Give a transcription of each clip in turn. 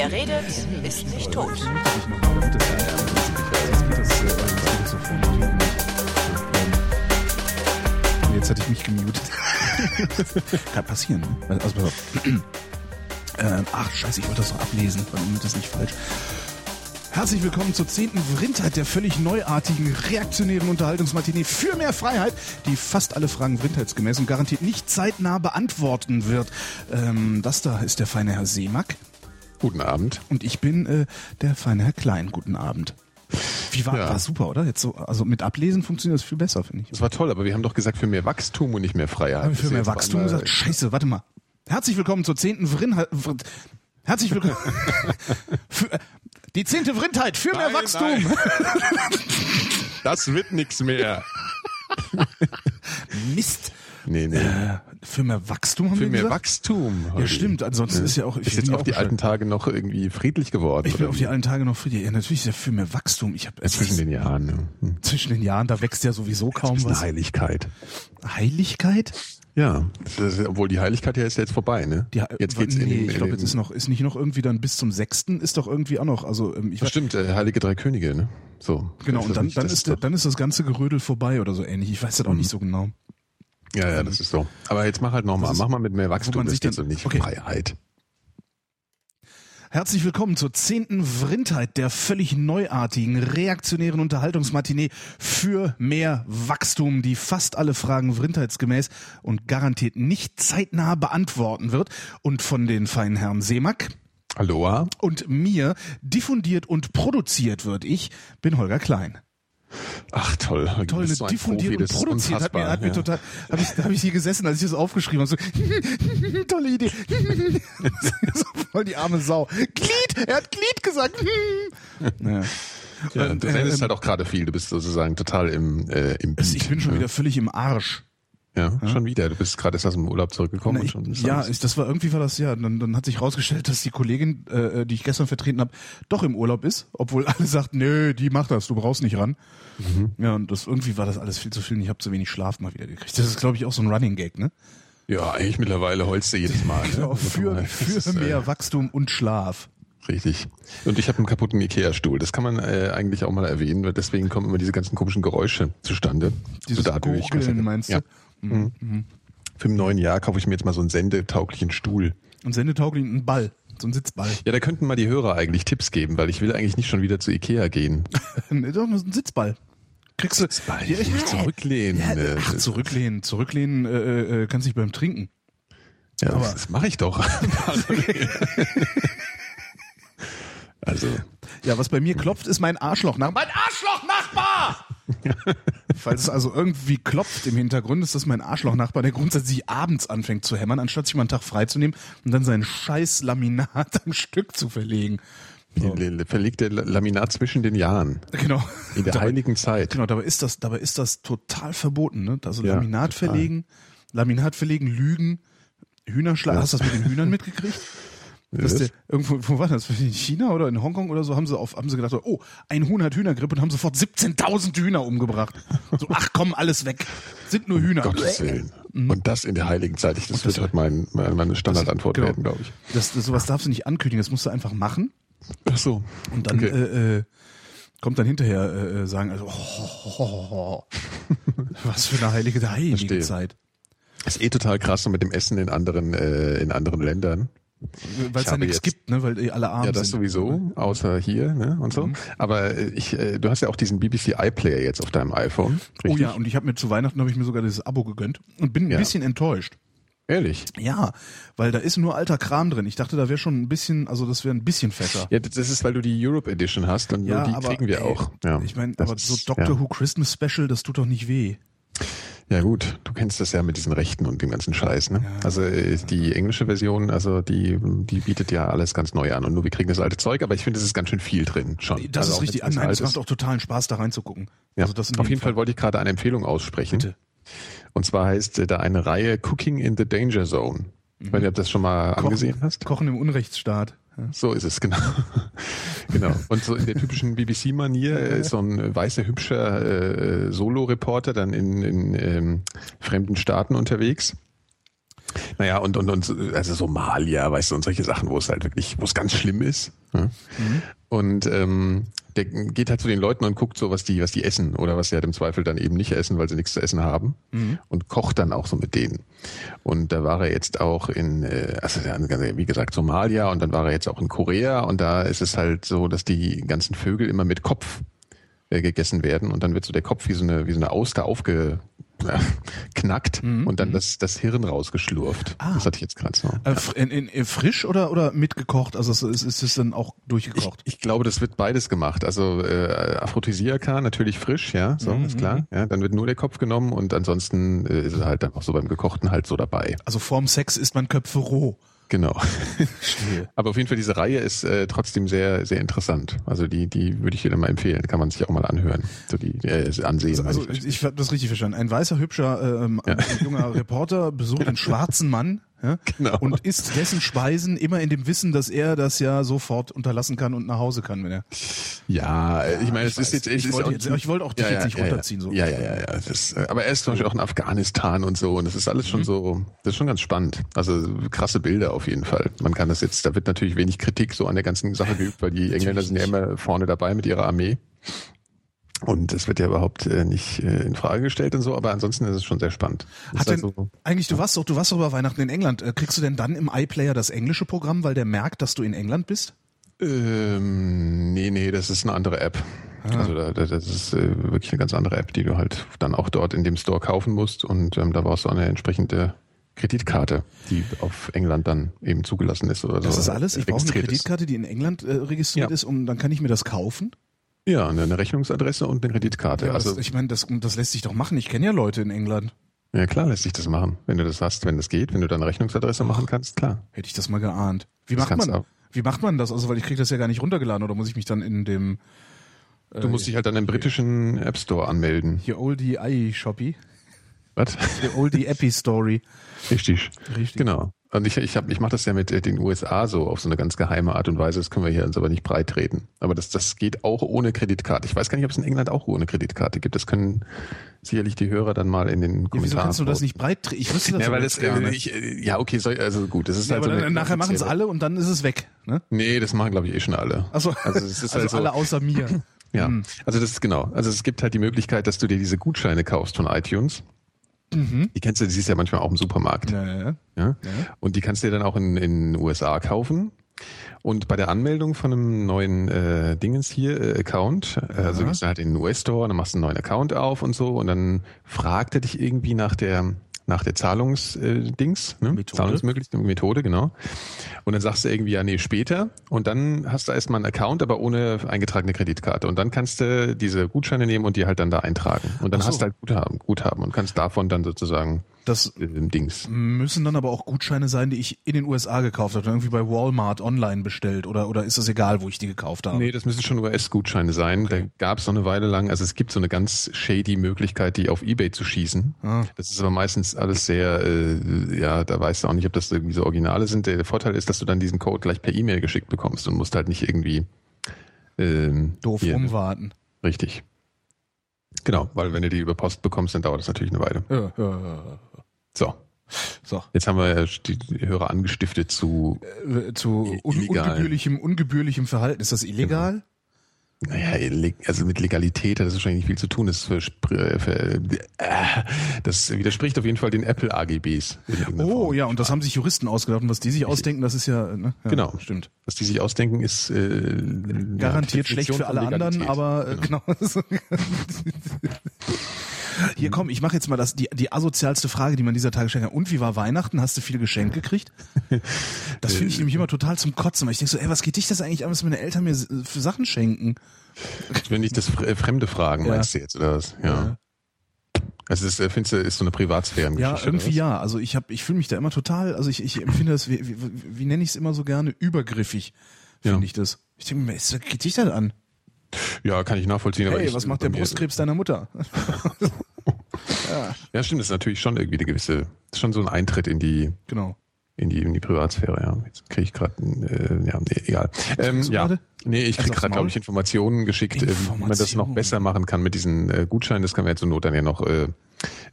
Wer redet, ist nicht tot. Jetzt hatte ich mich gemutet. Kann passieren. Ne? Also, pass auf. ähm, ach, scheiße, ich wollte das noch ablesen. Warum wird das nicht falsch? Herzlich willkommen zur zehnten Vrindheit der völlig neuartigen, reaktionären Unterhaltungsmatinee für mehr Freiheit, die fast alle Fragen vrindheitsgemäß und garantiert nicht zeitnah beantworten wird. Ähm, das da ist der feine Herr Seemack. Guten Abend. Und ich bin äh, der feine Herr Klein. Guten Abend. Wie war, Ja. war super, oder? Jetzt so, also mit Ablesen funktioniert das viel besser, finde ich. Das war toll, aber wir haben doch gesagt für mehr Wachstum und nicht mehr Freiheit. Haben wir für mehr Wachstum gesagt? Scheiße, warte mal. Herzlich willkommen zur zehnten Vrindheit. Vr- Herzlich willkommen. für, die zehnte Vrindheit für mehr Nein, Wachstum. nein. Das wird nichts mehr. Mist. Nee, nee. Äh, für mehr Wachstum haben für wir mehr gesagt? Wachstum. Ja, stimmt. Ansonsten ist ja auch. ich Ist bin jetzt ja auf die alten Tage noch irgendwie friedlich geworden. Ich bin auf die alten Tage noch für die. Ja, natürlich ist ja für mehr Wachstum. Ich habe Zwischen den Jahren. ne? Hm. zwischen den Jahren, da wächst ja sowieso kaum Ist eine was. Heiligkeit. Heiligkeit? Ja, das ist, obwohl die Heiligkeit ja ist jetzt vorbei, ne? Die, jetzt geht's nee, in den, ich glaube, jetzt ist noch, ist nicht noch irgendwie dann bis zum sechsten, ist doch irgendwie auch noch, also ähm, ich Das stimmt, äh, Heilige Drei Könige, ne? So. genau, Ist und das dann, dann das ist, dann ist das ganze Gerödel vorbei oder so ähnlich. Ich weiß das auch nicht so genau. Ja, ja, das ist so. Aber jetzt mach halt nochmal, mach mal mit mehr Wachstum, das geht so nicht. okay. Freiheit. Herzlich willkommen zur zehnten Vrindheit der völlig neuartigen, reaktionären Unterhaltungsmatinee für mehr Wachstum, die fast alle Fragen vrindheitsgemäß und garantiert nicht zeitnah beantworten wird und von den feinen Herren Seemack Aloha. und mir diffundiert und produziert wird. Ich bin Holger Klein. Ach toll. Toll, so diffundiert Profi, und produziert hat mir, hat mir ja. total, habe ich, da hab ich hier gesessen, als ich das aufgeschrieben habe, so, tolle Idee, so voll die arme Sau. Glied, er hat Glied gesagt. naja. Ja, Und, du redest ähm, halt auch gerade viel. Du bist sozusagen total im, äh, im Beat. ich bin schon ja. wieder völlig im Arsch. Ja, schon wieder. Du bist gerade erst aus dem Urlaub zurückgekommen Na, und ich, schon. ist ja, ich, das war irgendwie war das ja. Dann, dann hat sich rausgestellt, dass die Kollegin, äh, die ich gestern vertreten habe, doch im Urlaub ist, obwohl alle sagten, nö, die macht das, du brauchst nicht ran. Mhm. Ja, und das irgendwie war das alles viel zu viel. und Ich habe zu wenig Schlaf mal wieder gekriegt. Das ist, glaube ich, auch so ein Running Gag, ne? ja, eigentlich mittlerweile heulst du jedes Mal. ne? Genau, für, für ist, äh, mehr Wachstum und Schlaf. Richtig. Und ich habe einen kaputten Ikea-Stuhl. Das kann man äh, eigentlich auch mal erwähnen, weil deswegen kommen immer diese ganzen komischen Geräusche zustande. Dieses So dadurch. Gurgeln, meinst du? Ja. Mhm. Für im neuen Jahr kaufe ich mir jetzt mal so einen sendetauglichen Stuhl. Und sendetauglich ein Ball, so ein Sitzball. Ja, da könnten mal die Hörer eigentlich Tipps geben, weil ich will eigentlich nicht schon wieder zu Ikea gehen. Nee, Doch, ein Sitzball. Kriegst du. Weil ich nicht zurücklehnen. Ja, äh, ach, zurücklehnen, zurücklehnen äh, äh, kannst dich beim Trinken. Ja, Aber- das mache ich doch. also, Ja, was bei mir klopft, ist mein Arschloch nach. Mein Arschloch-Nachbar! Falls es also irgendwie klopft im Hintergrund, ist das mein Arschloch-Nachbar, der grundsätzlich abends anfängt zu hämmern, anstatt sich mal einen Tag freizunehmen und dann sein scheiß Laminat am Stück zu verlegen. So. die verlegte Laminat zwischen den Jahren. Genau. In der Dabei- heiligen Zeit. Genau, dabei ist das, dabei ist das total verboten, ne? Also Ja, Laminat total. verlegen, Laminat verlegen, Lügen, Hühnerschlag. Hast du das mit den Hühnern mitgekriegt? Dass der, irgendwo, wo war das? In China oder in Hongkong oder so haben sie auf, haben sie gedacht, oh, ein Huhn hat Hühnergrippe und haben sofort 17.000 Hühner umgebracht. So, ach komm, alles weg. Sind nur Hühner. Gottes Willen. Und das in der heiligen Zeit. Ich, das, das- wird heute mein, mein, meine Standardantwort genau. werden, glaube ich. Das, das, sowas darfst du nicht ankündigen, das musst du einfach machen Ach so. und dann Okay. äh, äh, kommt dann hinterher äh, äh, sagen, also, oh, was für eine heilige, heilige Verstehe. Zeit. Ist eh total krass so mit dem Essen in anderen, äh, in anderen Ländern. Weil es ja nichts gibt, ne? weil alle arm Ja, das sind. sowieso, außer hier, ne, und so. Aber äh, ich, äh, du hast ja auch diesen BBC iPlayer jetzt auf deinem iPhone. Oh Richtig? ja, und ich habe mir zu Weihnachten habe ich mir sogar dieses Abo gegönnt und bin ein Ja. bisschen enttäuscht. Ehrlich? Ja, weil da ist nur alter Kram drin. Ich dachte, da wäre schon ein bisschen, also das wäre ein bisschen fetter. Ja, das ist, weil du die Europe Edition hast und nur die kriegen wir ey, auch. Ja, ich meine, aber so Doctor ja. Who Christmas Special, das tut doch nicht weh. Ja gut, du kennst das ja mit diesen Rechten und dem ganzen Scheiß, ne? Also äh, die englische Version, also die, die bietet ja alles ganz neu an und nur wir kriegen das alte Zeug, aber ich finde, es ist ganz schön viel drin schon. Das also ist richtig. nein, es macht auch totalen Spaß, da reinzugucken. Ja, Also auf jeden Fall wollte ich gerade eine Empfehlung aussprechen. Bitte. Und zwar heißt äh, da eine Reihe Cooking in the Danger Zone. Ich weiß nicht, ob du das schon mal angesehen hast. Kochen im Unrechtsstaat. So ist es, genau. genau. Und so in der typischen BBC-Manier äh, ist so ein weißer, hübscher äh, Solo-Reporter dann in, in ähm, fremden Staaten unterwegs. Naja, und, und, und also Somalia, weißt du, und solche Sachen, wo es halt wirklich, wo es ganz schlimm ist. Ja? Mhm. Und ähm, der geht halt zu den Leuten und guckt so, was die, was die essen oder was sie halt im Zweifel dann eben nicht essen, weil sie nichts zu essen haben mhm. und kocht dann auch so mit denen. Und da war er jetzt auch in, äh, also wie gesagt, Somalia und dann war er jetzt auch in Korea und da ist es halt so, dass die ganzen Vögel immer mit Kopf äh, gegessen werden und dann wird so der Kopf wie so eine, wie so eine Auster aufge, knackt mhm. und dann mhm. das, das Hirn rausgeschlurft. Ah. Das hatte ich jetzt gerade so. Äh, in, in, in frisch oder, oder mitgekocht? Also ist, ist es dann auch durchgekocht? Ich, ich glaube, das wird beides gemacht. Also äh, Aphrodisiaka natürlich frisch, ja, so mhm. ist klar. Mhm. Ja, dann wird nur der Kopf genommen und ansonsten äh, ist es halt dann auch so beim gekochten halt so dabei. Also vorm Sex isst man Köpfe roh. Genau. Aber auf jeden Fall, diese Reihe ist äh, trotzdem sehr, sehr interessant. Also die, die würde ich dir dann mal empfehlen. Kann man sich auch mal anhören. So die äh, ansehen. Also, also ich, ich habe das richtig verstanden. Ein weißer, hübscher, ähm, ja. junger Reporter besucht einen schwarzen Mann ja? Genau. Und isst dessen Speisen immer in dem Wissen, dass er das ja sofort unterlassen kann und nach Hause kann, wenn er. Ja, ich meine, es ist jetzt, ich, wollte, jetzt, ich wollte auch dich ja, jetzt nicht runterziehen. So. Ja, ja, ja, ja. Das, äh, aber er ist zum Beispiel auch in Afghanistan und so und das ist alles schon mhm. so, das ist schon ganz spannend. Also krasse Bilder auf jeden Fall. Man kann das jetzt, da wird natürlich wenig Kritik so an der ganzen Sache geübt, weil die Engländer sind ja immer vorne dabei mit ihrer Armee. Und es wird ja überhaupt äh, nicht äh, in Frage gestellt und so, aber ansonsten ist es schon sehr spannend. Hat denn, also, eigentlich, du warst doch, du warst doch über Weihnachten in England. Äh, kriegst du denn dann im iPlayer das englische Programm, weil der merkt, dass du in England bist? Ähm, nee, nee, das ist eine andere App. Ah. Also da, das ist äh, wirklich eine ganz andere App, die du halt dann auch dort in dem Store kaufen musst und ähm, da brauchst du eine entsprechende Kreditkarte, die auf England dann eben zugelassen ist oder das so. Das ist alles? Ich brauche eine Kreditkarte, die in England äh, registriert ja. ist und dann kann ich mir das kaufen? Ja, eine Rechnungsadresse und eine Kreditkarte. Ja, also das, ich meine, das, das lässt sich doch machen. Ich kenne ja Leute in England. Ja, klar lässt sich das machen. Wenn du das hast, wenn das geht, wenn du deine Rechnungsadresse machen kannst, klar. Hätte ich das mal geahnt. Wie das macht man? Wie macht man das? Also, weil ich kriege das ja gar nicht runtergeladen oder muss ich mich dann in dem Du musst dich halt dann im britischen App Store anmelden. Hier Oldie i Shoppy. Was? Die Oldie Appy Story. Richtig. Richtig. Genau. Und ich, ich, hab, ich mache das ja mit äh, den USA so auf so eine ganz geheime Art und Weise. Das können wir hier uns aber nicht breit treten. Aber das, das geht auch ohne Kreditkarte. Ich weiß gar nicht, ob es in England auch ohne Kreditkarte gibt. Das können sicherlich die Hörer dann mal in den Kommentaren. Ja, wieso kannst du das nicht breit? Ich wüsste das ja, weil das, äh, ich, äh, ja, okay, so, also gut. Das ist ja, halt aber so dann, nachher machen es alle und dann ist es weg. Ne? Nee, das machen glaube ich eh schon alle. Achso, also, es ist also halt so, alle außer mir. Ja, hm. also das ist genau. Also es gibt halt die Möglichkeit, dass du dir diese Gutscheine kaufst von iTunes. Mhm. Die kennst du, die siehst du ja manchmal auch im Supermarkt. Ja, ja, ja. Und die kannst du dir dann auch in den USA kaufen. Und bei der Anmeldung von einem neuen äh, Dingens hier, äh, Account, äh, also gehst du halt in den US-Store, dann machst du einen neuen Account auf und so und dann fragt er dich irgendwie nach der nach der Zahlungsdings, äh, ne? Methode. Zahlungsmöglichkeit, Methode, genau. Und dann sagst du irgendwie, ja, nee, später. Und dann hast du erstmal einen Account, aber ohne eingetragene Kreditkarte. Und dann kannst du diese Gutscheine nehmen und die halt dann da eintragen. Und dann so. hast du halt Guthaben, Guthaben und kannst davon dann sozusagen das Dings. Müssen dann aber auch Gutscheine sein, die ich in den USA gekauft habe, irgendwie bei Walmart online bestellt oder, oder ist das egal, wo ich die gekauft habe? Nee, das müssen schon US-Gutscheine sein. Okay. Da gab es noch eine Weile lang, also es gibt so eine ganz shady Möglichkeit, die auf Ebay zu schießen. Ah. Das ist aber meistens alles sehr, äh, ja, da weißt du auch nicht, ob das irgendwie so Originale sind. Der Vorteil ist, dass du dann diesen Code gleich per E-Mail geschickt bekommst und musst halt nicht irgendwie ähm, doof hier, rumwarten. Richtig. Genau, weil wenn du die über Post bekommst, dann dauert das natürlich eine Weile. Ja, ja, ja. So. So. Jetzt haben wir die Hörer angestiftet zu, äh, zu un ungebührlichem, ungebührlichem Verhalten. Ist das illegal? Naja, also mit Legalität hat das wahrscheinlich nicht viel zu tun. Das, für, für, äh, das widerspricht auf jeden Fall den Apple AGBs. Oh Form. ja, und das haben sich Juristen ausgedacht. Und was die sich ausdenken, das ist ja, ne? ja genau, stimmt. Was die sich ausdenken, ist äh, garantiert schlecht für alle anderen, aber äh, genau. genau. Hier komm, ich mache jetzt mal das die die asozialste Frage, die man dieser Tage stellen kann. Und wie war Weihnachten? Hast du viel Geschenk gekriegt? Das finde ich nämlich immer total zum Kotzen, weil ich denke so, ey, was geht dich das eigentlich an, was meine Eltern mir für Sachen schenken? Wenn ich das äh, fremde Fragen ja. meinst du jetzt oder was? Ja. ja. Also ist, äh, findest du, ist so eine Privatsphärengeschichte? Ja, irgendwie ja. Also ich habe, ich fühle mich da immer total, also ich, ich empfinde das, wie, wie, wie nenne ich es immer so gerne, übergriffig, finde ja. ich das. Ich denke mir, was geht dich das an? Ja, kann ich nachvollziehen. Hey, ich, was macht der Brustkrebs deiner Mutter? ja. ja, stimmt. Das ist natürlich schon irgendwie eine gewisse, schon so ein Eintritt in die, genau. In die, in die Privatsphäre. Ja, jetzt kriege ich gerade, äh, ja, nee, egal. Ähm, ja, grade? nee, ich kriege gerade, glaube ich, Informationen geschickt, Information. äh, wie man das noch besser machen kann mit diesen äh, Gutscheinen. Das kann man jetzt zur Not dann ja noch äh,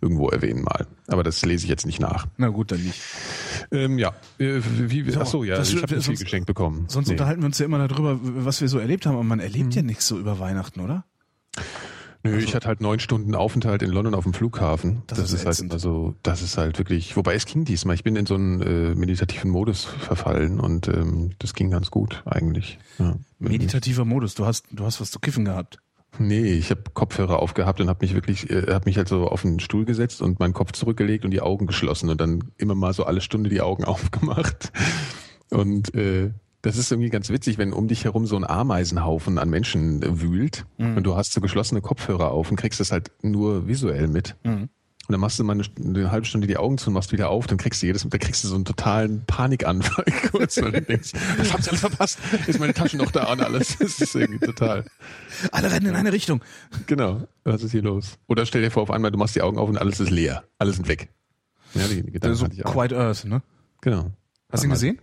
irgendwo erwähnen mal. Aber das lese ich jetzt nicht nach. Na gut, dann nicht. Ähm, ja, äh, wie, so, ach so, ja, ich habe das viel geschenkt bekommen. Sonst nee. unterhalten wir uns ja immer darüber, was wir so erlebt haben, aber man erlebt mhm. ja nichts so über Weihnachten, oder? Nö, also, ich hatte halt neun Stunden Aufenthalt in London auf dem Flughafen. Das, das ist, ist halt also, das ist halt wirklich, wobei es ging diesmal. Ich bin in so einen äh, meditativen Modus verfallen und ähm, das ging ganz gut eigentlich. Ja. Meditativer Modus, du hast, du hast was zu kiffen gehabt. Nee, ich habe Kopfhörer aufgehabt und habe mich wirklich, äh, habe mich halt so auf einen Stuhl gesetzt und meinen Kopf zurückgelegt und die Augen geschlossen und dann immer mal so alle Stunde die Augen aufgemacht. Und äh, das ist irgendwie ganz witzig, wenn um dich herum so ein Ameisenhaufen an Menschen äh, wühlt mhm. und du hast so geschlossene Kopfhörer auf und kriegst das halt nur visuell mit. Mhm. Und dann machst du mal eine, eine, halbe Stunde die Augen zu und machst wieder auf, dann kriegst du jedes, da kriegst du so einen totalen Panikanfall kurz, weil du denkst, ich alles verpasst? Ist meine Tasche noch da und alles? Das ist irgendwie total. Alle rennen in eine Richtung. Genau. Was ist hier los? Oder stell dir vor, auf einmal, du machst die Augen auf und alles ist leer. Alles sind weg. Ja, die Gedanken so Quiet Earth, ne? Genau. Hast du ihn gesehen?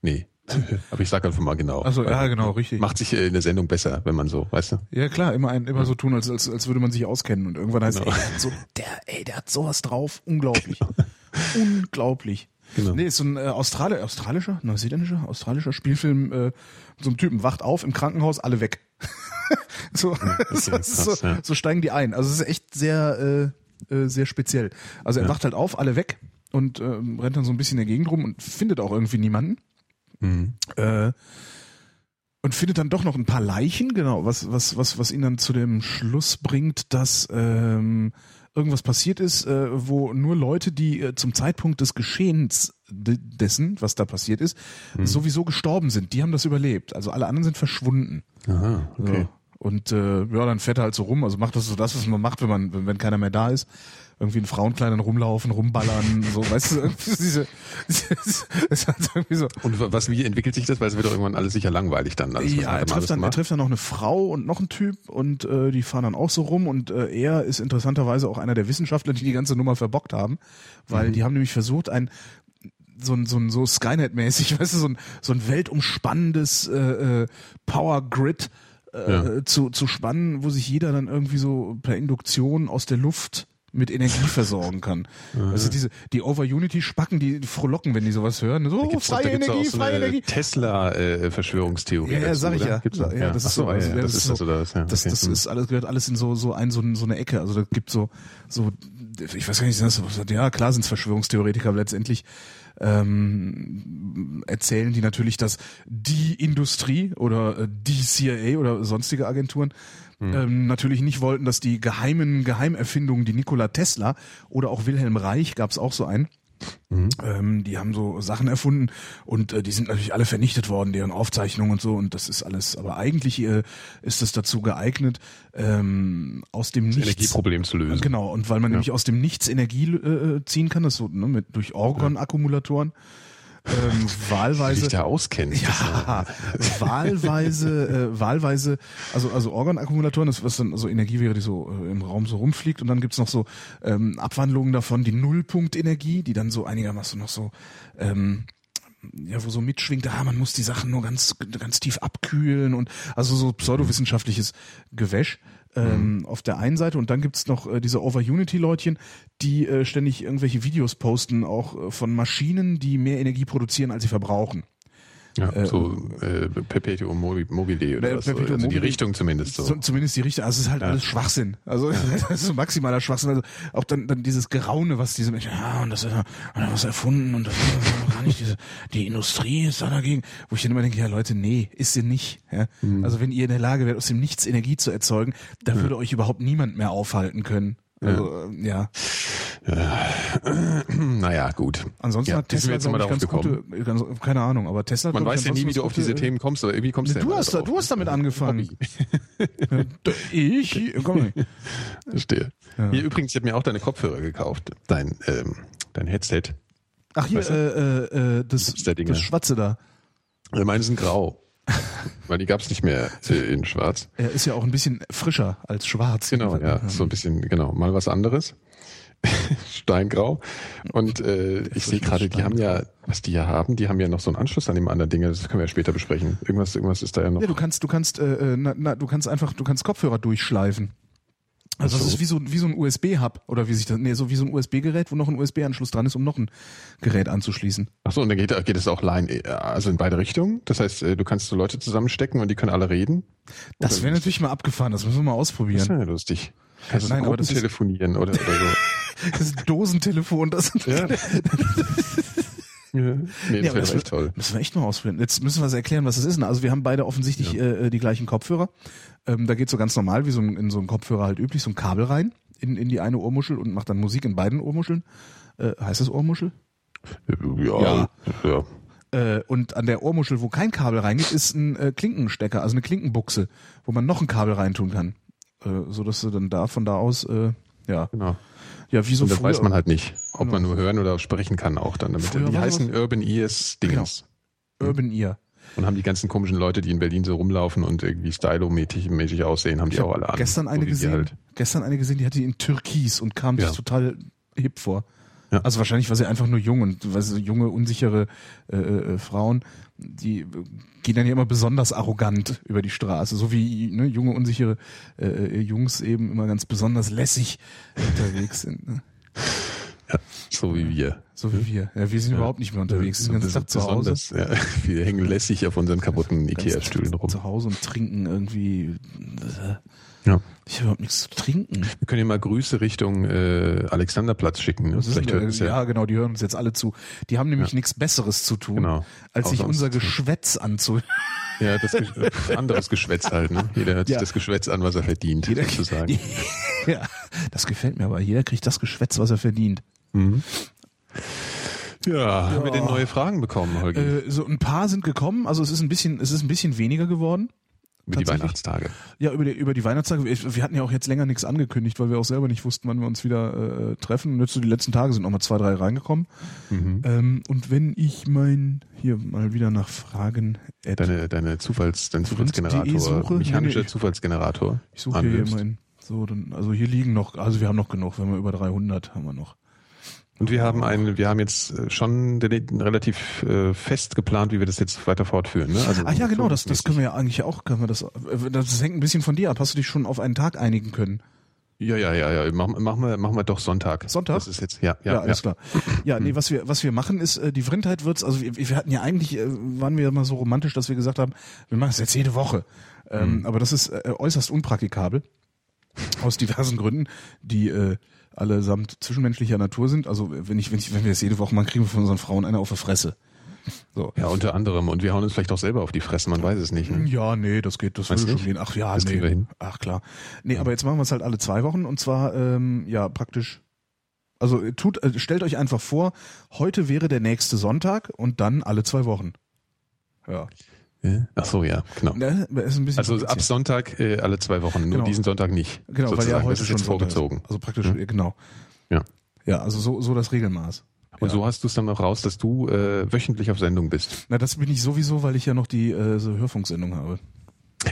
Nee. Aber ich sag einfach mal genau. Also ja, genau, richtig. Macht sich äh, in der Sendung besser, wenn man so, weißt du? Ja klar, immer ein, immer so tun, als, als, als würde man sich auskennen und irgendwann heißt genau. ey, so der, ey, der hat sowas drauf, unglaublich, genau. unglaublich. Genau. Nee, ist so ein äh, Australi australischer, neuseeländischer, australischer Spielfilm. Äh, so ein Typen wacht auf im Krankenhaus, alle weg. so, so, krass, so, ja. so, steigen die ein. Also es ist echt sehr, äh, äh, sehr speziell. Also er ja. wacht halt auf, alle weg und äh, rennt dann so ein bisschen in der Gegend rum und findet auch irgendwie niemanden. Mhm. Äh, und findet dann doch noch ein paar Leichen, genau, was, was, was, was ihn dann zu dem Schluss bringt, dass ähm, irgendwas passiert ist, äh, wo nur Leute, die äh, zum Zeitpunkt des Geschehens dessen, was da passiert ist, mhm. sowieso gestorben sind. Die haben das überlebt. Also alle anderen sind verschwunden. Aha, okay. So. Und äh, ja, dann fährt er halt so rum. Also macht das so das, was man macht, wenn man, wenn, wenn keiner mehr da ist irgendwie in Frauenkleidern rumlaufen, rumballern, so, weißt du, diese, diese ist halt irgendwie so. Und was, wie entwickelt sich das? Weil es wird doch irgendwann alles sicher langweilig dann. Alles, ja, er trifft, dann, er trifft dann noch eine Frau und noch einen Typ und äh, die fahren dann auch so rum und äh, er ist interessanterweise auch einer der Wissenschaftler, die die ganze Nummer verbockt haben, weil mhm. die haben nämlich versucht, ein so ein so ein so Skynet-mäßig, weißt du, so ein so ein weltumspannendes äh, äh, Power Grid äh, ja. zu zu spannen, wo sich jeder dann irgendwie so per Induktion aus der Luft mit Energie versorgen kann. Also diese die Over Unity Spacken, die, frohlocken, wenn die sowas hören. So da freie doch, Energie, so freie Energie. Tesla äh, Verschwörungstheorie. Ja, ja sag ich ja. Gibt's ja, ja, das ist so, also, ja, das, ist das oder das. Ja, das, das ist alles gehört alles in so so ein so, so eine Ecke. Also da gibt so so ich weiß gar nicht, das, ja klar sind es Verschwörungstheoretiker, aber letztendlich ähm, erzählen die natürlich, dass die Industrie oder äh, die CIA oder sonstige Agenturen mhm. ähm, natürlich nicht wollten, dass die geheimen Geheimerfindungen, die Nikola Tesla oder auch Wilhelm Reich gab es auch so einen, Mhm. Ähm, die haben so Sachen erfunden und äh, die sind natürlich alle vernichtet worden, deren Aufzeichnungen und so und das ist alles. Aber eigentlich äh, ist es dazu geeignet, ähm, aus dem das Nichts Energieproblem zu lösen. Genau und weil man ja. nämlich aus dem Nichts Energie äh, ziehen kann, das so ne, mit durch Orgon-Akkumulatoren. Ja ähm, wahlweise. Sich da auskennt. Ja, wahlweise, äh, wahlweise, also also Organakkumulatoren, das was dann so Energie wäre, die so äh, im Raum so rumfliegt und dann gibt's noch so ähm, Abwandlungen davon, die Nullpunktenergie, die dann so einigermaßen noch so ähm, ja, wo so mitschwingt, ah, man muss die Sachen nur ganz, ganz tief abkühlen und also so pseudowissenschaftliches Gewäsch ähm, mhm. auf der einen Seite und dann gibt's noch äh, diese Over-Unity-Leutchen, die äh, ständig irgendwelche Videos posten, auch äh, von Maschinen, die mehr Energie produzieren, als sie verbrauchen. Ja, äh, so äh, Perpetuum mobile oder äh, was, Perpetuum also die Richtung zumindest so. Zumindest die Richtung, also es ist halt ja. alles Schwachsinn. Also ja. das ist so maximaler Schwachsinn. Also auch dann, dann dieses Geraune, was diese Menschen, ja, und das ist ja was erfunden und das ist gar nicht diese, die Industrie ist da dagegen, wo ich dann immer denke, ja Leute, nee, ist sie nicht. Ja? Mhm. Also wenn ihr in der Lage wärt, aus dem Nichts Energie zu erzeugen, da würde euch überhaupt niemand mehr aufhalten können. Also, ja. ja. naja, gut. Ansonsten ja, hat Tesla jetzt mal ganz gute, ganz, keine Ahnung, aber Tesla Man weiß ja nie, wie du auf diese Themen kommst, aber irgendwie kommst du ja hast, Du hast damit angefangen. ich? Komm. Verstehe. Ja. Hier übrigens, ich habe mir auch deine Kopfhörer gekauft. Dein, ähm, dein Headset. Ach hier, weißt du? äh, äh, das, das Schwarze da. Meine sind grau. Weil die gab es nicht mehr in Schwarz. Er ist ja auch ein bisschen frischer als Schwarz. Genau, ja, so ein bisschen, genau, mal was anderes. Steingrau. Und äh, ich sehe gerade, die haben ja, was die ja haben, die haben ja noch so einen Anschluss an dem anderen Ding. Das können wir ja später besprechen. Irgendwas, irgendwas ist da ja noch. Ja, du kannst, du kannst, äh, äh na, na, du kannst einfach, du kannst Kopfhörer durchschleifen. Also das ist wie so, wie so ein USB-Hub oder wie sich das, nee, so wie so ein USB-Gerät, wo noch ein USB-Anschluss dran ist, um noch ein Gerät anzuschließen. Ach so, und dann geht, geht es auch line, also in beide Richtungen? Das heißt, äh, du kannst so Leute zusammenstecken und die können alle reden? Das wäre natürlich mal abgefahren, das müssen wir mal ausprobieren. Das wäre ja lustig. Kannst Nein, aber das telefonieren oder, oder so. das ist ein Dosentelefon, das ja. Ja. Nee, das ja, wäre echt toll. Müssen wir echt mal ausprobieren. Jetzt müssen wir es erklären, was das ist. Also wir haben beide offensichtlich ja. äh, die gleichen Kopfhörer. Ähm, da geht so ganz normal, wie so ein, in so einen Kopfhörer halt üblich, so ein Kabel rein in, in die eine Ohrmuschel und macht dann Musik in beiden Ohrmuscheln. Äh, heißt das Ohrmuschel? Ja. ja. ja. Äh, und an der Ohrmuschel, wo kein Kabel reingeht, ist ein äh, Klinkenstecker, also eine Klinkenbuchse, wo man noch ein Kabel reintun kann. Äh, so dass du dann da von da aus, äh, ja. Genau. Ja, wie so und das früher, weiß man halt nicht, ob genau. man nur hören oder sprechen kann auch dann damit. Früher die heißen was? Urban Ears Dings. Genau. Urban Ear. Und haben die ganzen komischen Leute, die in Berlin so rumlaufen und irgendwie stylo-mäßig aussehen, haben die auch alle an. Gestern eine gesehen, halt. gestern eine gesehen, die hatte die in Türkis und kam ja. sich total hip vor. Ja. Also wahrscheinlich war sie einfach nur jung und weil sie junge, unsichere äh, äh, Frauen, die gehen dann ja immer besonders arrogant über die Straße, so wie ne, junge, unsichere äh, äh Jungs eben immer ganz besonders lässig unterwegs sind. Ne? Ja, so wie wir. So wie wir. Ja, wir sind ja. überhaupt nicht mehr unterwegs. Wir sind ganz Tag zu Hause. Ja, wir hängen lässig auf unseren kaputten Ikea-Stühlen rum. Zu Hause und trinken irgendwie. Ja. Ich habe überhaupt nichts zu trinken. Wir können ja mal Grüße Richtung äh, Alexanderplatz schicken. Ne? Ist, äh, ja, ja, genau, die hören uns jetzt alle zu. Die haben nämlich ja. nichts Besseres zu tun, genau. als sich unser Geschwätz anzuhören. Ja, das anderes Geschwätz halt. Ne? Jeder hört sich das Geschwätz an, was er verdient, jeder, sozusagen. ja, das gefällt mir aber. Jeder kriegt das Geschwätz, was er verdient. Mhm. Ja, ja, haben wir denn neue Fragen bekommen, Holger? Äh, so ein paar sind gekommen, also es ist ein bisschen, es ist ein bisschen weniger geworden. Über die Weihnachtstage. Ja, über die, über die Weihnachtstage. Wir hatten ja auch jetzt länger nichts angekündigt, weil wir auch selber nicht wussten, wann wir uns wieder äh, treffen. Und jetzt so die letzten Tage sind noch mal zwei, drei reingekommen. Mhm. Ähm, und wenn ich mein, hier mal wieder nach Fragen. Deine, deine Zufalls, dein Zufallsgenerator, suche, mechanischer nee, nee, Zufallsgenerator. Ich suche hier mein, so, dann, also hier liegen noch, also wir haben noch genug, wenn wir über 300 haben wir noch. Und wir haben einen, wir haben jetzt äh, schon relativ äh, fest geplant, wie wir das jetzt weiter fortführen. Ne? Also, ah ja, genau, das, das können wir ja eigentlich auch, können wir das, äh, das hängt ein bisschen von dir ab. Hast du dich schon auf einen Tag einigen können? Ja, ja, ja, ja. Machen mach wir, machen wir doch Sonntag. Sonntag? Das ist jetzt, ja, ja, ja alles ja. klar. Ja, nee, was wir, was wir machen ist, die Vrindheit wird's, also wir, wir hatten ja eigentlich, waren wir immer so romantisch, dass wir gesagt haben, wir machen es jetzt jede Woche. Ähm, mhm. aber das ist äußerst unpraktikabel. Aus diversen Gründen, die, äh, allesamt zwischenmenschlicher Natur sind. Also wenn ich, wenn ich, wenn wir das jede Woche machen, kriegen wir von unseren Frauen eine auf der Fresse. So. Ja, unter anderem. Und wir hauen uns vielleicht auch selber auf die Fresse, man weiß es nicht. Ne? Ja, nee, das geht, das würde schon gehen. Ach ja, das nee. Ach klar. Nee, ja. aber jetzt machen wir es halt alle zwei Wochen und zwar, ähm, ja, praktisch. Also tut, äh, stellt euch einfach vor, heute wäre der nächste Sonntag und dann alle zwei Wochen. Ja. Ach so, ja, genau. Ne, also ab Sonntag äh, alle zwei Wochen, nur genau. diesen Sonntag nicht. Genau, sozusagen. weil ja heute das ist schon jetzt vorgezogen. Also praktisch, mhm. genau. Ja. Ja, also so, so das Regelmaß. Und ja. so hast du es dann auch raus, dass du äh, wöchentlich auf Sendung bist. Na, das bin ich sowieso, weil ich ja noch die äh, so Hörfunksendung habe.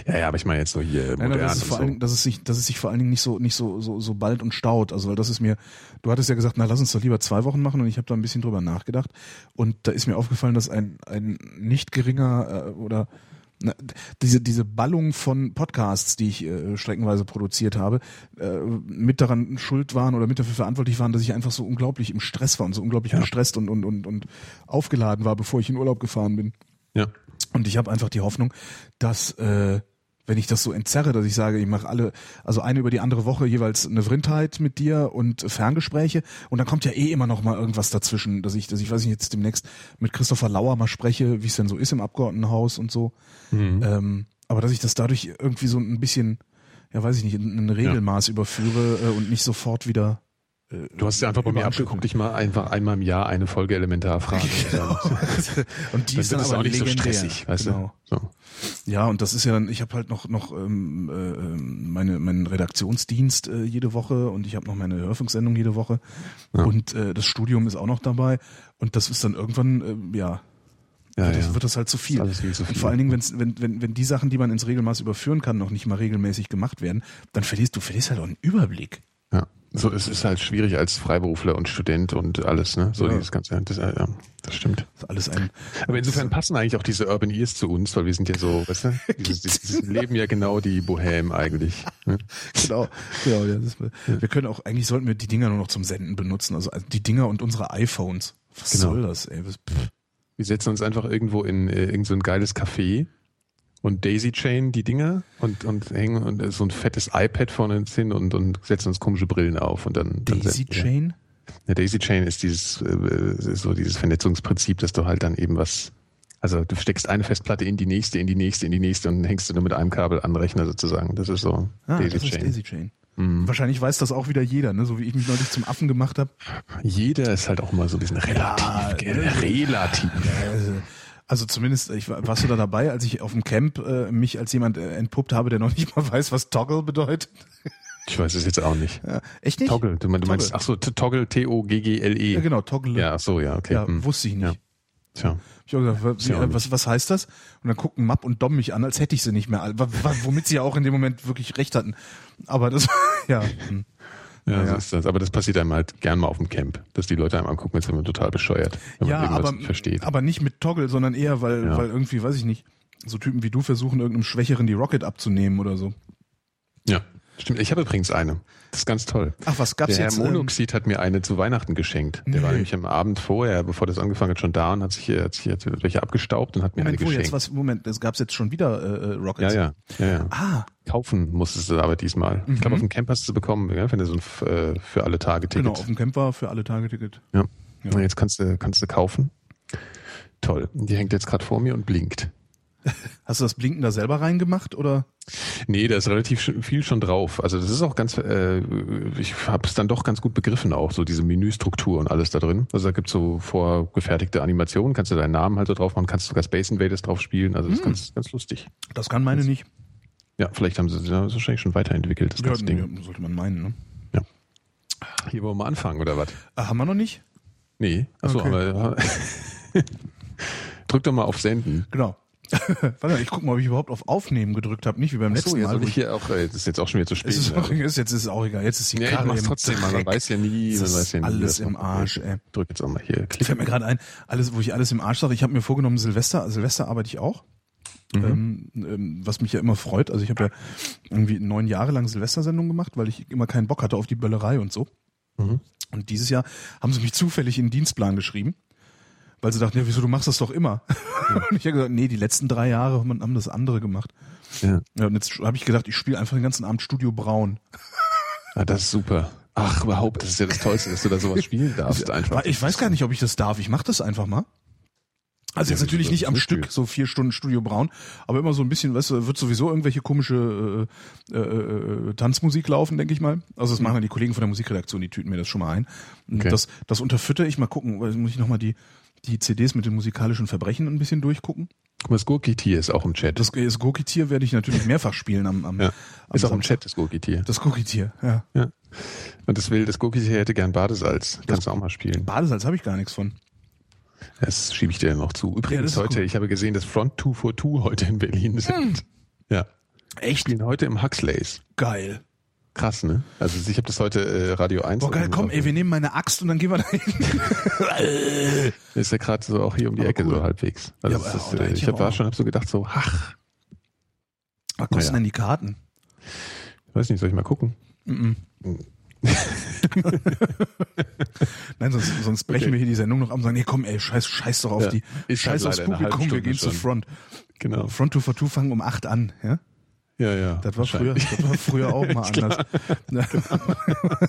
Ja, ja, aber ich meine jetzt so hier Nein, modern das ist vor so. allen, dass es sich, dass es sich vor allen Dingen nicht so, nicht so, so, so bald und staut. Also weil das ist mir, du hattest ja gesagt, na lass uns doch lieber zwei Wochen machen und ich habe da ein bisschen drüber nachgedacht und da ist mir aufgefallen, dass ein, ein nicht geringer äh, oder diese, diese Ballung von Podcasts, die ich äh, streckenweise produziert habe, äh, mit daran schuld waren oder mit dafür verantwortlich waren, dass ich einfach so unglaublich im Stress war und so unglaublich ja. gestresst und, und, und, und aufgeladen war, bevor ich in Urlaub gefahren bin. Ja. Und ich habe einfach die Hoffnung, dass äh, wenn ich das so entzerre, dass ich sage, ich mache alle, also eine über die andere Woche jeweils eine Vrindheit mit dir und Ferngespräche und dann kommt ja eh immer noch mal irgendwas dazwischen, dass ich, dass ich weiß nicht, jetzt demnächst mit Christopher Lauer mal spreche, wie es denn so ist im Abgeordnetenhaus und so. Mhm. Ähm, aber dass ich das dadurch irgendwie so ein bisschen, ja weiß ich nicht, in ein Regelmaß ja. überführe äh, und nicht sofort wieder du hast ja einfach bei mir abgeguckt, ich mal einfach einmal im Jahr eine Folge Elementarfragen. Genau. und die ist dann, aber auch nicht legendär. so stressig, weißt genau. du? So. Ja, und das ist ja dann, ich habe halt noch noch ähm, äh, meine meinen Redaktionsdienst äh, jede Woche und ich habe noch meine Hörfunksendung jede Woche ja. und äh, das Studium ist auch noch dabei und das ist dann irgendwann äh, ja ja, wird, das, ja. wird das halt zu viel. viel, zu viel. Und vor allen Dingen, wenn's, wenn, wenn, wenn die Sachen, die man ins Regelmaß überführen kann, noch nicht mal regelmäßig gemacht werden, dann verlierst du verlierst halt auch einen Überblick. So, es ist halt schwierig als Freiberufler und Student und alles, ne? So Ja. dieses ganze, das, ja, das stimmt. Das ist alles ein. Aber insofern passen eigentlich auch diese Urban Ears zu uns, weil wir sind ja so, weißt du, dieses, dieses leben ja genau die Bohem eigentlich. Ne? Genau. genau ja, das, wir können auch, eigentlich sollten wir die Dinger nur noch zum Senden benutzen. Also die Dinger und unsere iPhones. Was Genau. soll das, ey? Was. Wir setzen uns einfach irgendwo in äh, irgend so ein geiles Café und Daisy Chain die Dinger und, und hängen und so ein fettes iPad vorne uns hin und, und setzen uns komische Brillen auf und dann, dann Daisy. Chain? Ja, Daisy Chain ist dieses äh, so dieses Vernetzungsprinzip, dass du halt dann eben was, also du steckst eine Festplatte in die nächste, in die nächste, in die nächste und hängst du nur mit einem Kabel an den Rechner sozusagen. Das ist so Ah, Daisy das ist Chain. Mhm. Daisy Chain. Wahrscheinlich weiß das auch wieder jeder, ne? so wie ich mich neulich zum Affen gemacht habe. Jeder ist halt auch mal so ein bisschen relativ, Ja, relativ. Also, also zumindest, ich, war- warst du da dabei, als ich auf dem Camp äh, mich als jemand äh, entpuppt habe, der noch nicht mal weiß, was Toggle bedeutet? Ich weiß es jetzt auch nicht. Ja, echt nicht? Toggle, du, mein- du meinst, Toggle. ach so, Toggle, T-O-G-G-L-E. Ja, genau, Toggle. Ja, ach so, ja, okay. Ja, hm. wusste ich nicht. Ja. Tja. Ich habe gesagt, wie, nicht. was, was heißt das? Und dann gucken Mapp und Dom mich an, als hätte ich sie nicht mehr. Womit sie ja auch in dem Moment wirklich recht hatten. Aber das, ja. hm. Ja, Ja. so ist das. Aber das passiert einem halt gern mal auf dem Camp, dass die Leute einem angucken, jetzt sind wir total bescheuert, wenn Ja, man irgendwas aber, nicht versteht. aber nicht mit Toggle, sondern eher, weil, Ja. weil irgendwie, weiß ich nicht, so Typen wie du versuchen, irgendeinem Schwächeren die Rocket abzunehmen oder so. ja, stimmt. Ich habe übrigens eine. Das ist ganz toll. Ach, was gab's Der jetzt? Herr ähm, Monoxid hat mir eine zu Weihnachten geschenkt. Der war nämlich am Abend vorher, bevor das angefangen hat, schon da und hat sich, äh, hat sich jetzt welche abgestaubt und hat mir Moment, eine wo geschenkt. jetzt was? Moment, es gab's jetzt schon wieder äh, äh, ja, Rockets. ja, ja, ja. Ah, Kaufen musstest du aber diesmal. Ich glaube, auf dem Camp hast du bekommen, ja, wenn du so ein äh, für alle Tage Ticket. genau, auf dem Camp war für alle Tage Ticket. Ja. Ja. Und jetzt kannst du, kannst du kaufen. Toll. Die hängt jetzt gerade vor mir und blinkt. Hast du das Blinken da selber reingemacht oder? Nee, da ist relativ viel schon drauf. Also das ist auch ganz, äh, ich habe es dann doch ganz gut begriffen auch, so diese Menüstruktur und alles da drin. Also da gibt's so vorgefertigte Animationen, kannst du deinen Namen halt so drauf machen, kannst sogar Space Invaders drauf spielen. Also das ist ganz, ganz lustig. Das kann meine nicht. Ja, vielleicht haben sie das ist wahrscheinlich schon weiterentwickelt, das Ja, ganze Ding. nee, sollte man meinen, ne? Hier wollen wir anfangen, oder was? Ah, haben wir noch nicht? Nee. Achso, Okay. aber drück doch mal auf Senden. Genau. Warte mal, ich guck mal, ob ich überhaupt auf Aufnehmen gedrückt habe, nicht wie beim Achso, letzten jetzt Mal. ich hier auch, äh, das ist jetzt auch schon wieder zu spät. Es ist, ne? auch, ist jetzt ist es auch egal. Jetzt ist die Ja, ich Karre mach's im trotzdem mal, man weiß ja nie, man weiß ja nie. alles im Arsch, ey. Drück jetzt auch mal hier. Klick. Fällt mir gerade ein, alles, wo ich alles im Arsch sage, ich habe mir vorgenommen, Silvester, Silvester arbeite ich auch. Mhm. Ähm, ähm, was mich ja immer freut. Also ich habe ja irgendwie neun Jahre lang Silvestersendung gemacht, weil ich immer keinen Bock hatte auf die Böllerei und so. Mhm. Und dieses Jahr haben sie mich zufällig in den Dienstplan geschrieben, weil sie dachten, ja, wieso, du machst das doch immer. und ich habe gesagt, nee, die letzten drei Jahre haben das andere gemacht. Ja. Ja, und jetzt habe ich gedacht, ich spiele einfach den ganzen Abend Studio Braun. Ah, das ist super. Ach, überhaupt, das ist ja das Tollste, dass du da sowas spielen darfst einfach. Ich weiß gar nicht, ob ich das darf. Ich mache das einfach mal. Also Ja, jetzt natürlich nicht am Stück, so vier Stunden Studio Braun, aber immer so ein bisschen, weißt du, wird sowieso irgendwelche komische äh, äh, äh, Tanzmusik laufen, denke ich mal. Also das machen dann die Kollegen von der Musikredaktion, die tüten mir das schon mal ein. Und Okay. Das, das unterfütter ich mal gucken, weil muss ich nochmal die, die CDs mit den musikalischen Verbrechen ein bisschen durchgucken. Guck mal, das Gurkitier ist auch im Chat. Das, das Gurkitier werde ich natürlich mehrfach spielen am, am, ja. am Ist auch im Samstag. Chat, das Gurkitier. Das Gurkitier, ja. Ja. Und das will, das Gurkitier hätte gern Badesalz. Kannst du auch mal spielen. Badesalz habe ich gar nichts von. Das schiebe ich dir noch zu. Ja, Übrigens ist heute, cool. ich habe gesehen, dass Front 242 heute in Berlin sind. Ja. Echt? Spielen heute im Huxleys. Geil. Krass, ne? Also ich habe das heute äh, Radio 1. Boah, geil, komm, ey, wir nehmen meine Axt und dann gehen wir da hin. Ist ja gerade so auch hier um die Aber Ecke cool. so halbwegs. Also Ja, ist, äh, ich hab, war schon, hab so gedacht so, ach, Was kosten Naja. denn die Karten? ich weiß nicht, soll ich mal gucken? Mhm. Nein, sonst, sonst brechen Okay. wir hier die Sendung noch ab und sagen, nee, komm, ey, scheiß, scheiß doch auf Ja, die, halt scheiß aufs Publikum, wir gehen zu. Front. Genau. Front 2 for 2 fangen um 8 an, ja? Ja, ja. Das war früher, das war früher auch mal anders.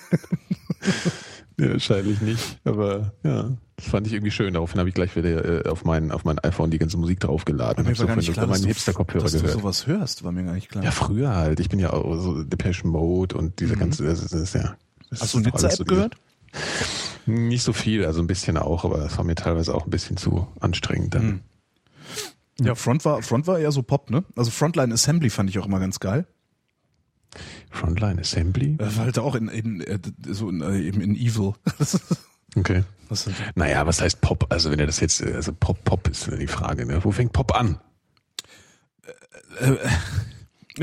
Ja, wahrscheinlich nicht. Aber ja, das fand ich irgendwie schön. Daraufhin habe ich gleich wieder äh, auf mein, auf mein iPhone die ganze Musik draufgeladen. Mir Hab war gar nicht klar, dass Hipster-Kopfhörer dass du gehört. sowas hörst, war mir gar nicht klar. Ja, früher halt. Ich bin ja auch so Depeche Mode und diese ganze, das ist, das ist ja. Das Mhm. Hast du alles Nizza-App so gehört? Nicht so viel, also ein bisschen auch, aber das war mir teilweise auch ein bisschen zu anstrengend dann. Mhm. Ja, Front war, Front war eher so Pop, ne? Also Frontline Assembly fand ich auch immer ganz geil. Frontline Assembly? Das war halt auch in, in, äh, so in, äh, eben in Evil. Okay. ist- Naja, was heißt Pop? Also wenn er das jetzt, äh, also Pop, Pop ist die Frage, ne? Wo fängt Pop an?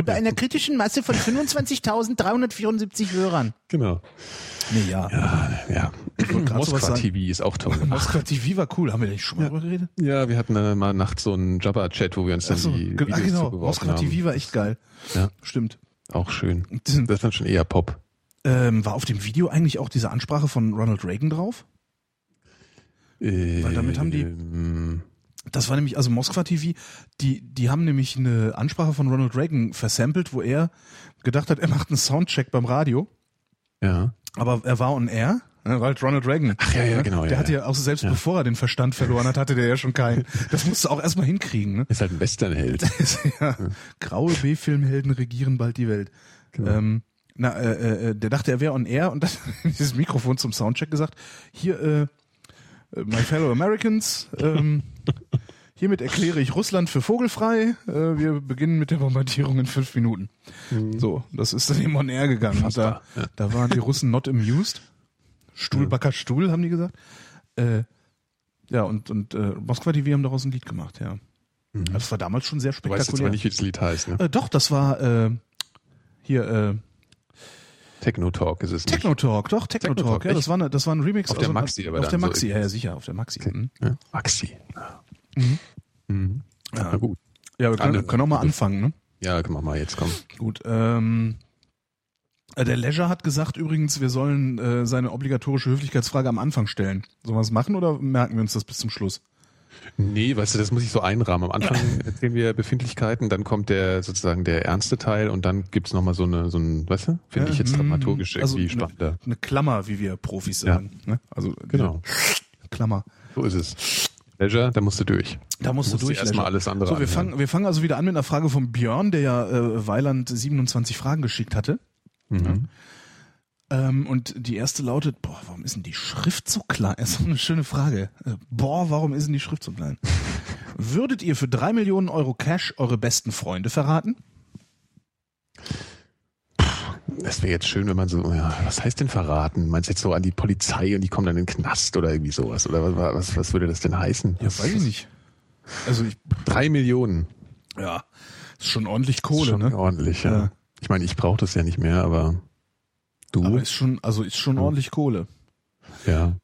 Bei einer kritischen Masse von 25.374 Hörern. Genau. Nee, ja. Ja, ja. Moskwa TV ist auch toll. Moskwa TV war cool. Haben wir nicht schon mal ja. drüber geredet? Ja, wir hatten dann mal nachts so einen Jabba-Chat, wo wir uns dann so, die Videos ah, genau. Moskwa TV war echt geil. Ja. Stimmt. Auch schön. Das ist dann schon eher Pop. Ähm, war auf dem Video eigentlich auch diese Ansprache von Ronald Reagan drauf? Äh, Weil damit haben die. Ähm, das war nämlich, also Moskwa TV, die, die haben nämlich eine Ansprache von Ronald Reagan versampelt, wo er gedacht hat, er macht einen Soundcheck beim Radio. Ja. Aber er war on air. Ne, weil Ronald Reagan. Ach ja, ja, genau. Der ja, hatte ja auch selbst bevor er den Verstand verloren hat, hatte der ja schon keinen. Das musst du auch erstmal hinkriegen. Ne? Ist halt ein Westernheld. ja, Graue B-Filmhelden regieren bald die Welt. Genau. Ähm, na, äh, äh, der dachte, er wäre on air und dann dieses Mikrofon zum Soundcheck gesagt, hier, äh, äh, my fellow Americans, ähm, hiermit erkläre ich Russland für vogelfrei. Äh, wir beginnen mit der Bombardierung in fünf Minuten. Mhm. So, das ist dann eben on air gegangen. Da, ja. da waren die Russen not amused. Stuhlbacker Stuhl, haben die gesagt. Äh, ja, und, und äh, Moskwa TV haben daraus ein Lied gemacht, ja. Mhm. Das war damals schon sehr spektakulär. Du weißt jetzt aber nicht, wie das Lied heißt, ne? Äh, doch, das war äh, hier, äh, Techno Talk ist es nicht. Techno Talk, doch, Techno, Techno Talk. Ja, das war, eine, das war ein Remix. Auf der Maxi, aber Auf der Maxi, so ja, sicher, auf der Maxi. Mhm. Ja, Maxi. Mhm. Mhm. Ja, na gut. Ja, wir können, können auch mal anfangen, ne? Ja, können wir mal jetzt kommen. Gut, ähm, äh, der Leisure hat gesagt übrigens, wir sollen äh, seine obligatorische Höflichkeitsfrage am Anfang stellen. Sollen wir es machen oder merken wir uns das bis zum Schluss? Nee, weißt du, das muss ich so einrahmen. Am Anfang erzählen wir Befindlichkeiten, dann kommt der sozusagen der ernste Teil und dann gibt's nochmal so eine, so ein, weißt du, finde ja, ich jetzt dramaturgisch also irgendwie eine, spannender. Eine Klammer, wie wir Profis sagen. Ja. Ne? Also genau. Klammer. So ist es. Leisure, da musst du durch. Da musst du, musst du durch. Erstmal alles andere. So, wir fangen, wir fangen also wieder an mit einer Frage von Björn, der ja äh, Weiland 27 Fragen geschickt hatte. Mhm. Ähm, und die erste lautet, boah, warum ist denn die Schrift so klein? Das ist eine schöne Frage. Äh, boah, warum ist denn die Schrift so klein? Würdet ihr für drei Millionen Euro Cash eure besten Freunde verraten? Das wäre jetzt schön, wenn man so, ja, was heißt denn verraten? Meinst du jetzt so an die Polizei und die kommen dann in den Knast oder irgendwie sowas? Oder was, was, was würde das denn heißen? Ja, weiß ich nicht. Also ich, drei Millionen. Ja, ist schon ordentlich Kohle, ist schon ne? Ordentlich, ja. ja. Ich meine, ich brauche das ja nicht mehr, aber Du? Aber ist schon, also ist schon ordentlich Kohle. Ja.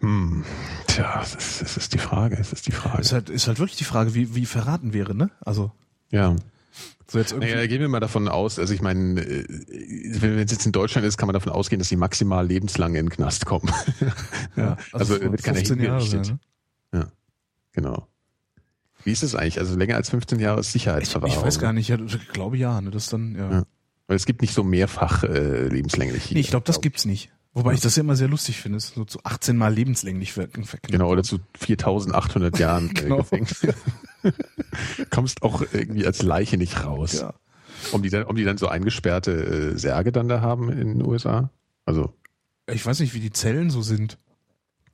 Hm. Tja, das ist, das ist die Frage. Es ist die Frage. Ist halt, ist halt wirklich die Frage, wie, wie verraten wäre, ne? Also. Ja. So jetzt irgendwie naja, gehen wir mal davon aus, also ich meine, äh, wenn es jetzt in Deutschland ist, kann man davon ausgehen, dass sie maximal lebenslang in den Knast kommen. ja, also, also wird keiner hingerichtet. Ne? Ja, genau. Wie ist es eigentlich? Also länger als 15 Jahre ist Sicherheitsverwahrung. Ich, ich weiß gar nicht, ich glaube ja, ne, das dann, ja. ja. Weil es gibt nicht so mehrfach äh, lebenslänglich. Nee, ich glaube, das gibt's nicht. Wobei ich das ja immer sehr lustig finde, so zu 18 Mal lebenslänglich verknüpft. Genau, oder zu 4800 Jahren äh, genau. Gefängnis. Kommst auch irgendwie als Leiche nicht raus. Ja. Um die dann, um die dann so eingesperrte äh, Särge dann da haben in den USA? Also. Ich weiß nicht, wie die Zellen so sind.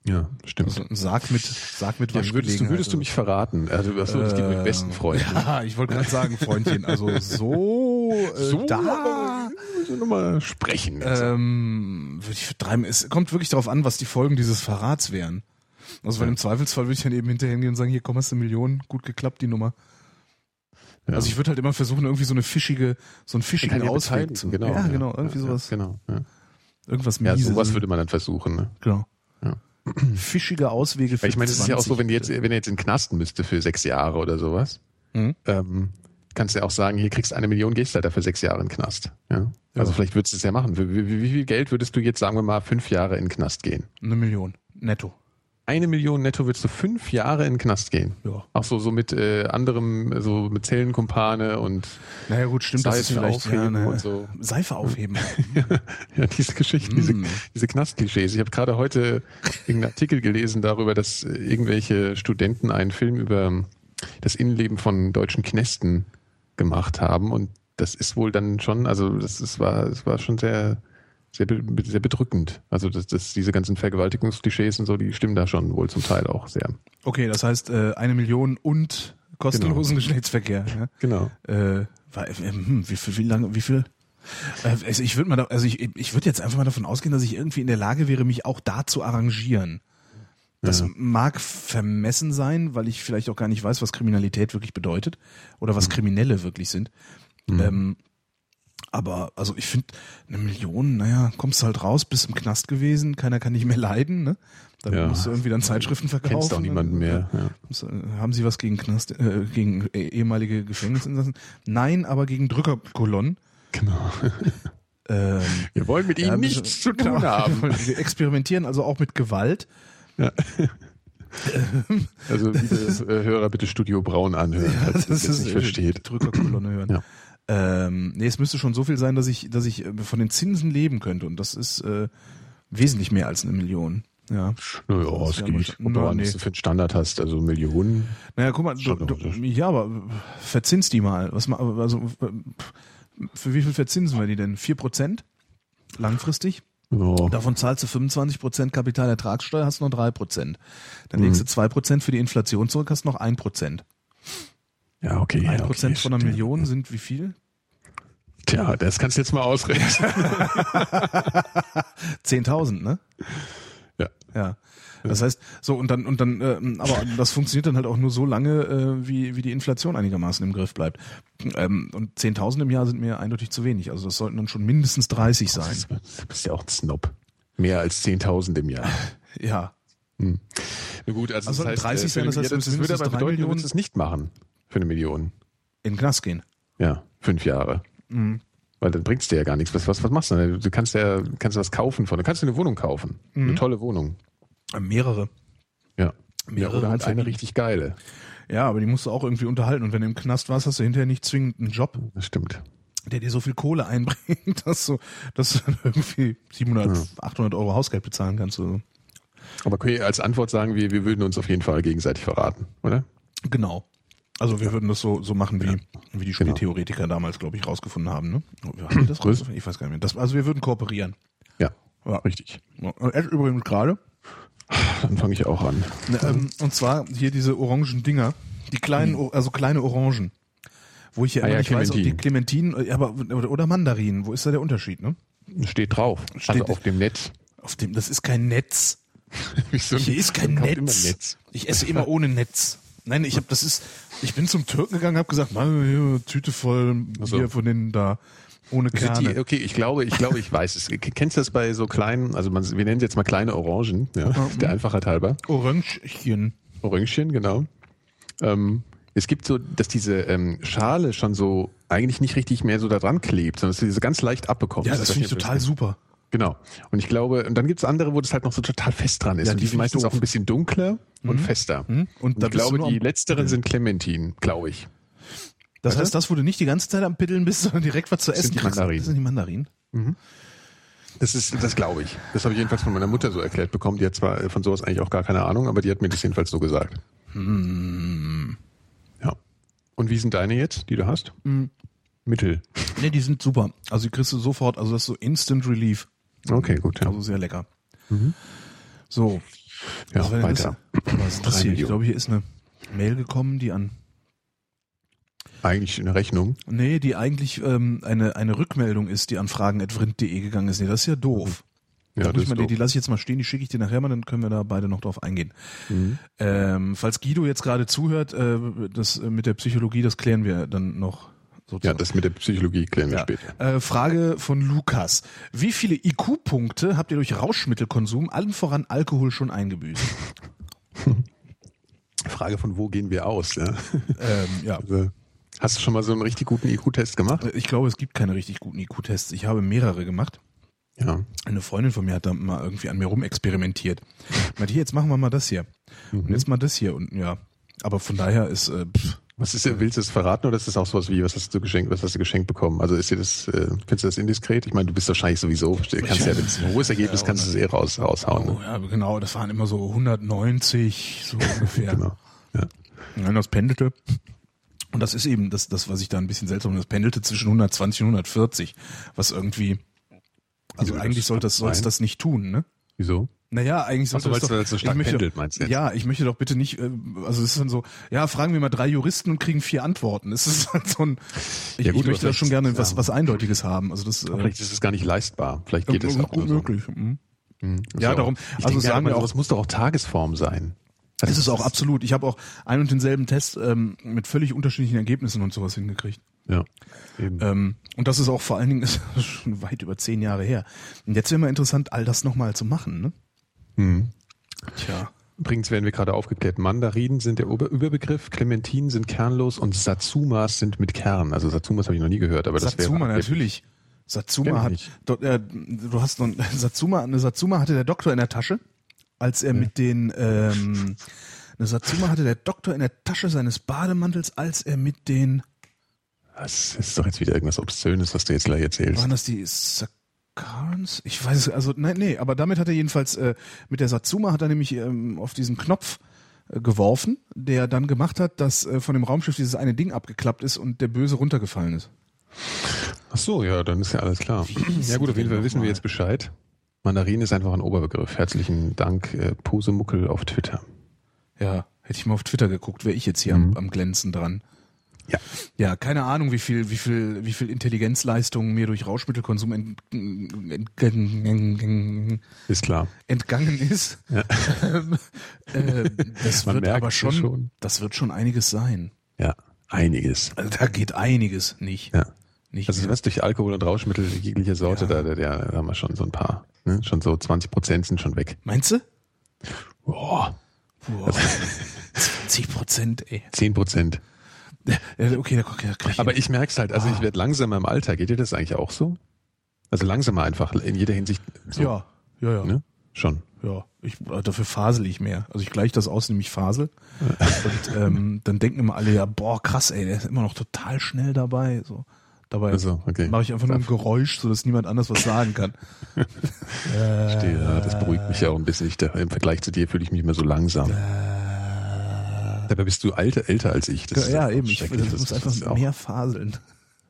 Ja, stimmt. Also ein Sarg mit, Sarg mit ja, würdest, du, würdest du mich verraten? Also, was äh, die mit besten Freunden. Ja, ich wollte gerade sagen, Freundchen. Also so, äh, so da. Nochmal sprechen. Ähm, würde ich drei, es kommt wirklich darauf an, was die Folgen dieses Verrats wären. Also, weil ja. im Zweifelsfall würde ich dann eben hinterher gehen und sagen, hier komm, hast du eine Million, gut geklappt, die Nummer. Ja. Also ich würde halt immer versuchen, irgendwie so eine fischige, so einen fischigen Ausweg zu. Genau, ja, genau, irgendwie sowas. Genau. Ja. Irgendwas Mieses. Ja, sowas würde man dann versuchen. Ne? Genau fischige Auswege für Ich meine, es ist ja auch so, wenn jetzt, wenn er jetzt in den Knasten müsste für sechs Jahre oder sowas, mhm. ähm, kannst du ja auch sagen, hier kriegst du eine Million, gehst halt dafür sechs Jahre in den Knast. Ja? Also ja. vielleicht würdest du es ja machen. Wie, wie, wie, viel Geld würdest du jetzt, sagen wir mal, fünf Jahre in den Knast gehen? Eine Million, netto eine Million netto würdest du fünf Jahre in den Knast gehen. Ja. Auch so, so mit äh, anderem, so mit Zellenkumpane und Naja gut, stimmt, Seife das ist vielleicht aufheben ja, und so. Seife aufheben. ja, diese Geschichten, mm. diese, diese Knastklischees. Ich habe gerade heute irgendeinen Artikel gelesen darüber, dass irgendwelche Studenten einen Film über das Innenleben von deutschen Knästen gemacht haben und das ist wohl dann schon, also das, das war, das war schon sehr sehr, sehr bedrückend. Also das, das, diese ganzen Vergewaltigungsklischees und so, die stimmen da schon wohl zum Teil auch sehr. Okay, das heißt äh, eine Million und kostenlosen genau. Geschlechtsverkehr. Ja? Genau. Äh, äh, hm, wie viel, wie lange, wie viel? Äh, also ich würde mal, also ich, ich würde jetzt einfach mal davon ausgehen, dass ich irgendwie in der Lage wäre, mich auch da zu arrangieren. Das ja. mag vermessen sein, weil ich vielleicht auch gar nicht weiß, was Kriminalität wirklich bedeutet oder was mhm. Kriminelle wirklich sind. Mhm. Ähm, Aber, also ich finde, eine Million, naja, kommst du halt raus, bist im Knast gewesen, keiner kann nicht mehr leiden, ne? Dann ja. musst du irgendwie dann Zeitschriften verkaufen. Kennst auch niemanden mehr. Ja. Haben Sie was gegen Knast, äh, gegen äh, ehemalige Gefängnisinsassen? Nein, aber gegen Drückerkolonnen. Genau. Ähm, wir wollen mit ihnen ja, nichts zu tun genau, haben. Wir experimentieren also auch mit Gewalt. Ja. also liebe äh, Hörer, bitte Studio Braun anhören, ja, falls das, das nicht versteht. Drückerkolonne hören. Ja. Ähm, nee, es müsste schon so viel sein, dass ich, dass ich äh, von den Zinsen leben könnte. Und das ist äh, wesentlich mehr als eine Million. Ja. Naja, es geht. Ob du nee. für einen Standard hast, also Millionen. Naja, guck mal, du, du, ja, aber verzins die mal. Was also für wie viel verzinsen wir die denn? Vier Prozent? Langfristig? Ja. Davon zahlst du 25 Prozent Kapitalertragssteuer, hast noch drei Prozent. Dann legst du mhm. zwei Prozent für die Inflation zurück, hast noch ein Prozent. Ja, okay. Ein Prozent okay, von einer Million sind wie viel? Tja, das kannst du jetzt mal ausrechnen. 10.000, ne? Ja. Ja. Das heißt, so und dann und dann, äh, aber das funktioniert dann halt auch nur so lange, äh, wie wie die Inflation einigermaßen im Griff bleibt. Ähm, und 10.000 im Jahr sind mir eindeutig zu wenig. Also das sollten dann schon mindestens 30 sein. Du bist ja auch ein Snob. Mehr als 10.000 im Jahr. Ja. Hm. Na gut, also, also das heißt, 30 sein, das heißt, das, würde aber bedeuten, Millionen, du würdest es nicht machen für eine Million. In den Knast gehen. Ja, fünf Jahre. Mhm. Weil dann bringt's dir ja gar nichts. Was, was, was machst du denn? Du kannst ja, kannst was kaufen von. Du kannst dir eine Wohnung kaufen. Mhm. Eine tolle Wohnung. Mehrere. Ja. Mehrere. Ja, oder halt eine richtig geile. Ja, aber die musst du auch irgendwie unterhalten. Und wenn du im Knast warst, hast du hinterher nicht zwingend einen Job. Das stimmt. Der dir so viel Kohle einbringt, dass du, dass du dann irgendwie 700, ja. 800 Euro Hausgeld bezahlen kannst. Oder Aber okay, als Antwort sagen wir, wir würden uns auf jeden Fall gegenseitig verraten, oder? Genau. Also wir ja. würden das so, so machen, wie, ja. wie die genau. Spieltheoretiker genau. damals, glaube ich, rausgefunden haben. Ne? Haben das rausgefunden? Ich weiß gar nicht mehr. Das, also wir würden kooperieren. Ja, ja. richtig. Übrigens gerade dann fange ich auch an. Ähm, und zwar hier diese orangen Dinger, die kleinen, hm. also kleine Orangen. Wo ich ja ah immer ja, nicht Clementin. weiß, ob die Clementinen, aber, oder Mandarinen, wo ist da der Unterschied, ne? Steht drauf. Steht also auf dem Netz. Auf dem, das ist kein Netz. Wieso Hier ist kein Netz. Netz. Ich esse immer ohne Netz. Nein, ich habe das ist, ich bin zum Türken gegangen, habe gesagt, hier, Tüte voll, so. hier von denen da ohne Kerne. Die, okay, ich glaube, ich glaube, ich weiß es. Kennst du das bei so kleinen, also man, wir nennen es jetzt mal kleine Orangen, ja, mhm. der Einfachheit halber. Orangchen. Orangchen, genau. Ähm, es gibt so, dass diese ähm, Schale schon so eigentlich nicht richtig mehr so da dran klebt, sondern dass du diese ganz leicht abbekommst. Ja, das, das finde ich total super. Genau. Und ich glaube, und dann gibt es andere, wo das halt noch so total fest dran ist. Ja, die, die sind meistens auch ein bisschen dunkler mhm. und fester. Mhm. Und, und ich glaube, die letzteren sind Clementin, glaube ich. Das heißt, das, wo du nicht die ganze Zeit am Pitteln bist, sondern direkt was zu essen sind die Mandarinen. Das sind die Mandarinen. Mhm. Das ist, das glaube ich. Das habe ich jedenfalls von meiner Mutter so erklärt bekommen. Die hat zwar von sowas eigentlich auch gar keine Ahnung, aber die hat mir das jedenfalls so gesagt. Hm. Ja. Und wie sind deine jetzt, die du hast? Hm. Mittel. Nee, die sind super. Also die kriegst du sofort, also das ist so Instant Relief. Okay, gut. Ja. Also sehr lecker. Mhm. So. Ja, weiter. Was ist das hier? Ich glaube, hier ist eine Mail gekommen, die an eigentlich eine Rechnung? Nee, die eigentlich ähm, eine, eine Rückmeldung ist, die an fragen.vrind.de gegangen ist. Nee, das ist ja doof. Ja, das mal, die, die lasse ich jetzt mal stehen, die schicke ich dir nachher mal, dann können wir da beide noch drauf eingehen. Mhm. Ähm, falls Guido jetzt gerade zuhört, äh, das äh, mit der Psychologie, das klären wir dann noch. Sozusagen. Ja, das mit der Psychologie klären wir ja. später. Äh, Frage von Lukas. Wie viele IQ-Punkte habt ihr durch Rauschmittelkonsum, allen voran Alkohol, schon eingebüßt? Frage von wo gehen wir aus? Ja. Ähm, ja. Also, Hast du schon mal so einen richtig guten IQ-Test gemacht? Ich glaube, es gibt keine richtig guten IQ-Tests. Ich habe mehrere gemacht. Ja. Eine Freundin von mir hat da mal irgendwie an mir rumexperimentiert. Meinte, jetzt machen wir mal das hier. Mhm. Und jetzt mal das hier. Und ja, aber von daher ist. Äh, pff. Was ist, willst du es verraten oder ist das auch sowas wie, was hast du geschenkt, was hast du geschenkt bekommen? Also ist dir das, äh, findest du das indiskret? Ich meine, du bist wahrscheinlich sowieso, kannst ich ja, ein hohes Ergebnis ja, kannst du es eh raus, raushauen. Oh, ne? Ja, genau, das waren immer so 190, so ungefähr. genau. Ja. Und das pendelte. Und das ist eben das, das, was ich da ein bisschen seltsam, das pendelte zwischen 120 und 140, was irgendwie, also Wieso eigentlich sollte das, soll das nicht tun, ne? Wieso? Naja, eigentlich sollte Ach, so, das doch, so stark möchte, pendelt, meinst du? Ja, ich möchte doch bitte nicht, äh, also es ist dann so, ja, fragen wir mal drei Juristen und kriegen vier Antworten. Es ist halt so ein, ich, ja, gut, ich möchte da schon gerne was, was Eindeutiges haben. Also das, äh, vielleicht ist es gar nicht leistbar. Vielleicht geht es auch gut möglich. So. Mhm. Mhm. Ja, darum, ich also sagen wir auch, es muss doch auch Tagesform sein. Das ist es auch absolut. Ich habe auch einen und denselben Test ähm, mit völlig unterschiedlichen Ergebnissen und sowas hingekriegt. Ja. Ähm, und das ist auch vor allen Dingen schon weit über zehn Jahre her. Und jetzt wäre mal interessant, all das nochmal zu machen. Ne? Mhm. Tja. Übrigens werden wir gerade aufgeklärt. Mandarinen sind der Ober Überbegriff, Clementinen sind kernlos und Satsumas sind mit Kern. Also Satsumas habe ich noch nie gehört, aber das Satsuma wäre natürlich. Satsuma hat, do, äh, du hast noch, Satsuma, eine Satsuma hatte der Doktor in der Tasche, als er mit den, ähm, eine Satsuma hatte der Doktor in der Tasche seines Bademantels, als er mit den, das ist doch jetzt wieder irgendwas Obszönes, was du jetzt gleich erzählst. Waren das die Sakarans? Ich weiß es, also nein, nee, aber damit hat er jedenfalls, äh, mit der Satsuma hat er nämlich ähm, auf diesen Knopf äh, geworfen, der dann gemacht hat, dass äh, von dem Raumschiff dieses eine Ding abgeklappt ist und der Böse runtergefallen ist. Ach so, ja, dann ist ja alles klar. Ja gut, auf jeden Fall wissen wir jetzt Bescheid. Mandarin ist einfach ein Oberbegriff. Herzlichen Dank, äh, Posemuckel auf Twitter. Ja, hätte ich mal auf Twitter geguckt, wäre ich jetzt hier mhm. am, am Glänzen dran. Ja. Ja, keine Ahnung, wie viel, wie viel, wie viel Intelligenzleistung mir durch Rauschmittelkonsum ent, ent, ist klar. entgangen ist. Ja. Ähm, äh, das Man wird aber schon, schon, das wird schon einiges sein. Ja, einiges. Also da geht einiges nicht. Ja. Nicht also was durch Alkohol und Rauschmittel jeglicher Sorte, ja. da, da, da haben wir schon so ein paar. Ne? Schon so 20 Prozent sind schon weg. Meinst du? Boah. Boah. 20 Prozent, ey. 10 Prozent. Ja, okay, da, okay, da Aber ich merke es halt, also ah. ich werde langsamer im Alter. Geht dir das eigentlich auch so? Also langsamer einfach, in jeder Hinsicht. So. Ja, ja, ja. Ne? Schon. Ja, ich, dafür fasel ich mehr. Also ich gleiche das aus, nämlich fasel. und ähm, dann denken immer alle, ja, boah, krass, ey, der ist immer noch total schnell dabei. So. Dabei also, okay. mache ich einfach nur ein Geräusch, sodass niemand anders was sagen kann. Verstehe, ja, das beruhigt mich ja auch ein bisschen. Ich, Im Vergleich zu dir fühle ich mich immer so langsam. Äh, Dabei bist du älter, älter als ich. Das ja, eben. Ich, das, muss einfach mehr faseln.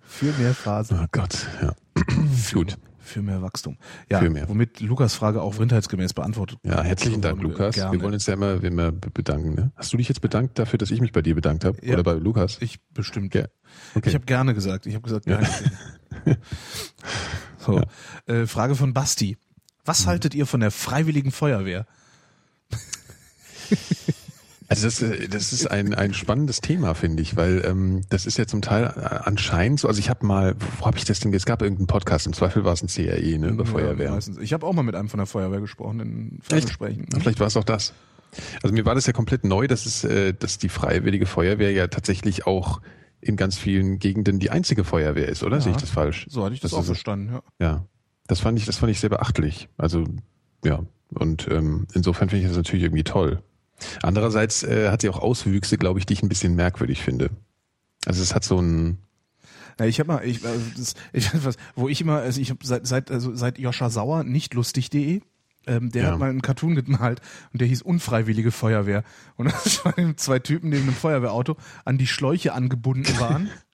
Für mehr Faseln. Oh Gott, ja. Gut. Für mehr Wachstum. Ja, für mehr. womit Lukas Frage auch rindheitsgemäß beantwortet. Ja, herzlichen Dank, Lukas. Gerne. Wir wollen uns ja immer, immer bedanken. Ne? Hast du dich jetzt bedankt dafür, dass ich mich bei dir bedankt habe? Ja, Oder bei Lukas? Ich bestimmt. Ja. Okay. Ich habe gerne gesagt. Ich habe gesagt. Ja. so. Ja. Äh, Frage von Basti. Was mhm. haltet ihr von der Freiwilligen Feuerwehr? Also das, äh, das ist ein, ein spannendes Thema, finde ich, weil ähm, das ist ja zum Teil äh, anscheinend so, also ich habe mal, wo habe ich das denn, es gab irgendeinen Podcast, im Zweifel war es ein CRE, ne, über ja, Feuerwehr. Meistens. Ich habe auch mal mit einem von der Feuerwehr gesprochen in Ferngesprächen. Vielleicht war es auch das. Also mir war das ja komplett neu, dass es, äh, dass die Freiwillige Feuerwehr ja tatsächlich auch in ganz vielen Gegenden die einzige Feuerwehr ist, oder? Ja, Sehe ich das falsch? So hatte ich das, das auch verstanden, ja. Ja. Das fand ich, das fand ich sehr beachtlich. Also, ja. Und ähm, insofern finde ich das natürlich irgendwie toll. Andererseits äh, hat sie auch Auswüchse, glaube ich, die ich ein bisschen merkwürdig finde. Also es hat so ein ja, ich habe mal, ich, also das, ich was, wo ich immer, also ich habe seit seit also seit Joscha Sauer nicht lustig.de, ähm, der ja. hat mal einen Cartoon gemalt und der hieß Unfreiwillige Feuerwehr und das waren zwei Typen neben einem Feuerwehrauto an die Schläuche angebunden waren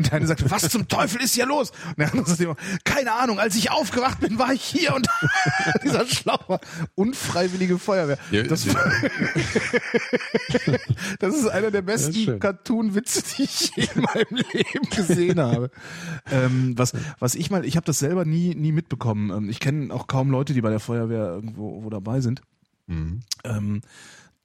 Und der eine sagte, was zum Teufel ist hier los? Und der andere sagte immer, keine Ahnung, als ich aufgewacht bin, war ich hier und dieser Schlauer. Unfreiwillige Feuerwehr. Ja, das, ja. das, ist einer der besten Cartoon-Witze, die ich in meinem Leben gesehen habe. Ähm, was, was ich mal, ich habe das selber nie, nie mitbekommen. Ähm, ich kenne auch kaum Leute, die bei der Feuerwehr irgendwo wo dabei sind. Mhm. Ähm,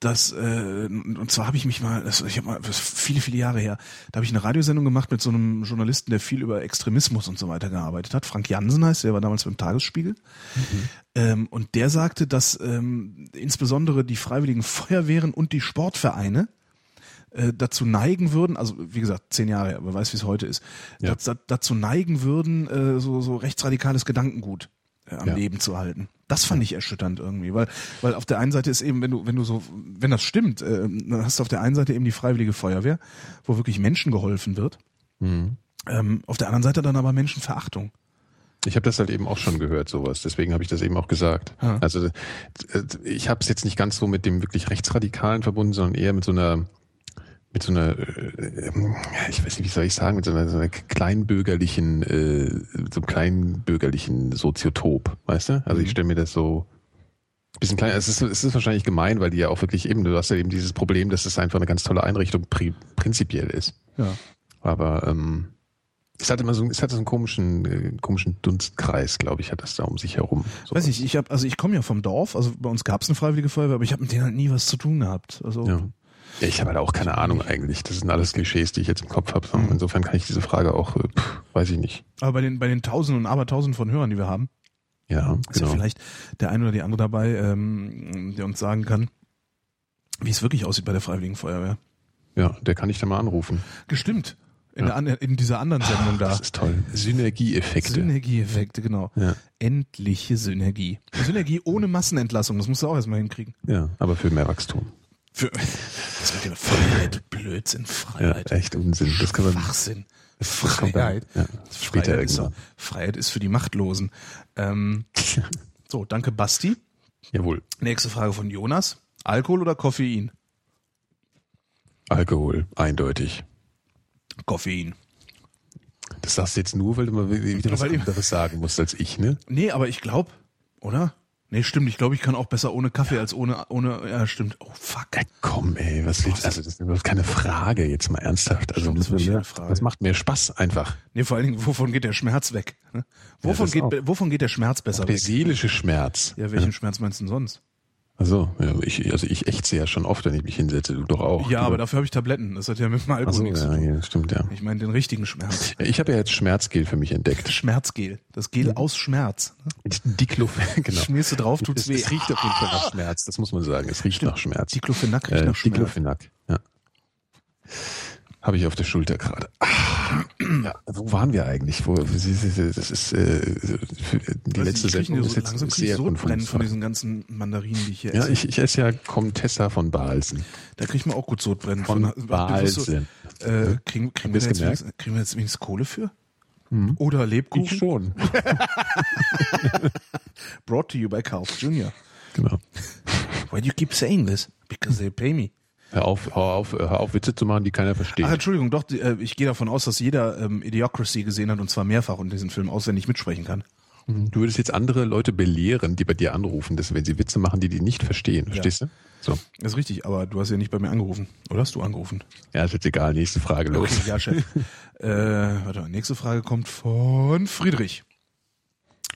das äh, und zwar habe ich mich mal, das, ich habe mal das viele viele Jahre her, da habe ich eine Radiosendung gemacht mit so einem Journalisten, der viel über Extremismus und so weiter gearbeitet hat. Frank Jansen heißt, der war damals beim Tagesspiegel mhm. ähm, und der sagte, dass ähm, insbesondere die Freiwilligen Feuerwehren und die Sportvereine äh, dazu neigen würden, also wie gesagt, zehn Jahre her, wer weiß, wie es heute ist, ja. dazu neigen würden, äh, so, so rechtsradikales Gedankengut äh, am ja. Leben zu halten. Das fand ich erschütternd irgendwie, weil, weil auf der einen Seite ist eben, wenn du, wenn du so, wenn das stimmt, äh, dann hast du auf der einen Seite eben die Freiwillige Feuerwehr, wo wirklich Menschen geholfen wird. Mhm. Ähm, auf der anderen Seite dann aber Menschenverachtung. Ich habe das halt eben auch schon gehört, sowas. Deswegen habe ich das eben auch gesagt. Ja. Also äh, ich habe es jetzt nicht ganz so mit dem wirklich Rechtsradikalen verbunden, sondern eher mit so einer mit so einer, äh, ich weiß nicht, wie soll ich sagen, mit so einer, so einer kleinbürgerlichen, äh, so einem kleinbürgerlichen Soziotop, weißt du? Also ich mhm. stelle mir das so ein bisschen klein, es ist, es ist wahrscheinlich gemein, weil die ja auch wirklich eben, du hast ja eben dieses Problem, dass es einfach eine ganz tolle Einrichtung pri prinzipiell ist. Ja. Aber ähm, es hat immer so, es hat so einen komischen, äh, komischen Dunstkreis, glaube ich, hat das da um sich herum. So Weiß ich, ich habe, also ich komme ja vom Dorf, also bei uns gab es eine Freiwillige Feuerwehr, aber ich habe mit denen halt nie was zu tun gehabt. Also ja. Ja, ich habe halt auch keine Ahnung eigentlich. Das sind alles Klischees, die ich jetzt im Kopf habe. Mhm. Insofern kann ich diese Frage auch, äh, pff, weiß ich nicht. Aber bei den, bei den Tausenden und Abertausenden von Hörern, die wir haben, ja, ist genau. ja vielleicht der eine oder die andere dabei, ähm, der uns sagen kann, wie es wirklich aussieht bei der Freiwilligen Feuerwehr. Ja, der kann ich dann mal anrufen. Gestimmt. In, ja. der, in dieser anderen Sendung da. Das ist toll. Synergieeffekte. Synergieeffekte, genau. Ja. Endliche Synergie. Synergie ohne Massenentlassung, das musst du auch erstmal hinkriegen. Ja, aber für mehr Wachstum. Für, das wird ja Freiheit, Blödsinn, Freiheit. Ja, echt Unsinn. Das kann man, Schwachsinn. Freiheit. Ja, später Freiheit ist, Freiheit ist für die Machtlosen. Ähm, so, danke Basti. Jawohl. Nächste Frage von Jonas. Alkohol oder Koffein? Alkohol, eindeutig. Koffein. Das sagst du jetzt nur, weil du mal wieder was anderes sagen musst als ich, ne? Nee, aber ich glaube, oder? Nee, stimmt. Ich glaube, ich kann auch besser ohne Kaffee als ohne, ohne, ja, stimmt. Oh, fuck. Ja, komm, ey, was willst Also, das ist keine Frage, jetzt mal ernsthaft. Also, das, das, mehr, das macht mehr Spaß einfach. Nee, vor allen Dingen, wovon geht der Schmerz weg? Ne? Wovon, ja, geht, wovon geht der Schmerz besser auch der weg? Der seelische Schmerz. Ja, welchen ja. Schmerz meinst du denn sonst? Also, ja, ich, also ich ächze ja schon oft, wenn ich mich hinsetze, du doch auch. Ja, aber dafür habe ich Tabletten. Das hat ja mit dem Alkohol so, nichts ja, zu tun. Ja, stimmt, ja. Ich meine den richtigen Schmerz. Ich habe ja jetzt Schmerzgel für mich entdeckt. Schmerzgel. Das Gel mhm. aus Schmerz. Ne? Diclofenac, genau. Schmierst du drauf, tut's es, weh. Es riecht auf jeden Fall nach Schmerz, das muss man sagen. Es riecht stimmt. nach Schmerz. Diclofenac riecht äh, nach Schmerz. Diclofenac, ja. Habe ich auf der Schulter gerade. Ja, wo waren wir eigentlich? Wo, das ist äh, die letzte Sendung ist jetzt langsam sehr von diesen ganzen Mandarinen, die ich hier esse. Ja, ich, ich esse ja Comtessa von Balsen. Da kriegt man auch gut Sodbrennen von, von Balsen. So, äh, kriegen, kriegen, wir jetzt wenigstens, kriegen wir jetzt wenigstens Kohle für? Mhm. Oder Lebkuchen? Ich schon. Brought to you by Carl's Jr. Genau. Why do you keep saying this? Because they pay me. Hör auf, hör auf, hör auf, Witze zu machen, die keiner versteht. Ach, Entschuldigung, doch, äh, ich gehe davon aus, dass jeder ähm, Idiocracy gesehen hat und zwar mehrfach und diesen Film auswendig mitsprechen kann. Mhm. Du würdest jetzt andere Leute belehren, die bei dir anrufen, dass wenn sie Witze machen, die die nicht verstehen. Verstehst ja. du? So. Das ist richtig, aber du hast ja nicht bei mir angerufen. Oder hast du angerufen? Ja, ist jetzt egal. Nächste Frage los. Okay, ja, Chef. äh, warte, nächste Frage kommt von Friedrich.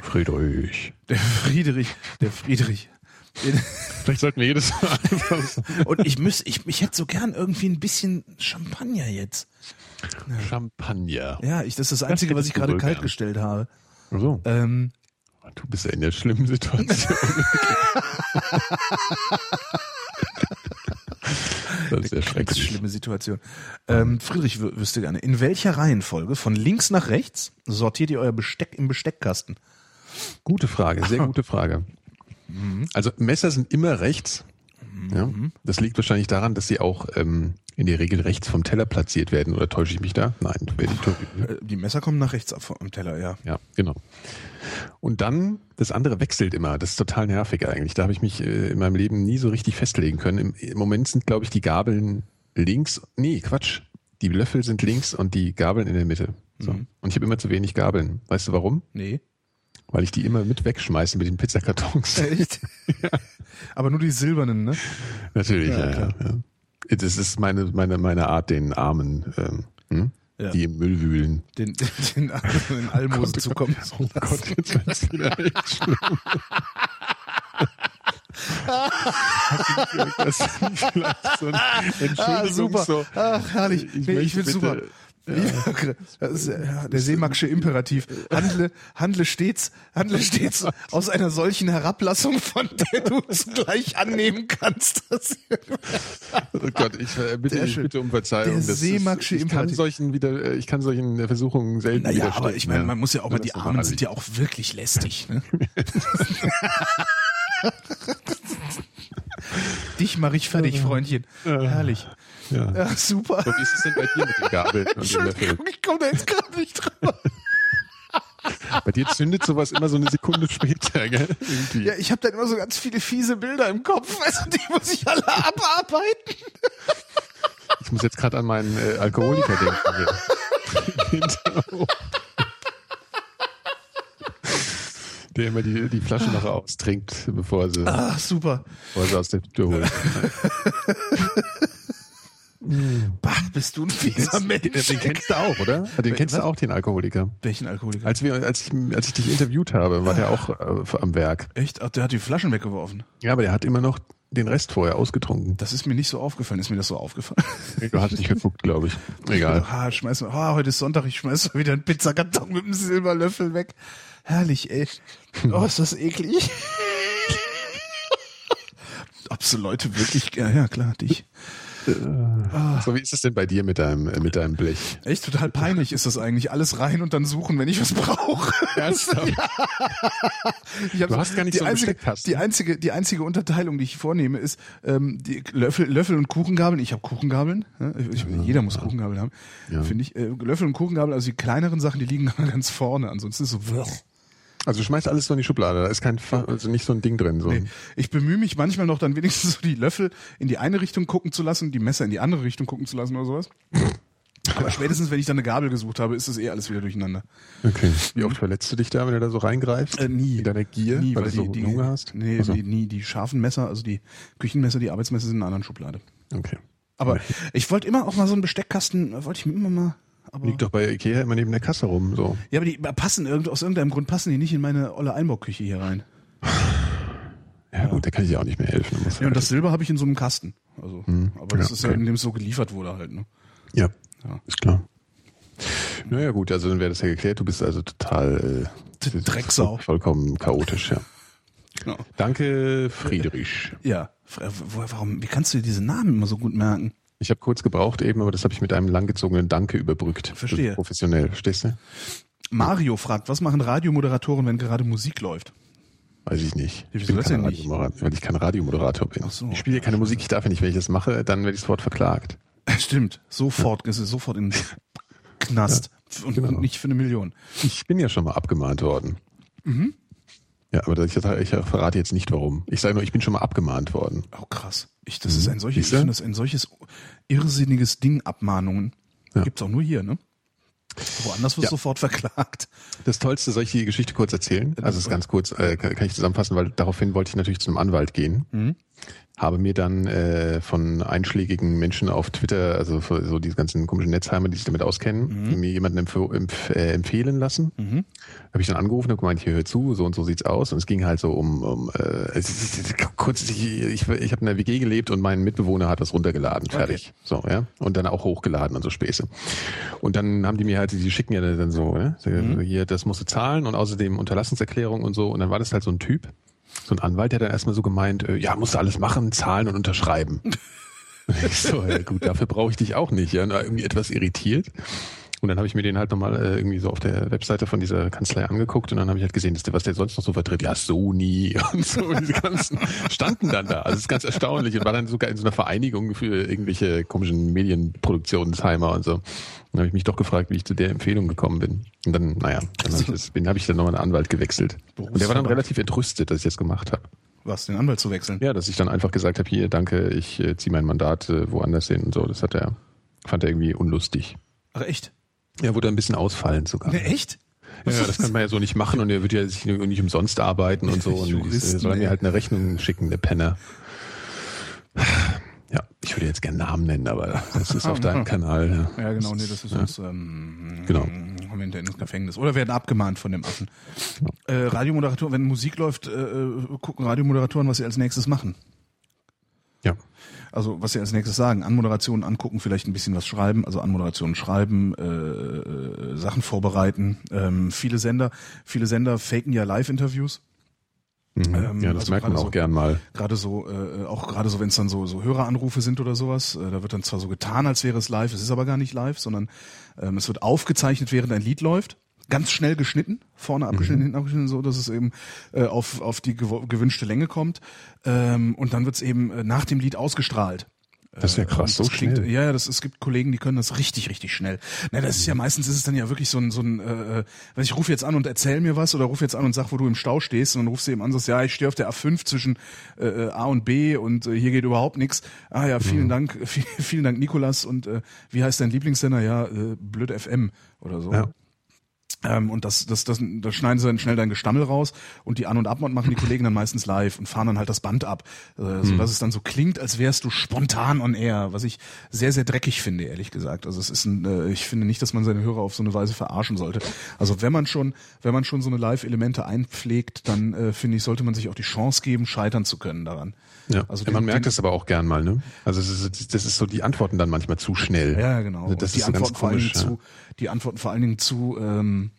Friedrich. Der Friedrich, der Friedrich. Vielleicht sollten wir jedes Mal Und ich müsste, ich, ich hätte so gern irgendwie ein bisschen Champagner jetzt. Champagner. Ja, ich, das ist das Einzige, das was ich gerade kalt gestellt habe. So. Ähm, du bist ja in der schlimmen Situation. das ist ja schrecklich. Schlimme Situation. Ähm, Friedrich wüsste gerne, in welcher Reihenfolge von links nach rechts sortiert ihr euer Besteck im Besteckkasten? Gute Frage, sehr gute Frage. Mhm. Also Messer sind immer rechts. Mhm. Ja, das liegt wahrscheinlich daran, dass sie auch ähm, in der Regel rechts vom Teller platziert werden. Oder täusche ich mich da? Nein. Die, äh, die Messer kommen nach rechts vom Teller, ja. Ja, genau. Und dann, das andere wechselt immer. Das ist total nervig eigentlich. Da habe ich mich äh, in meinem Leben nie so richtig festlegen können. Im, im Moment sind, glaube ich, die Gabeln links. Nee, Quatsch. Die Löffel sind links und die Gabeln in der Mitte. So. Mhm. Und ich habe immer zu wenig Gabeln. Weißt du warum? Nee. Weil ich die immer mit wegschmeiße mit den Pizzakartons. Echt? ja. Aber nur die silbernen, ne? Natürlich, ja, ja, ja, Das ist meine, meine, meine Art, den Armen, ähm, hm? ja. die im Müll wühlen. Den, den, den, den Almosen oh zukommen zu Oh Gott, jetzt wird's wieder echt schlimm. das vielleicht so eine Entschuldigung ah, super. So, Ach, herrlich. Ich, nee, ich finde super. Ja. Das ist, ja, der Seemacksche Imperativ. Handle, handle stets, handle stets aus einer solchen Herablassung, von der du es gleich annehmen kannst. oh Gott, ich äh, bitte, ich bitte um Verzeihung. Der Seemacksche ich Imperativ. Kann solchen wieder, äh, ich kann solchen Versuchungen selten naja, aber ich meine, man muss ja auch mal, die Armen sind ja auch wirklich lästig. Ne? Dich mache ich fertig, Freundchen. Herrlich. Ja. ja, super. So, wie ist es denn bei dir mit den Gabeln und den Löffeln? Ich komme da jetzt gerade nicht drüber. Bei dir zündet sowas immer so eine Sekunde später, gell? Irgendwie. Ja, ich habe dann immer so ganz viele fiese Bilder im Kopf, also die muss ich alle abarbeiten. Ich muss jetzt gerade an meinen äh, Alkoholiker denken. Der immer die, die Flasche noch austrinkt, bevor sie, ah, super. bevor sie aus der Tür holt. Bah, bist du ein fieser Mensch. Den, den kennst du auch, oder? Den kennst Was? du auch, den Alkoholiker. Welchen Alkoholiker? Als, wir, als, ich, als ich dich interviewt habe, war der auch äh, am Werk. Echt? Ach, der hat die Flaschen weggeworfen. Ja, aber der hat immer noch den Rest vorher ausgetrunken. Das ist mir nicht so aufgefallen. Ist mir das so aufgefallen? Du hast nicht geguckt, glaube ich. Egal. Ah, schmeiß mal, ah, heute ist Sonntag, ich schmeiß mal wieder einen Pizzakarton mit einem Silberlöffel weg. Herrlich, ey. Oh, ist das eklig. Ob so Leute wirklich, ja, ja klar, dich. So, wie ist es denn bei dir mit deinem, äh, mit deinem Blech? Echt total peinlich ist das eigentlich. Alles rein und dann suchen, wenn ich was brauche. Ernsthaft? Ich Du hast gar nicht die so einzige, die einzige, die einzige Unterteilung, die ich vornehme, ist ähm, die Löffel, Löffel und Kuchengabeln. Ich habe Kuchengabeln. Ja, ich, jeder muss Kuchengabeln haben, Ja. finde ich. Äh, Löffel und Kuchengabel, also die kleineren Sachen, die liegen ganz vorne. Ansonsten ist es so. Also du schmeißt alles so in die Schublade. Da ist kein, Fa- also nicht so ein Ding drin. So. Nee. Ich bemühe mich manchmal noch dann wenigstens so die Löffel in die eine Richtung gucken zu lassen, die Messer in die andere Richtung gucken zu lassen oder sowas. Aber spätestens, wenn ich dann eine Gabel gesucht habe, ist das eh alles wieder durcheinander. Okay. Wie oft verletzt du dich da, wenn du da so reingreifst? Äh, nie. In deiner Gier? Nie, weil, weil, du so die, Hunger hast? Nee, Ach so. die, nie. Die scharfen Messer, also die Küchenmesser, die Arbeitsmesser sind in einer anderen Schublade. Okay. Aber ich wollte immer auch mal so einen Besteckkasten, wollte ich mir immer mal. Aber, Liegt doch bei Ikea immer neben der Kasse rum. So. ja, aber die passen irgend, aus irgendeinem Grund passen die nicht in meine olle Einbauküche hier rein. Ja, gut, da kann ich dir auch nicht mehr helfen. Ja, und halt- das Silber habe ich in so einem Kasten. Also, aber das ja, ist ja, okay. in dem es so geliefert wurde halt. Ne? ja, Ja. ist klar. Naja gut, also dann wäre das ja geklärt. Du bist also total äh, Drecksau. Vollkommen chaotisch, ja. Genau. Danke, Friedrich. Ja, warum? Wie kannst du dir diese Namen immer so gut merken? Ich habe kurz gebraucht eben, aber das habe ich mit einem langgezogenen Danke überbrückt. Verstehe. Professionell, verstehst du? Mario fragt, was machen Radiomoderatoren, wenn gerade Musik läuft? Weiß ich nicht. Wieso Ich bin kein denn nicht? Radiomoderator, weil ich kein Radiomoderator bin. Ach so. Ich spiele ja keine Musik, ich darf ja nicht, wenn ich das mache, dann werde ich sofort verklagt. Stimmt, sofort, es ist sofort in den Knast. und, genau. und nicht für eine Million. Ich bin ja schon mal abgemahnt worden. Mhm. Ja, aber ich, ich verrate jetzt nicht warum. Ich sage nur, ich bin schon mal abgemahnt worden. Oh krass. Ich, das ist ein solches, ich finde das ein solches irrsinniges Ding, Abmahnungen. Ja. Gibt's auch nur hier, ne? Woanders wird Ja. sofort verklagt. Das Tollste, soll ich die Geschichte kurz erzählen? Also es ist ganz kurz, äh, kann kann ich zusammenfassen, weil daraufhin wollte ich natürlich zum Anwalt gehen. Mhm. Habe mir dann äh, von einschlägigen Menschen auf Twitter, also so diese ganzen komischen Netzheimer, die sich damit auskennen, Mhm. mir jemanden empf empf äh, empfehlen lassen. Habe ich dann angerufen und gemeint, hier hör zu, so und so sieht's aus. Und es ging halt so um, um äh, kurz, ich, ich, ich habe in einer WG gelebt und mein Mitbewohner hat das runtergeladen, fertig. So, ja. Und dann auch hochgeladen und so Späße. Und dann haben die mir halt, die schicken ja dann so, ne? So, hier, das musst du zahlen und außerdem Unterlassungserklärung und so. Und dann war das halt so ein Typ, so ein Anwalt, der dann erstmal so gemeint, äh, ja, musst du alles machen, zahlen und unterschreiben. Ich so, ja gut, dafür brauche ich dich auch nicht, ja, irgendwie etwas irritiert. Und dann habe ich mir den halt nochmal äh, irgendwie so auf der Webseite von dieser Kanzlei angeguckt und dann habe ich halt gesehen, dass der, was der sonst noch so vertritt, ja, Sony und so, diese ganzen standen dann da. Also es ist ganz erstaunlich und war dann sogar in so einer Vereinigung für irgendwelche komischen Medienproduktionsheimer und so. Dann habe ich mich doch gefragt, wie ich zu der Empfehlung gekommen bin. Und dann, naja, dann habe ich, das, bin, habe ich dann nochmal einen Anwalt gewechselt. Und der war dann relativ entrüstet, dass ich das gemacht habe. Was, den Anwalt zu wechseln? Ja, dass ich dann einfach gesagt habe, hier, danke, ich äh, ziehe mein Mandat äh, woanders hin und so. Das hat er, fand er irgendwie unlustig. Ach, echt? Er wurde ein bisschen ausfallend sogar. Ne, echt? Ja, das kann man ja so nicht machen und er wird ja sich nicht umsonst arbeiten und so. Und Juristen, äh, soll er ey. mir halt eine Rechnung schicken, der Penner. Ja, ich würde jetzt gerne Namen nennen, aber das ist auf deinem Kanal. Ja, Ja, genau, nee, das ist uns, ähm, Genau. haben wir hinterher ins Gefängnis. Oder werden abgemahnt von dem Affen. Äh, Radiomoderatoren, wenn Musik läuft, äh, äh, gucken Radiomoderatoren, was sie als nächstes machen. ja. Also was sie als nächstes sagen, Anmoderationen angucken, vielleicht ein bisschen was schreiben, also Anmoderationen schreiben, äh, äh, Sachen vorbereiten. Ähm, viele Sender, viele Sender faken ja Live-Interviews. Mhm. Ähm, ja, das also merkt man auch so- gern mal. Gerade so, äh, auch gerade so, wenn es dann so, so Höreranrufe sind oder sowas, äh, da wird dann zwar so getan, als wäre es live, es ist aber gar nicht live, sondern ähm, es wird aufgezeichnet, während ein Lied läuft. Ganz schnell geschnitten, vorne abgeschnitten, hinten abgeschnitten, so dass es eben äh, auf, auf die gewünschte Länge kommt. Ähm, und dann wird es eben äh, nach dem Lied ausgestrahlt. Das ist ja krass, Und so klingt, schnell. Ja, ja, das, es gibt Kollegen, die können das richtig, richtig schnell. Na, das ist ja meistens ist es dann ja wirklich so ein, so ein, äh, äh, weiß ich rufe jetzt an und erzähl mir was oder ruf jetzt an und sag, wo du im Stau stehst und dann rufst du eben an und sagst, ja, ich stehe auf der A5 zwischen äh, äh, A und B und äh, hier geht überhaupt nichts. Ah ja, vielen Dank, viel, vielen Dank, Nikolas und äh, wie heißt dein Lieblingssender? Ja, äh, Blöd FM oder so. Ja. Ähm, und das, das, das, das schneiden sie dann schnell dein Gestammel raus und die An- und Abmod machen die Kollegen dann meistens live und fahren dann halt das Band ab, äh, so dass es dann so klingt, als wärst du spontan on air, was ich sehr, sehr dreckig finde, ehrlich gesagt. Also es ist ein, äh, ich finde nicht, dass man seine Hörer auf so eine Weise verarschen sollte. Also wenn man schon, wenn man schon so eine Live-Elemente einpflegt, dann äh, finde ich, sollte man sich auch die Chance geben, scheitern zu können daran. Ja, also ja, man merkt es aber auch gern mal, ne? Also das ist, das ist so, die Antworten dann manchmal zu schnell. Ja, genau. Das die ist Antworten ganz vor allen komisch. Dingen Ja. zu, die Antworten vor allen Dingen zu, ähm,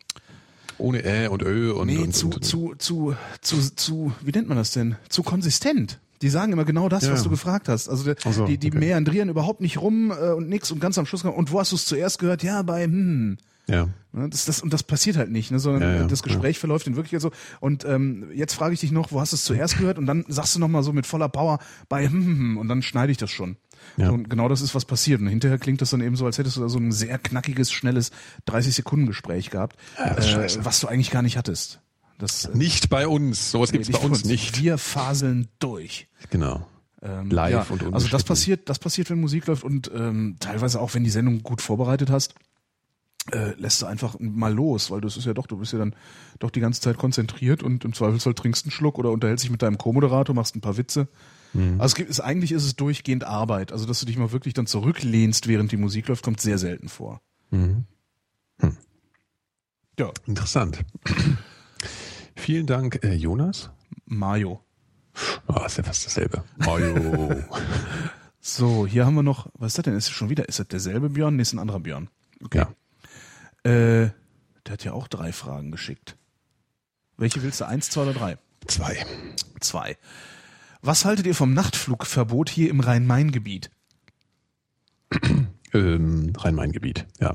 Ohne Ä und Ö und, nee, und, zu, und, zu, zu, zu, zu, wie nennt man das denn? Zu konsistent. Die sagen immer genau das, Ja. was du gefragt hast. Also so, die, die okay. meandrieren überhaupt nicht rum äh, und nix und ganz am Schluss und wo hast du es zuerst gehört? Ja, bei hm. Ja. Ne, Das, das, und das passiert halt nicht, ne, sondern Ja, ja, das Gespräch verläuft in Wirklichkeit so. Und ähm, jetzt frage ich dich noch, wo hast du es zuerst gehört? Und dann sagst du nochmal so mit voller Power bei hm, hm, hm, und dann schneide ich das schon. Ja. So, und genau das ist, was passiert. Und hinterher klingt das dann eben so, als hättest du da so ein sehr knackiges, schnelles 30-Sekunden-Gespräch gehabt, Ja, äh, was du eigentlich gar nicht hattest. Das, äh, Nicht bei uns. Sowas gibt's nicht bei uns nicht. Wir faseln durch. Genau. Ähm, Live ja, und Also das passiert, das passiert, wenn Musik läuft und ähm, teilweise auch, wenn die Sendung gut vorbereitet hast, äh, lässt du einfach mal los, weil das ist ja doch, du bist ja dann doch die ganze Zeit konzentriert und im Zweifelsfall trinkst einen Schluck oder unterhältst dich mit deinem Co-Moderator, machst ein paar Witze. Mhm. Also es gibt, ist, eigentlich ist es durchgehend Arbeit. Also dass du dich mal wirklich dann zurücklehnst, während die Musik läuft, kommt sehr selten vor. Mhm. Hm. Ja, Interessant. Vielen Dank, äh, Jonas. Mayo. Oh, ist ja fast dasselbe. Mario. So, hier haben wir noch, was ist das denn? Ist das schon wieder, ist das derselbe Björn? Nee, ist ein anderer Björn. ja. Äh, der hat ja auch drei Fragen geschickt. Welche willst du? Eins, zwei oder drei? Zwei. Zwei. Was haltet ihr vom Nachtflugverbot hier im Rhein-Main-Gebiet? Ähm, Rhein-Main-Gebiet, ja.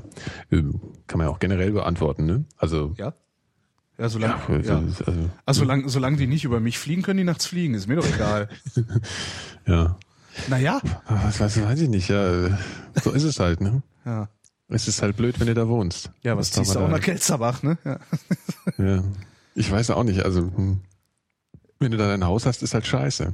Ähm, kann man ja auch generell beantworten, ne? Also, Ja? Ja, solange, ja, ja, also, also, Also solange, solange die nicht über mich fliegen, können die nachts fliegen. Ist mir doch egal. ja. naja. Was weiß, weiß ich nicht, ja. So ist es halt, ne? Ja, Es ist halt blöd, wenn du da wohnst. ja was ziehst du auch da- nach Kelzerbach, ne? Ja. Ja. Ich weiß auch nicht, also, hm. wenn du da dein Haus hast, ist halt scheiße.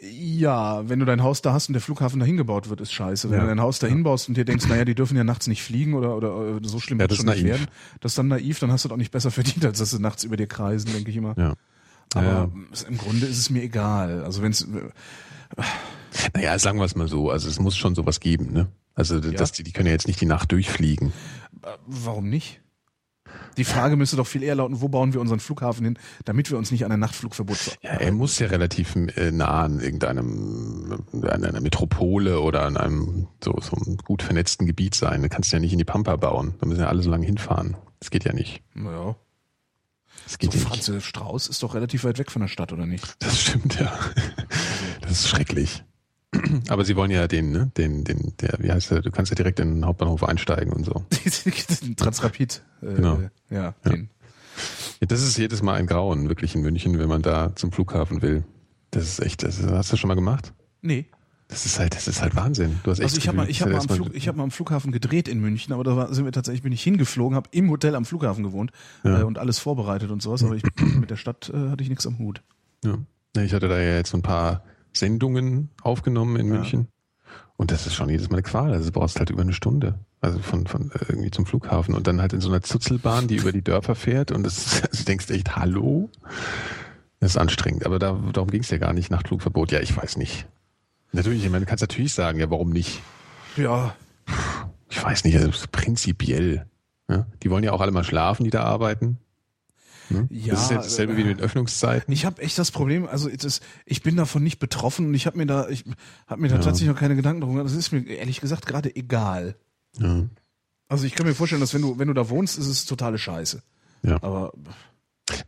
ja, wenn du dein Haus da hast und der Flughafen dahin gebaut wird, ist scheiße. Wenn Ja. du dein Haus dahin baust und dir denkst, naja, die dürfen ja nachts nicht fliegen oder, oder äh, so schlimm Ja, wird das schon nicht werden, das ist dann naiv, dann hast du doch nicht besser verdient, als dass sie nachts über dir kreisen, denke ich immer. Ja. Aber Ja. im Grunde ist es mir egal. Also wenn es Naja, sagen wir es mal so, also es muss schon sowas geben, ne? Also das, die, die können ja jetzt nicht die Nacht durchfliegen. Warum nicht? Die Frage müsste doch viel eher lauten, wo bauen wir unseren Flughafen hin, damit wir uns nicht an ein Nachtflugverbot Ja, er muss ja relativ äh, nah an irgendeinem, an einer Metropole oder an einem so, so einem gut vernetzten Gebiet sein. Da kannst du ja nicht in die Pampa bauen. Da müssen ja alle so lange hinfahren. Das geht ja nicht. Naja. Das So geht ja nicht. Franz Strauß ist doch relativ weit weg von der Stadt, oder nicht? Das stimmt, ja. Das ist schrecklich. Aber sie wollen ja den, ne, den, den, der, wie heißt der, du kannst ja direkt in den Hauptbahnhof einsteigen und so. Transrapid. Äh, Genau. Ja, Ja. Das ist jedes Mal ein Grauen, wirklich in München, wenn man da zum Flughafen will. Das ist echt, das hast du schon mal gemacht? Nee. Das ist halt, das ist halt Wahnsinn. Du hast echt Also ich habe mal, ich hab mal, am Flug, ich hab mal am Flughafen gedreht in München, aber da war, sind wir tatsächlich, bin ich hingeflogen, habe im Hotel am Flughafen gewohnt Ja. äh, und alles vorbereitet und sowas, aber ich, mit der Stadt äh, hatte ich nichts am Hut. Ja. Ja, Ich hatte da ja jetzt so ein paar Sendungen aufgenommen in München. Und das ist schon jedes Mal eine Qual. Also du brauchst halt über eine Stunde. Also von, von äh, irgendwie zum Flughafen und dann halt in so einer Zuzelbahn, die über die Dörfer fährt und das, also du denkst echt, hallo? Das ist anstrengend, aber da, darum ging es ja gar nicht, Nachtflugverbot. Ja, ich weiß nicht. Natürlich, ich meine, du kannst natürlich sagen, ja, warum nicht? Ja, Ich weiß nicht, also prinzipiell. Ja? Die wollen ja auch alle mal schlafen, die da arbeiten. Ne? Ja, das ist ja dasselbe wie mit Öffnungszeiten. Ich habe echt das Problem, also ist, ich bin davon nicht betroffen und ich habe mir da, ich habe mir da tatsächlich noch keine Gedanken drum gemacht. Das ist mir ehrlich gesagt gerade egal. Ja. Also ich kann mir vorstellen, dass wenn du, wenn du da wohnst, ist es totale Scheiße. Ja. Aber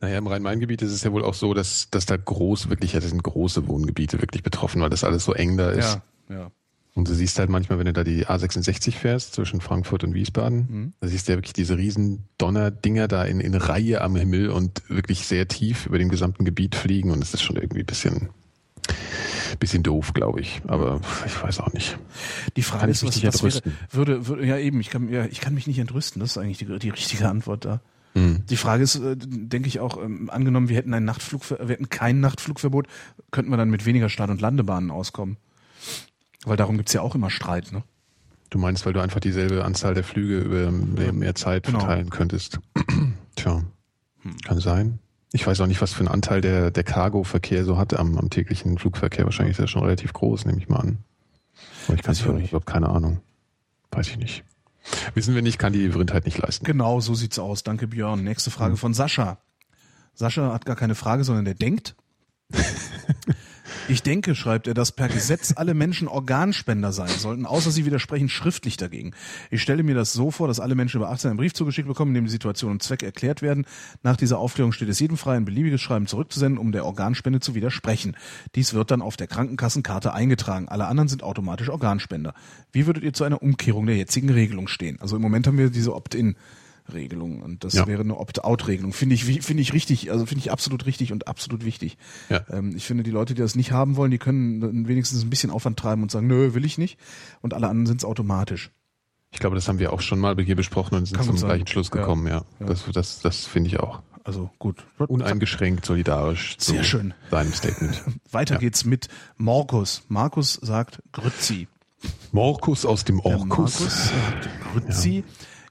Naja, im Rhein-Main-Gebiet ist es ja wohl auch so, dass, dass da groß, wirklich, ja, das sind große Wohngebiete wirklich betroffen, weil das alles so eng da ist. ja, ja. Und du siehst halt manchmal, wenn du da die A66 fährst, zwischen Frankfurt und Wiesbaden, Mhm. da siehst du ja wirklich diese riesen Donnerdinger da in, in Reihe am Himmel und wirklich sehr tief über dem gesamten Gebiet fliegen und es ist schon irgendwie ein bisschen, bisschen doof, glaube ich. Aber ich weiß auch nicht. Die Frage Kann ist, was, was wäre, würde, würde, ja eben, ich kann, ja, ich kann mich nicht entrüsten. Das ist eigentlich die, die richtige Antwort da. Hm. Die Frage ist, äh, denke ich auch, ähm, angenommen, wir hätten ein Nachtflug, wir hätten kein Nachtflugverbot, könnten wir dann mit weniger Start- und Landebahnen auskommen. Weil darum gibt's ja auch immer Streit, ne? Du meinst, weil du einfach dieselbe Anzahl der Flüge über mehr Zeit genau. verteilen könntest. Tja, hm. kann sein. Ich weiß auch nicht, was für einen Anteil der, der Cargo-Verkehr so hat am, am täglichen Flugverkehr. Wahrscheinlich ist er schon relativ groß, nehme ich mal an. Aber ich kann es nicht. Ich habe keine Ahnung. Weiß ich nicht. Wissen wir nicht, kann die Vrindheit nicht leisten. Genau, so sieht's aus. Danke, Björn. Nächste Frage hm. von Sascha. Sascha hat gar keine Frage, sondern der denkt. Ich denke, schreibt er, dass per Gesetz alle Menschen Organspender sein sollten, außer sie widersprechen schriftlich dagegen. Ich stelle mir das so vor, dass alle Menschen über 18 einen Brief zugeschickt bekommen, in dem die Situation und Zweck erklärt werden. Nach dieser Aufklärung steht es jedem frei, ein beliebiges Schreiben zurückzusenden, um der Organspende zu widersprechen. Dies wird dann auf der Krankenkassenkarte eingetragen. Alle anderen sind automatisch Organspender. Wie würdet ihr zu einer Umkehrung der jetzigen Regelung stehen? Also im Moment haben wir diese Opt-in Regelung und das ja. wäre eine Opt-out-Regelung. Finde ich, finde ich richtig, also finde ich absolut richtig und absolut wichtig. Ja. Ähm, ich finde, die Leute, die das nicht haben wollen, die können wenigstens ein bisschen Aufwand treiben und sagen, nö, will ich nicht. Und alle anderen sind es automatisch. Ich glaube, das haben wir auch schon mal hier besprochen und sind Kann zum gleichen Schluss gekommen, ja. ja. Das, das, das finde ich auch. Also gut. Uneingeschränkt solidarisch Sehr schön. deinem Statement. Weiter geht's mit Markus. Markus sagt Grützi. Markus aus dem Orkus. Markus sagt Grützi.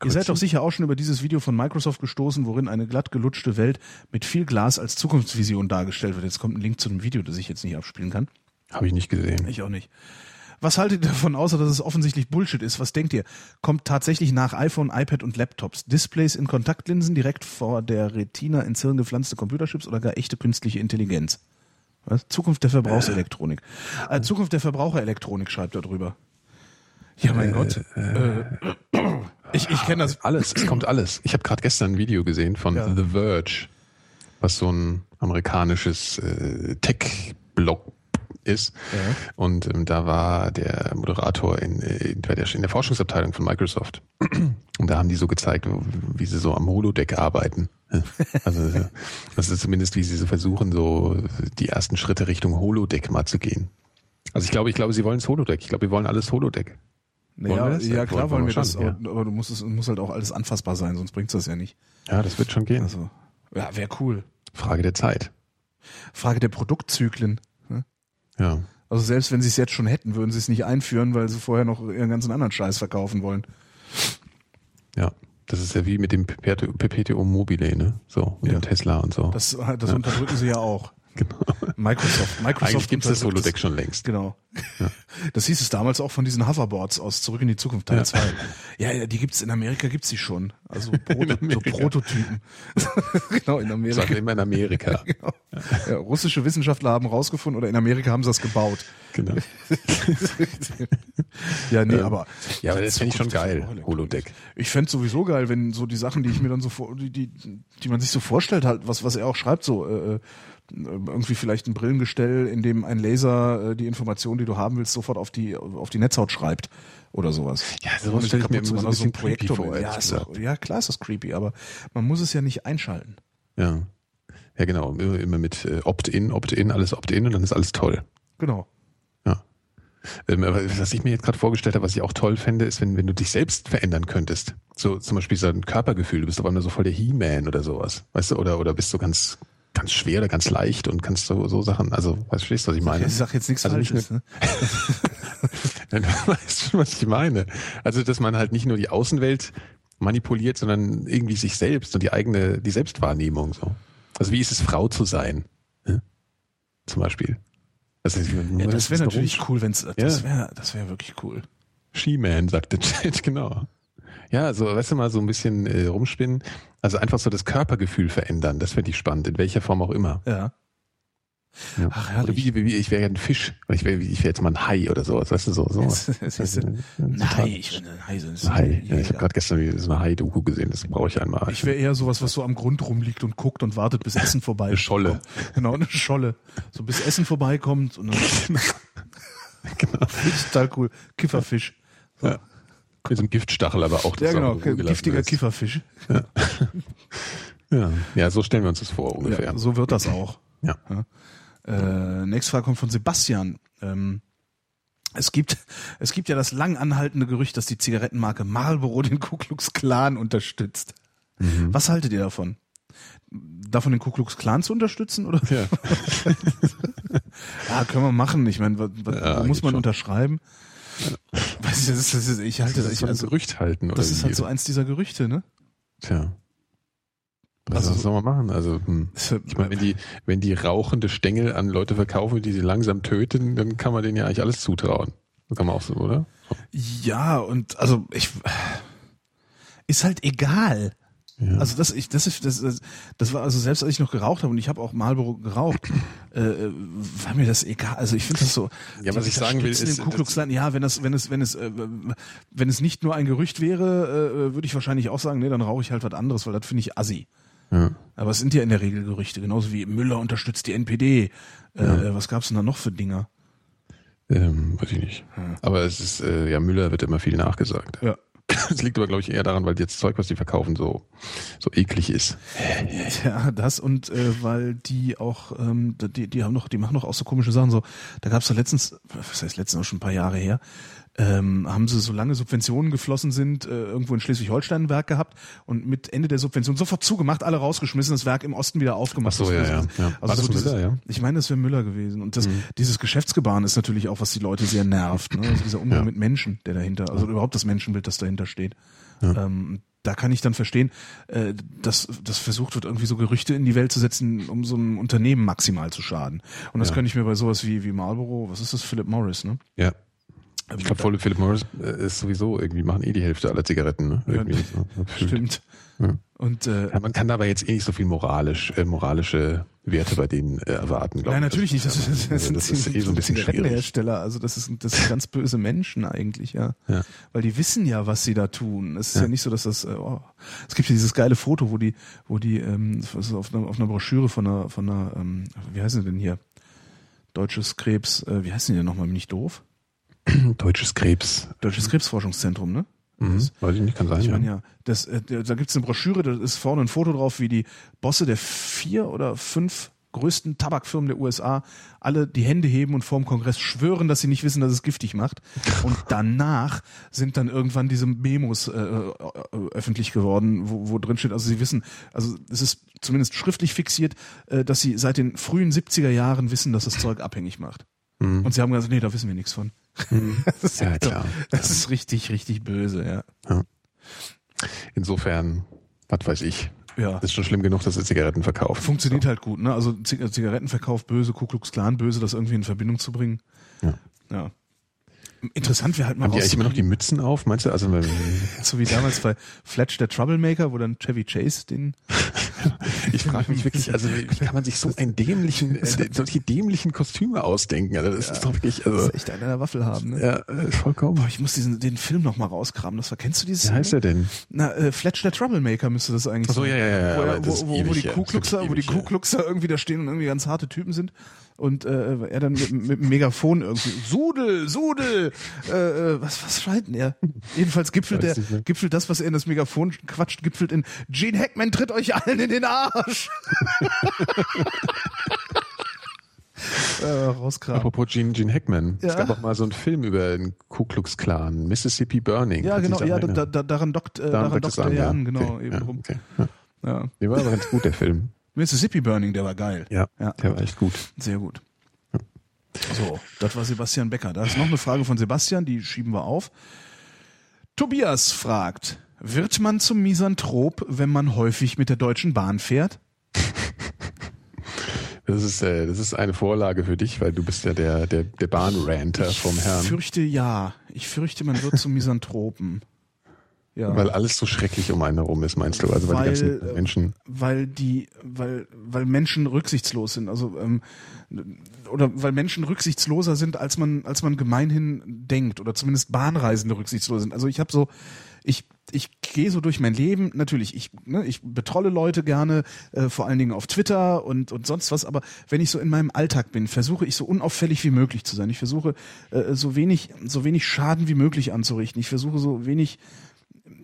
Ihr seid doch sicher auch schon über dieses Video von Microsoft gestoßen, worin eine glatt gelutschte Welt mit viel Glas als Zukunftsvision dargestellt wird. Jetzt kommt ein Link zu einem Video, das ich jetzt nicht abspielen kann. Habe ich nicht gesehen. Ich auch nicht. Was haltet ihr davon, außer dass es offensichtlich Bullshit ist? Was denkt ihr? Kommt tatsächlich nach iPhone, iPad und Laptops Displays in Kontaktlinsen direkt vor der Retina ins Hirn gepflanzte Computerchips oder gar echte künstliche Intelligenz? Was? Zukunft der Verbrauchselektronik. Äh, Zukunft der Verbraucherelektronik schreibt er drüber. Ja, mein äh, Gott. Äh, ich, ich kenne das. Alles, es kommt alles. Ich habe gerade gestern ein Video gesehen von ja. The Verge, was so ein amerikanisches äh, Tech-Blog ist. Ja. Und ähm, da war der Moderator in, äh, in, in der Forschungsabteilung von Microsoft. Und da haben die so gezeigt, wie sie so am Holodeck arbeiten. Also das ist zumindest, wie sie so versuchen, so die ersten Schritte Richtung Holodeck mal zu gehen. Also ich glaube, ich glaube, sie wollen das Holodeck. Ich glaube, wir wollen alles Holodeck. Naja, ja, klar wollen wir, das, ja. aber du musst es muss halt auch alles anfassbar sein, sonst bringt das ja nicht. Ja, das wird schon gehen. Also, ja, wäre cool. Frage der Zeit. Frage der Produktzyklen. Ne? Ja. Also selbst wenn sie es jetzt schon hätten, würden sie es nicht einführen, weil sie vorher noch ihren ganzen anderen Scheiß verkaufen wollen. Ja, das ist ja wie mit dem Perpetuum mobile, ne? So, mit ja. dem Tesla und so. Das, das ja. unterdrücken sie ja auch. Genau. Microsoft. Microsoft Eigentlich gibt es das Holodeck schon längst. Genau. Ja. Das hieß es damals auch von diesen Hoverboards aus Zurück in die Zukunft Teil 2. Ja. ja, die gibt's in Amerika gibt's die schon. Also Proto so Prototypen. genau, in Amerika. Sagen immer in Amerika. genau. Ja, russische Wissenschaftler haben rausgefunden oder in Amerika haben sie das gebaut. Genau. ja, nee, aber. Ja, aber das finde ich schon geil, Holodeck. Ich fände sowieso geil, wenn so die Sachen, die ich mir dann so vor, die, die, die man sich so vorstellt, halt, was, was er auch schreibt, so, äh, äh irgendwie vielleicht ein Brillengestell, in dem ein Laser äh, die Information, die du haben willst, sofort auf die auf die Netzhaut schreibt oder sowas. Ja, so stelle ich mir immer so ein, so ein Projektor vor. Ja, ist ja, klar ist das creepy, aber man muss es ja nicht einschalten. Ja. Ja, genau. Immer mit äh, Opt-in, Opt-in, alles Opt-in und dann ist alles toll. Genau. Ja. Ähm, aber was ich mir jetzt gerade vorgestellt habe, was ich auch toll fände, ist, wenn, wenn du dich selbst verändern könntest. So zum Beispiel so ein Körpergefühl, du bist auf einmal so voll der He-Man oder sowas. Weißt du, oder, oder bist du ganz, ganz schwer oder ganz leicht und kannst so, so Sachen, also weißt du, was ich meine? Ich sag jetzt nichts also Falsches, ne? du weißt schon, was ich meine. Also, dass man halt nicht nur die Außenwelt manipuliert, sondern irgendwie sich selbst und die eigene, die Selbstwahrnehmung so. Also wie ist es, Frau zu sein? Ja? Zum Beispiel. Also, ja, das wäre natürlich cool, wenn es, das wäre, das wäre wirklich cool. She-Man, sagte Chat, genau. Ja, also weißt du mal so ein bisschen äh, rumspinnen. Also einfach so das Körpergefühl verändern. Das finde ich spannend, in welcher Form auch immer. Ja. Ja. Ach, herrlich. Wie, wie, ich wäre ja ein Fisch. Ich wäre ich wär jetzt mal ein Hai oder sowas, weißt du, so. so. ein Hai, ich bin ein Hai. So ein Hai. Ja, ich habe gerade gestern so eine Hai-Doku gesehen, das brauche ich einmal. Ich wäre eher sowas, was so am Grund rumliegt und guckt und wartet, bis Essen vorbei Eine Scholle. Genau, eine Scholle. So bis Essen vorbeikommt und dann. genau. total cool. Kifferfisch. So. Ja. Mit so einem Giftstachel aber auch. Ja, genau, giftiger ist. Kifferfisch. Ja. ja. ja, so stellen wir uns das vor ungefähr. Ja, so wird das auch. Ja. ja. Äh, nächste Frage kommt von Sebastian. Ähm, es gibt, es gibt ja das lang anhaltende Gerücht, dass die Zigarettenmarke Marlboro den Ku Klux Klan unterstützt. Mhm. Was haltet ihr davon? Davon den Ku Klux Klan zu unterstützen oder? Ja, ja können wir machen. Ich meine, was, was, ja, muss man schon. unterschreiben? ich, das ist, das ist, ich halte das, ich also, Gerücht halten. Das ist halt so eins dieser Gerüchte, ne? Tja. Was, also, soll man machen? Also, hm. ich meine, wenn die, wenn die rauchende Stängel an Leute verkaufen, die sie langsam töten, dann kann man denen ja eigentlich alles zutrauen. Das kann man auch so, oder? Ja, und also ich ist halt egal. Ja. Also das, ich, das, ist, das, das, das war also selbst als ich noch geraucht habe und ich habe auch Marlboro geraucht, äh, war mir das egal. Also ich finde das so. Ja, was ich sagen will, ist, ja, wenn das, wenn es, wenn es, äh, wenn es nicht nur ein Gerücht wäre, äh, würde ich wahrscheinlich auch sagen, nee, dann rauche ich halt was anderes, weil das finde ich assi. Ja. Aber es sind ja in der Regel Gerüchte, genauso wie Müller unterstützt die NPD. Äh, ja. Was gab's denn da noch für Dinger? Ähm, weiß ich nicht. Hm. Aber es ist, äh, ja, Müller wird immer viel nachgesagt. Ja. Das liegt aber, glaube ich, eher daran, weil jetzt Zeug, was die verkaufen, so, so eklig ist. Ja, das und äh, weil die auch, ähm, die, die haben noch, die machen noch auch so komische Sachen. So, da gab es ja letztens, was heißt letztens auch schon ein paar Jahre her, ähm, haben sie, solange Subventionen geflossen sind, äh, irgendwo in Schleswig-Holstein ein Werk gehabt und mit Ende der Subvention sofort zugemacht, alle rausgeschmissen, das Werk im Osten wieder aufgemacht. Ach so, ja, ja, ja. Also so dieses, Müller, ja? Ich meine, das wäre Müller gewesen. Und das, mhm. dieses Geschäftsgebaren ist natürlich auch, was die Leute sehr nervt. Ne? Also dieser Umgang ja. mit Menschen, der dahinter, also überhaupt das Menschenbild, das dahinter steht. Ja. Ähm, da kann ich dann verstehen, äh, dass, dass versucht wird, irgendwie so Gerüchte in die Welt zu setzen, um so einem Unternehmen maximal zu schaden. Und das ja. könnte ich mir bei sowas wie, wie Marlboro, was ist das, Philip Morris, ne? Ja. Ich glaube, Philip Morris äh, ist sowieso irgendwie, machen eh die Hälfte aller Zigaretten, ne? Irgendwie ja, so, stimmt. Ja. Und, äh, ja, man kann aber jetzt eh nicht so viel moralisch, äh, moralische Werte bei denen äh, erwarten, glaube ich. Nein, natürlich nicht. Das, das, das, das, das ist eh so ein bisschen schwierig. Also das ist, das sind ganz böse Menschen eigentlich, ja. ja. Weil die wissen ja, was sie da tun. Es ist ja, ja nicht so, dass das, äh, oh, es gibt ja dieses geile Foto, wo die, wo die, ähm, auf einer, auf einer Broschüre von einer, von einer, ähm, wie heißen sie denn hier? Deutsches Krebs, äh, wie heißen die denn nochmal? Bin ich doof? Deutsches Krebs. Deutsches Krebsforschungszentrum, ne? Mhm, das, weiß ich nicht, kann sein. Ich meine, ja, das, äh, da gibt's eine Broschüre, da ist vorne ein Foto drauf, wie die Bosse der vier oder fünf größten Tabakfirmen der USA alle die Hände heben und vorm Kongress schwören, dass sie nicht wissen, dass es giftig macht. Und danach sind dann irgendwann diese Memos äh, äh, öffentlich geworden, wo, wo drin steht, also sie wissen, also es ist zumindest schriftlich fixiert, äh, dass sie seit den frühen 70er Jahren wissen, dass das Zeug abhängig macht. Mhm. Und sie haben gesagt, nee, da wissen wir nichts von. Mhm. Das ist ja, klar. Das ist richtig, richtig böse, ja. ja. Insofern, was weiß ich. Ja. Das ist schon schlimm genug, dass er Zigaretten verkauft. Funktioniert so. halt gut, ne? Also Zigarettenverkauf böse, Ku Klux Klan böse, das irgendwie in Verbindung zu bringen. Ja. Ja. Interessant wäre halt mal Haben die eigentlich immer noch die Mützen auf, meinst du? Also so wie damals bei Fletch der Troublemaker, wo dann Chevy Chase den. ich frage mich wirklich, also wie kann man sich so einen dämlichen, äh, solche dämlichen Kostüme ausdenken? Also das ja, ist doch wirklich, also. Das ist echt einer der Waffel haben, ne? Ja, äh, vollkommen. Boah, ich muss diesen, den Film noch mal rauskramen. Das war, kennst du dieses? Wie heißt der denn? Na, äh, Fletch der Troublemaker müsste das eigentlich Ach so, ja, ja, ja. Wo, ja, wo, wo, wo, die Kuhkluxer, wo die Kuhkluxer irgendwie da stehen und irgendwie ganz harte Typen sind und äh, er dann mit, mit dem Megafon irgendwie Sudel, Sudel, äh, äh, was was schreit denn er? Jedenfalls gipfelt der gipfelt das, was er in das Megafon quatscht, gipfelt in Gene Hackman tritt euch allen in den Arsch. äh, rauskramen. Apropos Gene, Gene Hackman. Ja. Es gab auch mal so einen Film über den Ku Klux Klan, Mississippi Burning. Ja, genau, ja, da, da, daran dockt, äh, daran, daran dockt er ja an, genau, okay. eben ja, rum. Okay. Ja. Ja. Der war aber ganz gut, der Film. Mississippi Burning, der war geil. Ja, ja. der war echt gut. Sehr gut. So, das war Sebastian Becker. Da ist noch eine Frage von Sebastian, die schieben wir auf. Tobias fragt, wird man zum Misanthrop, wenn man häufig mit der Deutschen Bahn fährt? Das ist, äh, das ist eine Vorlage für dich, weil du bist ja der, der, der Bahnranter vom Herrn. Ich fürchte ja. Ich fürchte, man wird zum Misanthropen. Ja. Weil alles so schrecklich um einen herum ist, meinst du? Also weil, weil die ganzen Menschen. Weil die, weil, weil Menschen rücksichtslos sind. Also ähm, oder weil Menschen rücksichtsloser sind, als man, als man gemeinhin denkt, oder zumindest Bahnreisende rücksichtsloser sind. Also ich habe so, ich, ich gehe so durch mein Leben, natürlich, ich, ne, ich betrolle Leute gerne, äh, vor allen Dingen auf Twitter und, und sonst was, aber wenn ich so in meinem Alltag bin, versuche ich so unauffällig wie möglich zu sein. Ich versuche äh, so wenig, so wenig Schaden wie möglich anzurichten. Ich versuche so wenig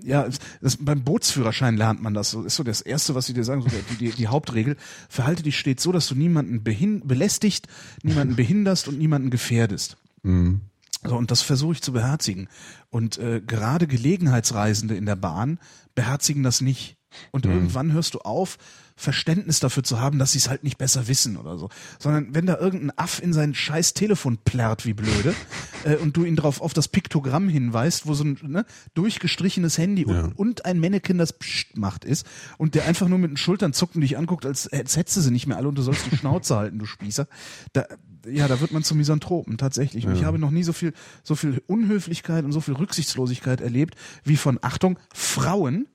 ja, das, beim Bootsführerschein lernt man das. Das ist so das Erste, was sie dir sagen, so die, die, die Hauptregel. Verhalte dich stets so, dass du niemanden belästigt, niemanden behinderst und niemanden gefährdest. Mhm. So, und das versuche ich zu beherzigen. Und äh, gerade Gelegenheitsreisende in der Bahn beherzigen das nicht. Und mhm. irgendwann hörst du auf, Verständnis dafür zu haben, dass sie es halt nicht besser wissen oder so. Sondern wenn da irgendein Aff in sein scheiß Telefon plärrt wie blöde, äh, und du ihn drauf auf das Piktogramm hinweist, wo so ein ne, durchgestrichenes Handy ja. und, und ein Mannequin, das Psst macht ist und der einfach nur mit den Schultern zuckt und dich anguckt, als, als hättest du sie nicht mehr alle und du sollst die Schnauze halten, du Spießer. Da, ja, da wird man zum Misanthropen tatsächlich. Und ja. ich habe noch nie so viel, so viel Unhöflichkeit und so viel Rücksichtslosigkeit erlebt, wie von Achtung Frauen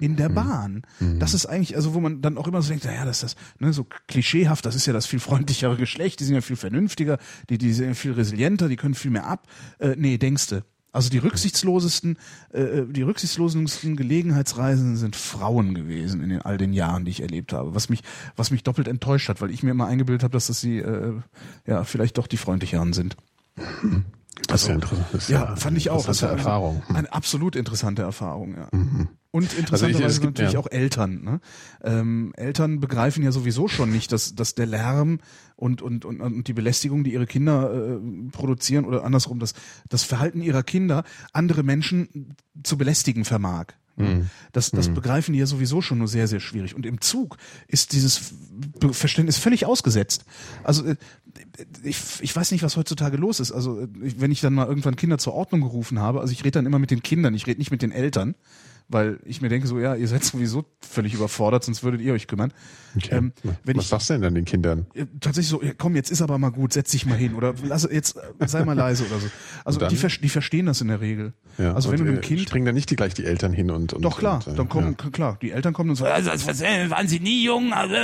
in der mhm. Bahn. Mhm. Das ist eigentlich, also wo man dann auch immer so denkt, naja, das ist das, ne, so klischeehaft, das ist ja das viel freundlichere Geschlecht, die sind ja viel vernünftiger, die, die sind ja viel resilienter, die können viel mehr ab. Äh, nee, denkste. Also die rücksichtslosesten, äh, äh, die rücksichtslosesten Gelegenheitsreisenden sind Frauen gewesen in den, all den Jahren, die ich erlebt habe. Was mich, was mich doppelt enttäuscht hat, weil ich mir immer eingebildet habe, dass das sie äh, ja vielleicht doch die freundlicheren sind. Das ist ja also, interessant. Ja, fand ich auch. Das ist eine Erfahrung. Eine absolut interessante Erfahrung, ja. Mhm. Und interessanterweise also natürlich ja. auch Eltern. Ne? Ähm, Eltern begreifen ja sowieso schon nicht, dass, dass der Lärm und, und, und, und die Belästigung, die ihre Kinder äh, produzieren oder andersrum, das, das Verhalten ihrer Kinder andere Menschen zu belästigen vermag. Mhm. Das, das mhm. begreifen die ja sowieso schon nur sehr, sehr schwierig. Und im Zug ist dieses Verständnis völlig ausgesetzt. Also äh, ich, ich weiß nicht, was heutzutage los ist. Also äh, wenn ich dann mal irgendwann Kinder zur Ordnung gerufen habe, also ich rede dann immer mit den Kindern, ich rede nicht mit den Eltern weil ich mir denke so, ja, ihr seid sowieso völlig überfordert, sonst würdet ihr euch kümmern. Okay. Ähm, Was ich, sagst du denn dann den Kindern? Äh, tatsächlich so, ja, komm, jetzt ist aber mal gut, setz dich mal hin oder lass jetzt äh, sei mal leise oder so. Also die, die verstehen das in der Regel. Ja, also wenn du einem Kind springen dann nicht die gleich die Eltern hin und, und doch klar, und, äh, dann kommen ja. klar, die Eltern kommen und sagen, also, was, waren Sie nie jung? Also,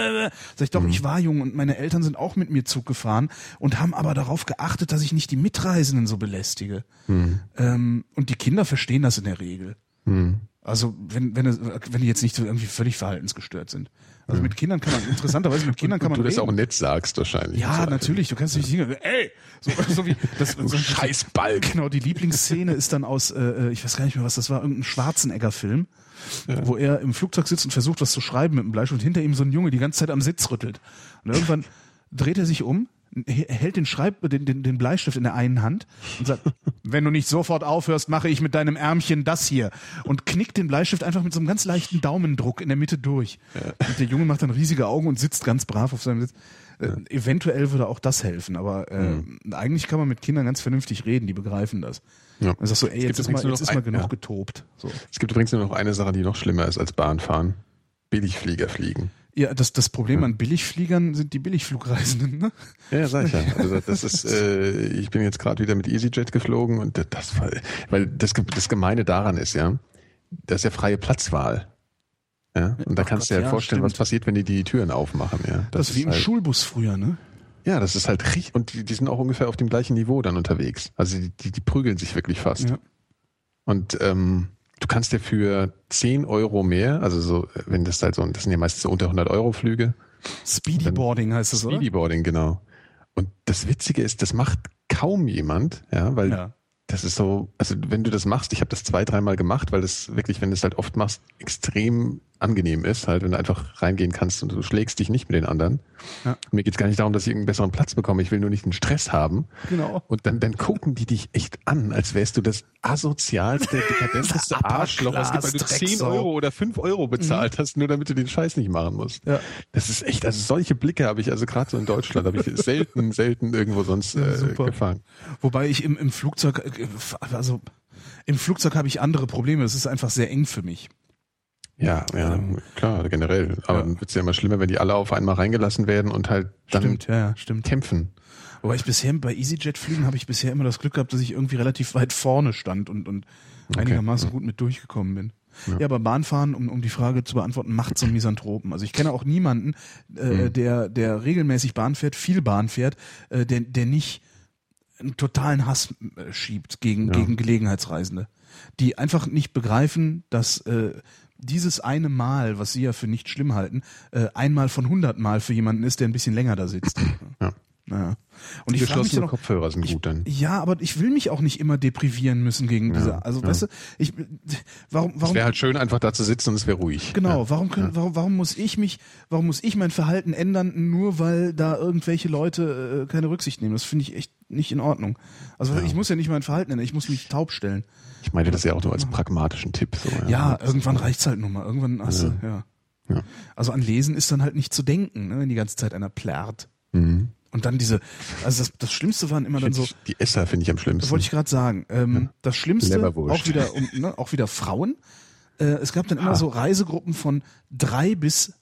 sag ich doch, mhm. ich war jung und meine Eltern sind auch mit mir Zug gefahren und haben aber darauf geachtet, dass ich nicht die Mitreisenden so belästige. Mhm. Ähm, und die Kinder verstehen das in der Regel. Mhm. Also wenn, wenn, wenn die jetzt nicht so irgendwie völlig verhaltensgestört sind. Also mit Kindern kann man, interessanterweise mit Kindern kann man. Du das auch nett sagst wahrscheinlich. Ja, natürlich. Du kannst nicht singen, ey! So, so wie das, so Scheißball. Genau, die Lieblingsszene ist dann aus, äh, äh, ich weiß gar nicht mehr, was das war, irgendein Schwarzenegger-Film, ja. wo er im Flugzeug sitzt und versucht, was zu schreiben mit dem Bleistift und hinter ihm so ein Junge die ganze Zeit am Sitz rüttelt. Und irgendwann dreht er sich um, hält den Schreib den, den, den Bleistift in der einen Hand und sagt, wenn du nicht sofort aufhörst, mache ich mit deinem Ärmchen das hier und knickt den Bleistift einfach mit so einem ganz leichten Daumendruck in der Mitte durch. Ja. Und der Junge macht dann riesige Augen und sitzt ganz brav auf seinem Sitz. Äh, ja. eventuell würde auch das helfen, aber äh, mhm. eigentlich kann man mit Kindern ganz vernünftig reden, die begreifen das. Ja. Dann sagst du, ey, jetzt ist mal, jetzt ist mal genug ja. getobt. So. Es gibt übrigens nur noch eine Sache, die noch schlimmer ist als Bahnfahren. Billigflieger fliegen. Ja, das, das Problem an Billigfliegern sind die Billigflugreisenden, ne? Ja, sag ich ja. Also das ist, äh, ich bin jetzt gerade wieder mit EasyJet geflogen und das, weil das, das Gemeine daran ist, ja, das ist ja freie Platzwahl. Ja, und da Ach kannst Gott, du dir ja vorstellen, stimmt. was passiert, wenn die die Türen aufmachen, ja. Das, das ist wie im halt, Schulbus früher, ne? Ja, das ist halt richtig, und die, die sind auch ungefähr auf dem gleichen Niveau dann unterwegs. Also die, die, die prügeln sich wirklich fast. Ja. Und ähm, du kannst dir für 10 Euro mehr, also so, wenn das halt so, das sind ja meistens so unter 100 Euro Flüge. Speedyboarding heißt das, oder? Speedyboarding, genau. Und das Witzige ist, das macht kaum jemand, ja, weil ja. das ist so, also wenn du das machst, ich habe das zwei, dreimal gemacht, weil das wirklich, wenn du es halt oft machst, extrem angenehm ist, halt, wenn du einfach reingehen kannst und du schlägst dich nicht mit den anderen. Ja. Mir geht's gar nicht darum, dass ich irgendeinen besseren Platz bekomme. Ich will nur nicht den Stress haben. Genau. Und dann, dann gucken die dich echt an, als wärst du das asozialste, dekadenteste Arschloch, was gibt, weil du 10 Euro oder 5 Euro bezahlt mhm. hast, nur damit du den Scheiß nicht machen musst. Ja. Das ist echt, also solche Blicke habe ich, also gerade so in Deutschland, habe ich selten, selten irgendwo sonst äh, ja, gefangen. Wobei ich im, im Flugzeug, äh, also im Flugzeug habe ich andere Probleme. Es ist einfach sehr eng für mich. Ja, ja, ähm, klar, generell. Aber ja. dann wird's ja immer schlimmer, wenn die alle auf einmal reingelassen werden und halt dann stimmt, ja, stimmt. kämpfen. Wobei ich bisher bei EasyJet-Flügen habe ich bisher immer das Glück gehabt, dass ich irgendwie relativ weit vorne stand und, und okay. einigermaßen ja. gut mit durchgekommen bin. Ja. ja, aber Bahnfahren, um, um die Frage zu beantworten, macht so Misanthropen. Also ich kenne auch niemanden, äh, mhm. der, der regelmäßig Bahn fährt, viel Bahn fährt, äh, der, der nicht einen totalen Hass äh, schiebt gegen, ja. gegen Gelegenheitsreisende. Die einfach nicht begreifen, dass äh, dieses eine Mal, was Sie ja für nicht schlimm halten, äh, einmal von hundert Mal für jemanden ist, der ein bisschen länger da sitzt. Ja. Naja. Und die geschlossenen noch, Kopfhörer sind gut dann. Ja, aber ich will mich auch nicht immer deprivieren müssen gegen ja, diese. Also ja. weißt du, ich warum warum? Es wäre halt schön, einfach da zu sitzen und es wäre ruhig. Genau. Ja. Warum können, warum warum muss ich mich, warum muss ich mein Verhalten ändern, nur weil da irgendwelche Leute äh, keine Rücksicht nehmen? Das finde ich echt nicht in Ordnung. Also ich muss ja nicht mein Verhalten ändern, ich muss mich taub stellen. Ich meine das ja auch nur als pragmatischen Tipp. So, ja, ja irgendwann reicht's halt nur mal. Irgendwann hast du, ja. ja. Also an Lesen ist dann halt nicht zu denken, ne, wenn die ganze Zeit einer plärrt. Mhm. Und dann diese, also das, das Schlimmste waren immer dann so. Die Esser finde ich am schlimmsten. Wollte ich gerade sagen. Ähm, Das Schlimmste, auch wieder, um, ne, auch wieder Frauen. Äh, es gab dann immer ha. so Reisegruppen von drei bis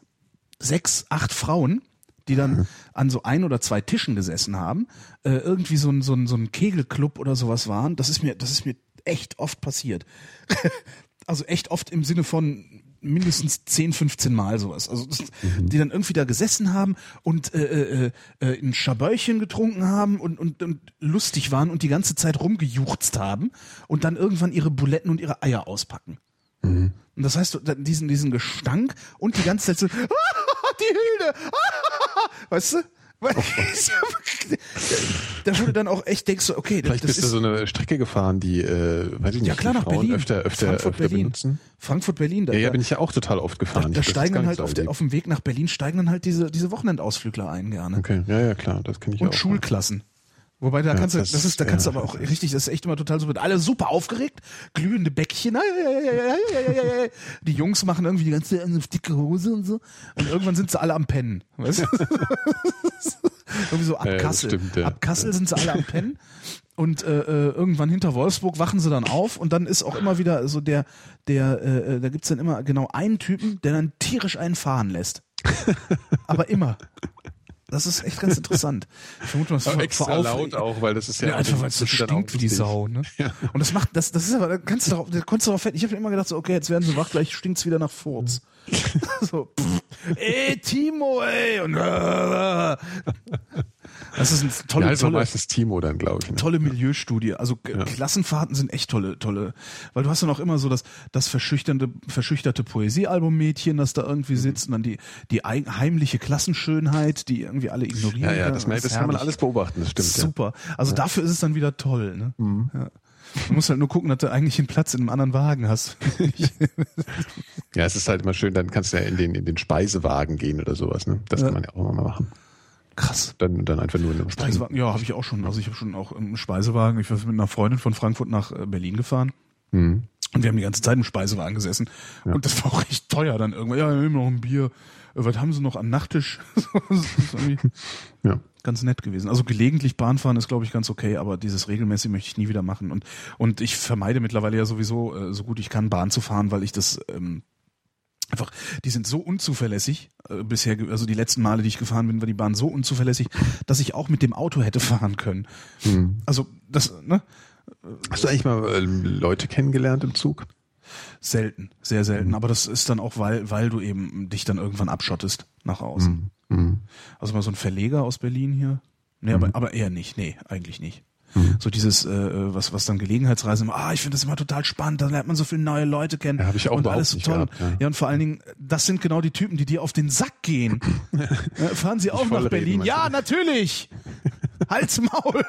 sechs, acht Frauen, die dann mhm. an so ein oder zwei Tischen gesessen haben, äh, irgendwie so ein, so ein, so ein Kegelclub oder sowas waren. Das ist mir, das ist mir echt oft passiert. also echt oft im Sinne von mindestens 10, 15 Mal sowas. Also mhm. die dann irgendwie da gesessen haben und äh, äh, äh, ein Schabäuchen getrunken haben und, und, und lustig waren und die ganze Zeit rumgejuchzt haben und dann irgendwann ihre Buletten und ihre Eier auspacken. Mhm. Und das heißt, diesen, diesen Gestank und die ganze Zeit so, die Hilde, weißt du? Weil da wurde dann auch echt denkst du, okay, vielleicht das bist ist, du so eine Strecke gefahren, die, äh, weiß ich nicht, ja klar nach Frauen Berlin, öfter, öfter, Frankfurt, öfter Berlin. benutzen. Frankfurt Berlin, da, ja, ja, bin ich ja auch total oft gefahren. Da, da steigen dann halt auf, der, auf dem Weg nach Berlin steigen dann halt diese diese Wochenendausflügler ein gerne. Okay, ja ja klar, das kenne ich Und auch. Und Schulklassen. Wobei da ja, kannst du, das, das ist, da kannst du aber auch richtig, das ist echt immer total super. Alle super aufgeregt, glühende Bäckchen. Die Jungs machen irgendwie die ganze dicke Hose und so. Und irgendwann sind sie alle am Pennen. Weißt du? irgendwie so ab ja, Kassel. Stimmt, ja. Ab Kassel sind sie alle am Pennen. Und äh, äh, irgendwann hinter Wolfsburg wachen sie dann auf und dann ist auch immer wieder so der, der, äh, da gibt's dann immer genau einen Typen, der dann tierisch einen fahren lässt. aber immer. Das ist echt ganz interessant. Ich vermute, was vor, extra vor laut auch, weil das ist ja, ja einfach weil es so stinkt wie die Sau. Ne? Ja. Und das macht, das, das ist aber, da kannst du darauf, da konntest du darauf Ich habe immer gedacht, so, okay, jetzt werden sie wach, gleich stinkt's wieder nach Furz. so, pff, ey Timo, ey und äh, das ist eine tolle, ja, also tolle meistens Timo dann, glaube ich. Ne? Tolle Milieustudie. Also ja. Klassenfahrten sind echt tolle, tolle, weil du hast dann auch immer so das, das verschüchternde, verschüchterte Poesiealbum-Mädchen, das da irgendwie mhm. sitzt und dann die, die heimliche Klassenschönheit, die irgendwie alle ignorieren. Ja, ja, das, das, das kann man alles beobachten, das stimmt. Super. Also ja. dafür ist es dann wieder toll, ne? Mhm. Ja. Du musst halt nur gucken, dass du eigentlich einen Platz in einem anderen Wagen hast. ja, es ist halt immer schön, dann kannst du ja in den, in den Speisewagen gehen oder sowas, ne? Das kann man ja auch immer mal machen. Krass. Dann, dann einfach nur in einem Speisewagen. Ja, habe ich auch schon. Also ich habe schon auch im Speisewagen. Ich war mit einer Freundin von Frankfurt nach äh, Berlin gefahren. Mhm. Und wir haben die ganze Zeit im Speisewagen gesessen. Ja. Und das war auch echt teuer dann irgendwann. Ja, wir nehmen noch ein Bier. Äh, was haben sie noch am Nachttisch? ja. ganz nett gewesen. Also gelegentlich Bahnfahren ist, glaube ich, ganz okay, aber dieses regelmäßig möchte ich nie wieder machen. Und, und ich vermeide mittlerweile ja sowieso äh, so gut ich kann, Bahn zu fahren, weil ich das ähm, einfach, die sind so unzuverlässig äh, bisher, also die letzten Male, die ich gefahren bin, war die Bahn so unzuverlässig, dass ich auch mit dem Auto hätte fahren können. Hm. Also das, ne? Hast du eigentlich mal äh, Leute kennengelernt im Zug? Selten, sehr selten. Mhm. Aber das ist dann auch, weil, weil du eben dich dann irgendwann abschottest nach außen. Mhm. Also mal so ein Verleger aus Berlin hier. Nee, mhm. aber, aber eher nicht. Nee, eigentlich nicht. Mhm. So dieses, äh, was, was dann Gelegenheitsreisen, ah, ich finde das immer total spannend, da lernt man so viele neue Leute kennen. Ja, habe ich auch und alles so toll. Gehabt, ja. ja. und vor allen Dingen, das sind genau die Typen, die dir auf den Sack gehen. ja, fahren sie auch nach Berlin? Ja, natürlich! Halt's Maul!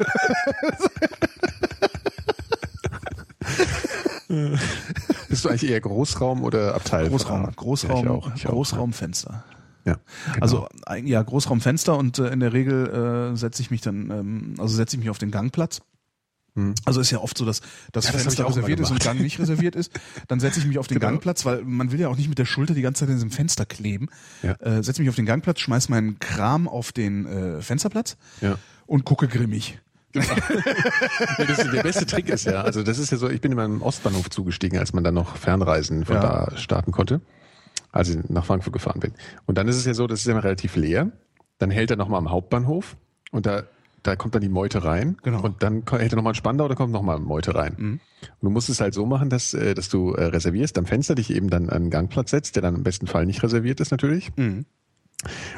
Bist du eigentlich eher Großraum oder Abteil? Großraum, Großraum, ja, ich auch, ich Großraumfenster. Ja, genau. Also ja, Großraumfenster und äh, in der Regel äh, setze ich mich dann, ähm, also setze ich mich auf den Gangplatz. Hm. Also ist ja oft so, dass das ja, Fenster das reserviert ist und Gang nicht reserviert ist. Dann setze ich mich auf den genau. Gangplatz, weil man will ja auch nicht mit der Schulter die ganze Zeit in diesem Fenster kleben. Ja. Äh, setze mich auf den Gangplatz, schmeiß meinen Kram auf den äh, Fensterplatz ja. und gucke grimmig. Genau. das, der beste Trick ist ja, also das ist ja so, ich bin in meinem Ostbahnhof zugestiegen, als man dann noch Fernreisen von ja. da starten konnte als ich nach Frankfurt gefahren bin. Und dann ist es ja so, das ist ja relativ leer. Dann hält er nochmal am Hauptbahnhof und da, da kommt dann die Meute rein. Genau. Und dann hält er nochmal in Spandau, da kommt nochmal Meute rein. Mhm. Und du musst es halt so machen, dass, äh, dass du äh, reservierst am Fenster, dich eben dann an einen Gangplatz setzt, der dann im besten Fall nicht reserviert ist natürlich. Mhm.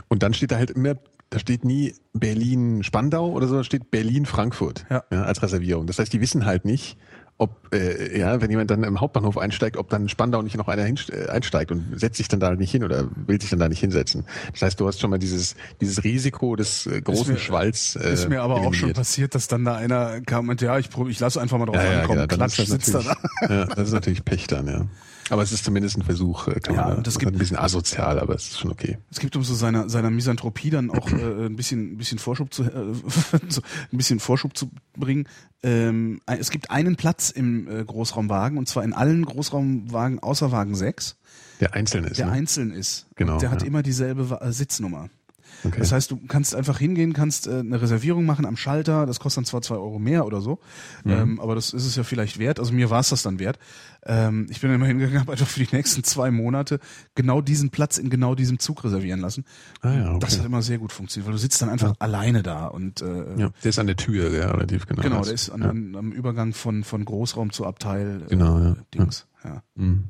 Und dann steht da halt immer, da steht nie Berlin-Spandau oder so, da steht Berlin-Frankfurt ja. ja. als Reservierung. Das heißt, die wissen halt nicht, ob, äh, ja, wenn jemand dann im Hauptbahnhof einsteigt, ob dann Spandau nicht noch einer äh, einsteigt und setzt sich dann da nicht hin oder will sich dann da nicht hinsetzen. Das heißt, du hast schon mal dieses, dieses Risiko des äh, großen ist mir, Schwalls. Äh, ist mir aber eliminiert. auch schon passiert, dass dann da einer kam und ja, ich, ich lasse einfach mal drauf ja, ankommen, ja, genau, klatsch, sitzt da. Ja, das ist natürlich Pech dann, ja. Aber es ist zumindest ein Versuch, äh, kann ja, man, das gibt, ein bisschen asozial, aber es ist schon okay. Es gibt um so seiner seiner Misanthropie dann auch äh, ein bisschen ein bisschen Vorschub zu äh, so, ein bisschen Vorschub zu bringen. Ähm, es gibt einen Platz im äh, Großraumwagen und zwar in allen Großraumwagen außer Wagen 6. Der einzeln ist. Der ne? einzeln ist. Genau. Der hat immer dieselbe äh, Sitznummer. Okay. Das heißt, du kannst einfach hingehen, kannst äh, eine Reservierung machen am Schalter, das kostet dann zwar zwei Euro mehr oder so, mhm. ähm, aber das ist es ja vielleicht wert. Also mir war es das dann wert. Ähm, ich bin dann immer hingegangen, habe einfach für die nächsten zwei Monate genau diesen Platz in genau diesem Zug reservieren lassen. Ah, ja, okay. Das hat immer sehr gut funktioniert, weil du sitzt dann einfach ja. alleine da und äh, ja, der ist an der Tür, ja, relativ genau. Genau, der ist an, an, am Übergang von von Großraum zu Abteil. Äh, genau, ja. Dings. Ja. Mhm.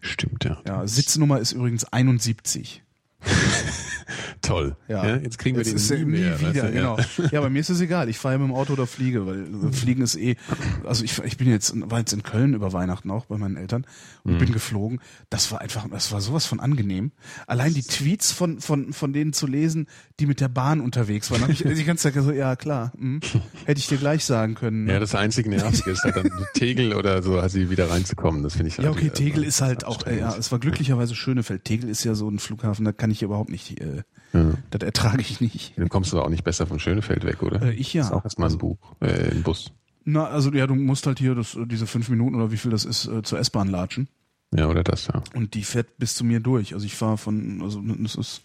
Stimmt, ja. Ja, Sitznummer ist übrigens 71. Toll. Ja. ja. jetzt kriegen wir jetzt den nie, mehr, wieder. Weißt du, genau. Ja. ja, bei mir ist es egal. Ich fahre mit dem Auto oder fliege, weil Fliegen ist eh. Also ich, ich bin jetzt war jetzt in Köln über Weihnachten auch bei meinen Eltern und mhm. bin geflogen. Das war einfach, das war sowas von angenehm. Allein die Tweets von von von denen zu lesen, die mit der Bahn unterwegs waren, habe ich die ganze Zeit so, ja klar, hm, hätte ich dir gleich sagen können. Ja, das einzige Nervige ist halt dann Tegel oder so, also wieder reinzukommen. Das finde ich. Ja, halt okay, Tegel ist halt auch. Äh, ja, es war glücklicherweise Schönefeld. Tegel ist ja so ein Flughafen, da kann ich überhaupt nicht. Äh, ja. Das ertrage ich nicht. Dann kommst du aber auch nicht besser von Schönefeld weg, oder? Äh, ich ja. Das ist auch erstmal ein Buch, äh, ein Bus. Na, also ja, du musst halt hier das, diese fünf Minuten oder wie viel das ist, äh, zur S-Bahn latschen. Ja, oder das, ja. Und die fährt bis zu mir durch. Also ich fahre von, also das ist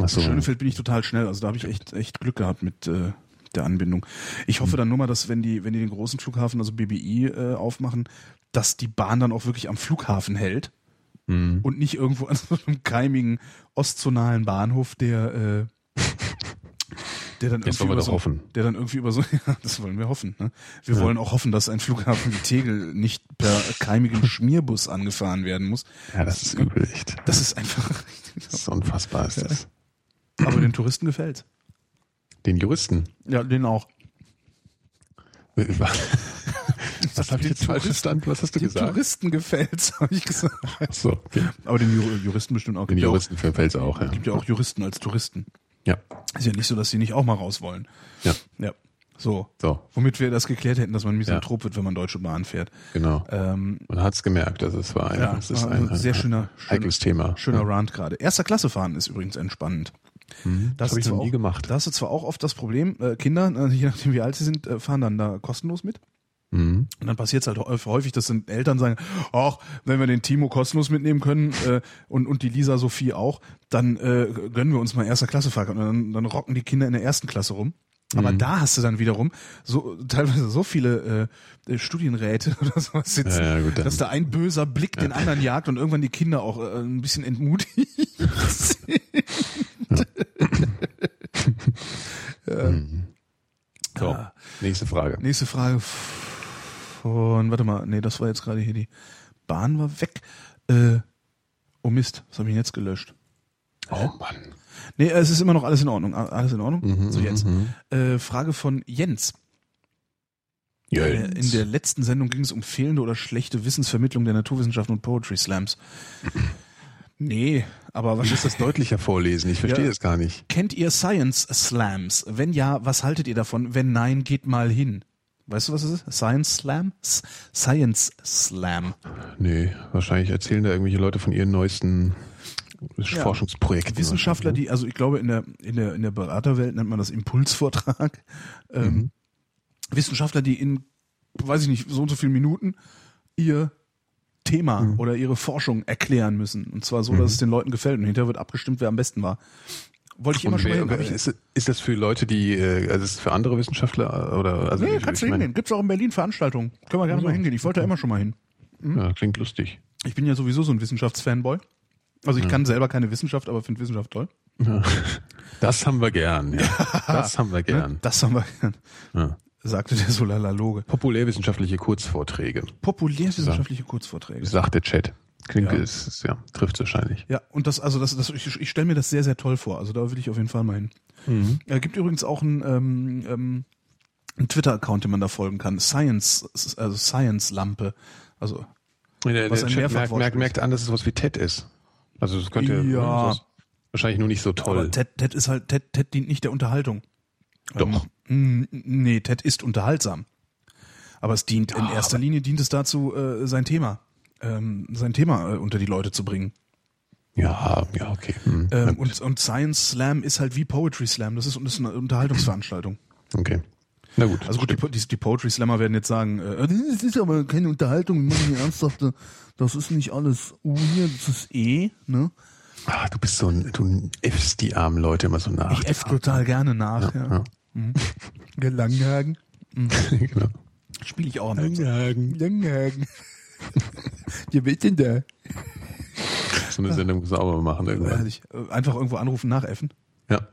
Ach so, Schönefeld bin ich total schnell. Also da habe ich echt, echt Glück gehabt mit äh, der Anbindung. Ich hoffe mhm. dann nur mal, dass wenn die, wenn die den großen Flughafen, also BBI, äh, aufmachen, dass die Bahn dann auch wirklich am Flughafen hält mhm. und nicht irgendwo an so einem keimigen ostzonalen Bahnhof, der äh, der dann irgendwie über so, hoffen. der dann irgendwie über so, ja, das wollen wir hoffen. Ne? Wir ja. wollen auch hoffen, dass ein Flughafen wie Tegel nicht per keimigem Schmierbus angefahren werden muss. Ja, das ist übel echt. Das ist einfach. Das ist unfassbar, ist das. Aber den Touristen gefällt. Den Juristen? Ja, den auch. Was habe ich jetzt falsch verstanden? Was hast du den gesagt? Touristen gefällt, habe ich gesagt. Ach so, okay. Aber den Juristen bestimmt auch. Den Juristen gefällt es auch, ja. Es gibt ja auch Juristen als Touristen. Ja. Ist ja nicht so, dass sie nicht auch mal raus wollen. Ja. Ja. So. so. Womit wir das geklärt hätten, dass man Misanthrop ja. wird, wenn man Deutsche Bahn fährt. Genau. Ähm, man hat es gemerkt, also es war, ein, ja, es ist ein, ein, sehr schöner, heikles Thema. Schöner ja. Rant gerade. Erster Klasse fahren ist übrigens entspannend. Mhm, das, das habe ich noch nie auch, gemacht. Da hast du zwar auch oft das Problem, äh, Kinder, äh, je nachdem wie alt sie sind, äh, fahren dann da kostenlos mit. Mhm. Und dann passiert es halt häufig, dass dann Eltern sagen, ach, wenn wir den Timo kostenlos mitnehmen können äh, und, und die Lisa Sophie auch, dann äh, gönnen wir uns mal erster Klasse Fahrt. Und dann, dann rocken die Kinder in der ersten Klasse rum. Aber mhm. da hast du dann wiederum so teilweise so viele äh, Studienräte oder sowas sitzen, ja, ja, dass da ein böser Blick ja. den anderen jagt und irgendwann die Kinder auch äh, ein bisschen entmutigt sind. mhm. So, nächste Frage. Nächste Frage von, warte mal, nee, das war jetzt gerade hier die Bahn war weg. Äh, oh Mist, was habe ich jetzt gelöscht? Oh Mann. Nee, es ist immer noch alles in Ordnung. Alles in Ordnung? Mhm, so jetzt. Mhm. Äh, Frage von Jens. Jens. Äh, in der letzten Sendung ging es um fehlende oder schlechte Wissensvermittlung der Naturwissenschaften und Poetry Slams. Nee, aber was ist das deutlicher vorlesen? Ich verstehe ja. es gar nicht. Kennt ihr Science Slams? Wenn ja, was haltet ihr davon? Wenn nein, geht mal hin. Weißt du, was es ist? Science Slam? Science Slam. Nee, wahrscheinlich erzählen da irgendwelche Leute von ihren neuesten ja. Forschungsprojekten. Wissenschaftler, die, also ich glaube, in der, in der, in der Beraterwelt nennt man das Impulsvortrag. Ähm, mhm. Wissenschaftler, die in, weiß ich nicht, so und so vielen Minuten ihr Thema mhm. oder ihre Forschung erklären müssen. Und zwar so, dass mhm. es den Leuten gefällt. Und hinterher wird abgestimmt, wer am besten war. Wollte ich immer schon mal hin. Ist, ist das für Leute, die, äh, also ist es für andere Wissenschaftler oder? Also nee, ich, kannst du hingehen. Gibt's auch in Berlin Veranstaltungen. Können wir gerne also, mal hingehen. Ich wollte da immer schon mal hin. Mhm. Ja, klingt lustig. Ich bin ja sowieso so ein Wissenschaftsfanboy. Also ich ja. kann selber keine Wissenschaft, aber finde Wissenschaft toll. Ja. Das haben wir gern. Ja. Das haben wir gern. Das haben wir gern. Ja sagte der Solalaloge. Populärwissenschaftliche Kurzvorträge. Populärwissenschaftliche Kurzvorträge. Sagt der Chat. Klingt ja. ist, ja, trifft wahrscheinlich. Ja, und das, also das, das ich, ich stelle mir das sehr, sehr toll vor. Also da will ich auf jeden Fall mal hin. Mhm. Er gibt übrigens auch einen, ähm, ähm, einen Twitter-Account, den man da folgen kann. Science, also Science Lampe. Also der, was der Chat merkt, merkt, merkt an, dass es was wie TED ist. Also es könnte ja. wahrscheinlich nur nicht so toll. Aber TED, TED ist halt, TED, TED dient nicht der Unterhaltung. Doch. Ähm, nee, TED ist unterhaltsam. Aber es dient, ja, in erster Linie dient es dazu, äh, sein Thema, ähm, sein Thema äh, unter die Leute zu bringen. Ja, ja, okay. Hm. Ähm, und, und Science Slam ist halt wie Poetry Slam. Das ist, das ist eine Unterhaltungsveranstaltung. Okay. Na gut. Also gut, die, die, Poetry Slammer werden jetzt sagen, äh, das ist aber keine Unterhaltung, wir machen ernsthafte, das ist nicht alles U hier, das ist E, ne? Ah, du bist so ein, du effst die armen Leute immer so nach. Ich eff total gerne nach, ja. ja. Mhm. Langhagen. Mhm. genau. Spiele ich auch am Langhagen. Langhagen. Wer will denn da? So eine Sendung mal machen irgendwann. Äh, einfach irgendwo anrufen, nachäffen. Ja.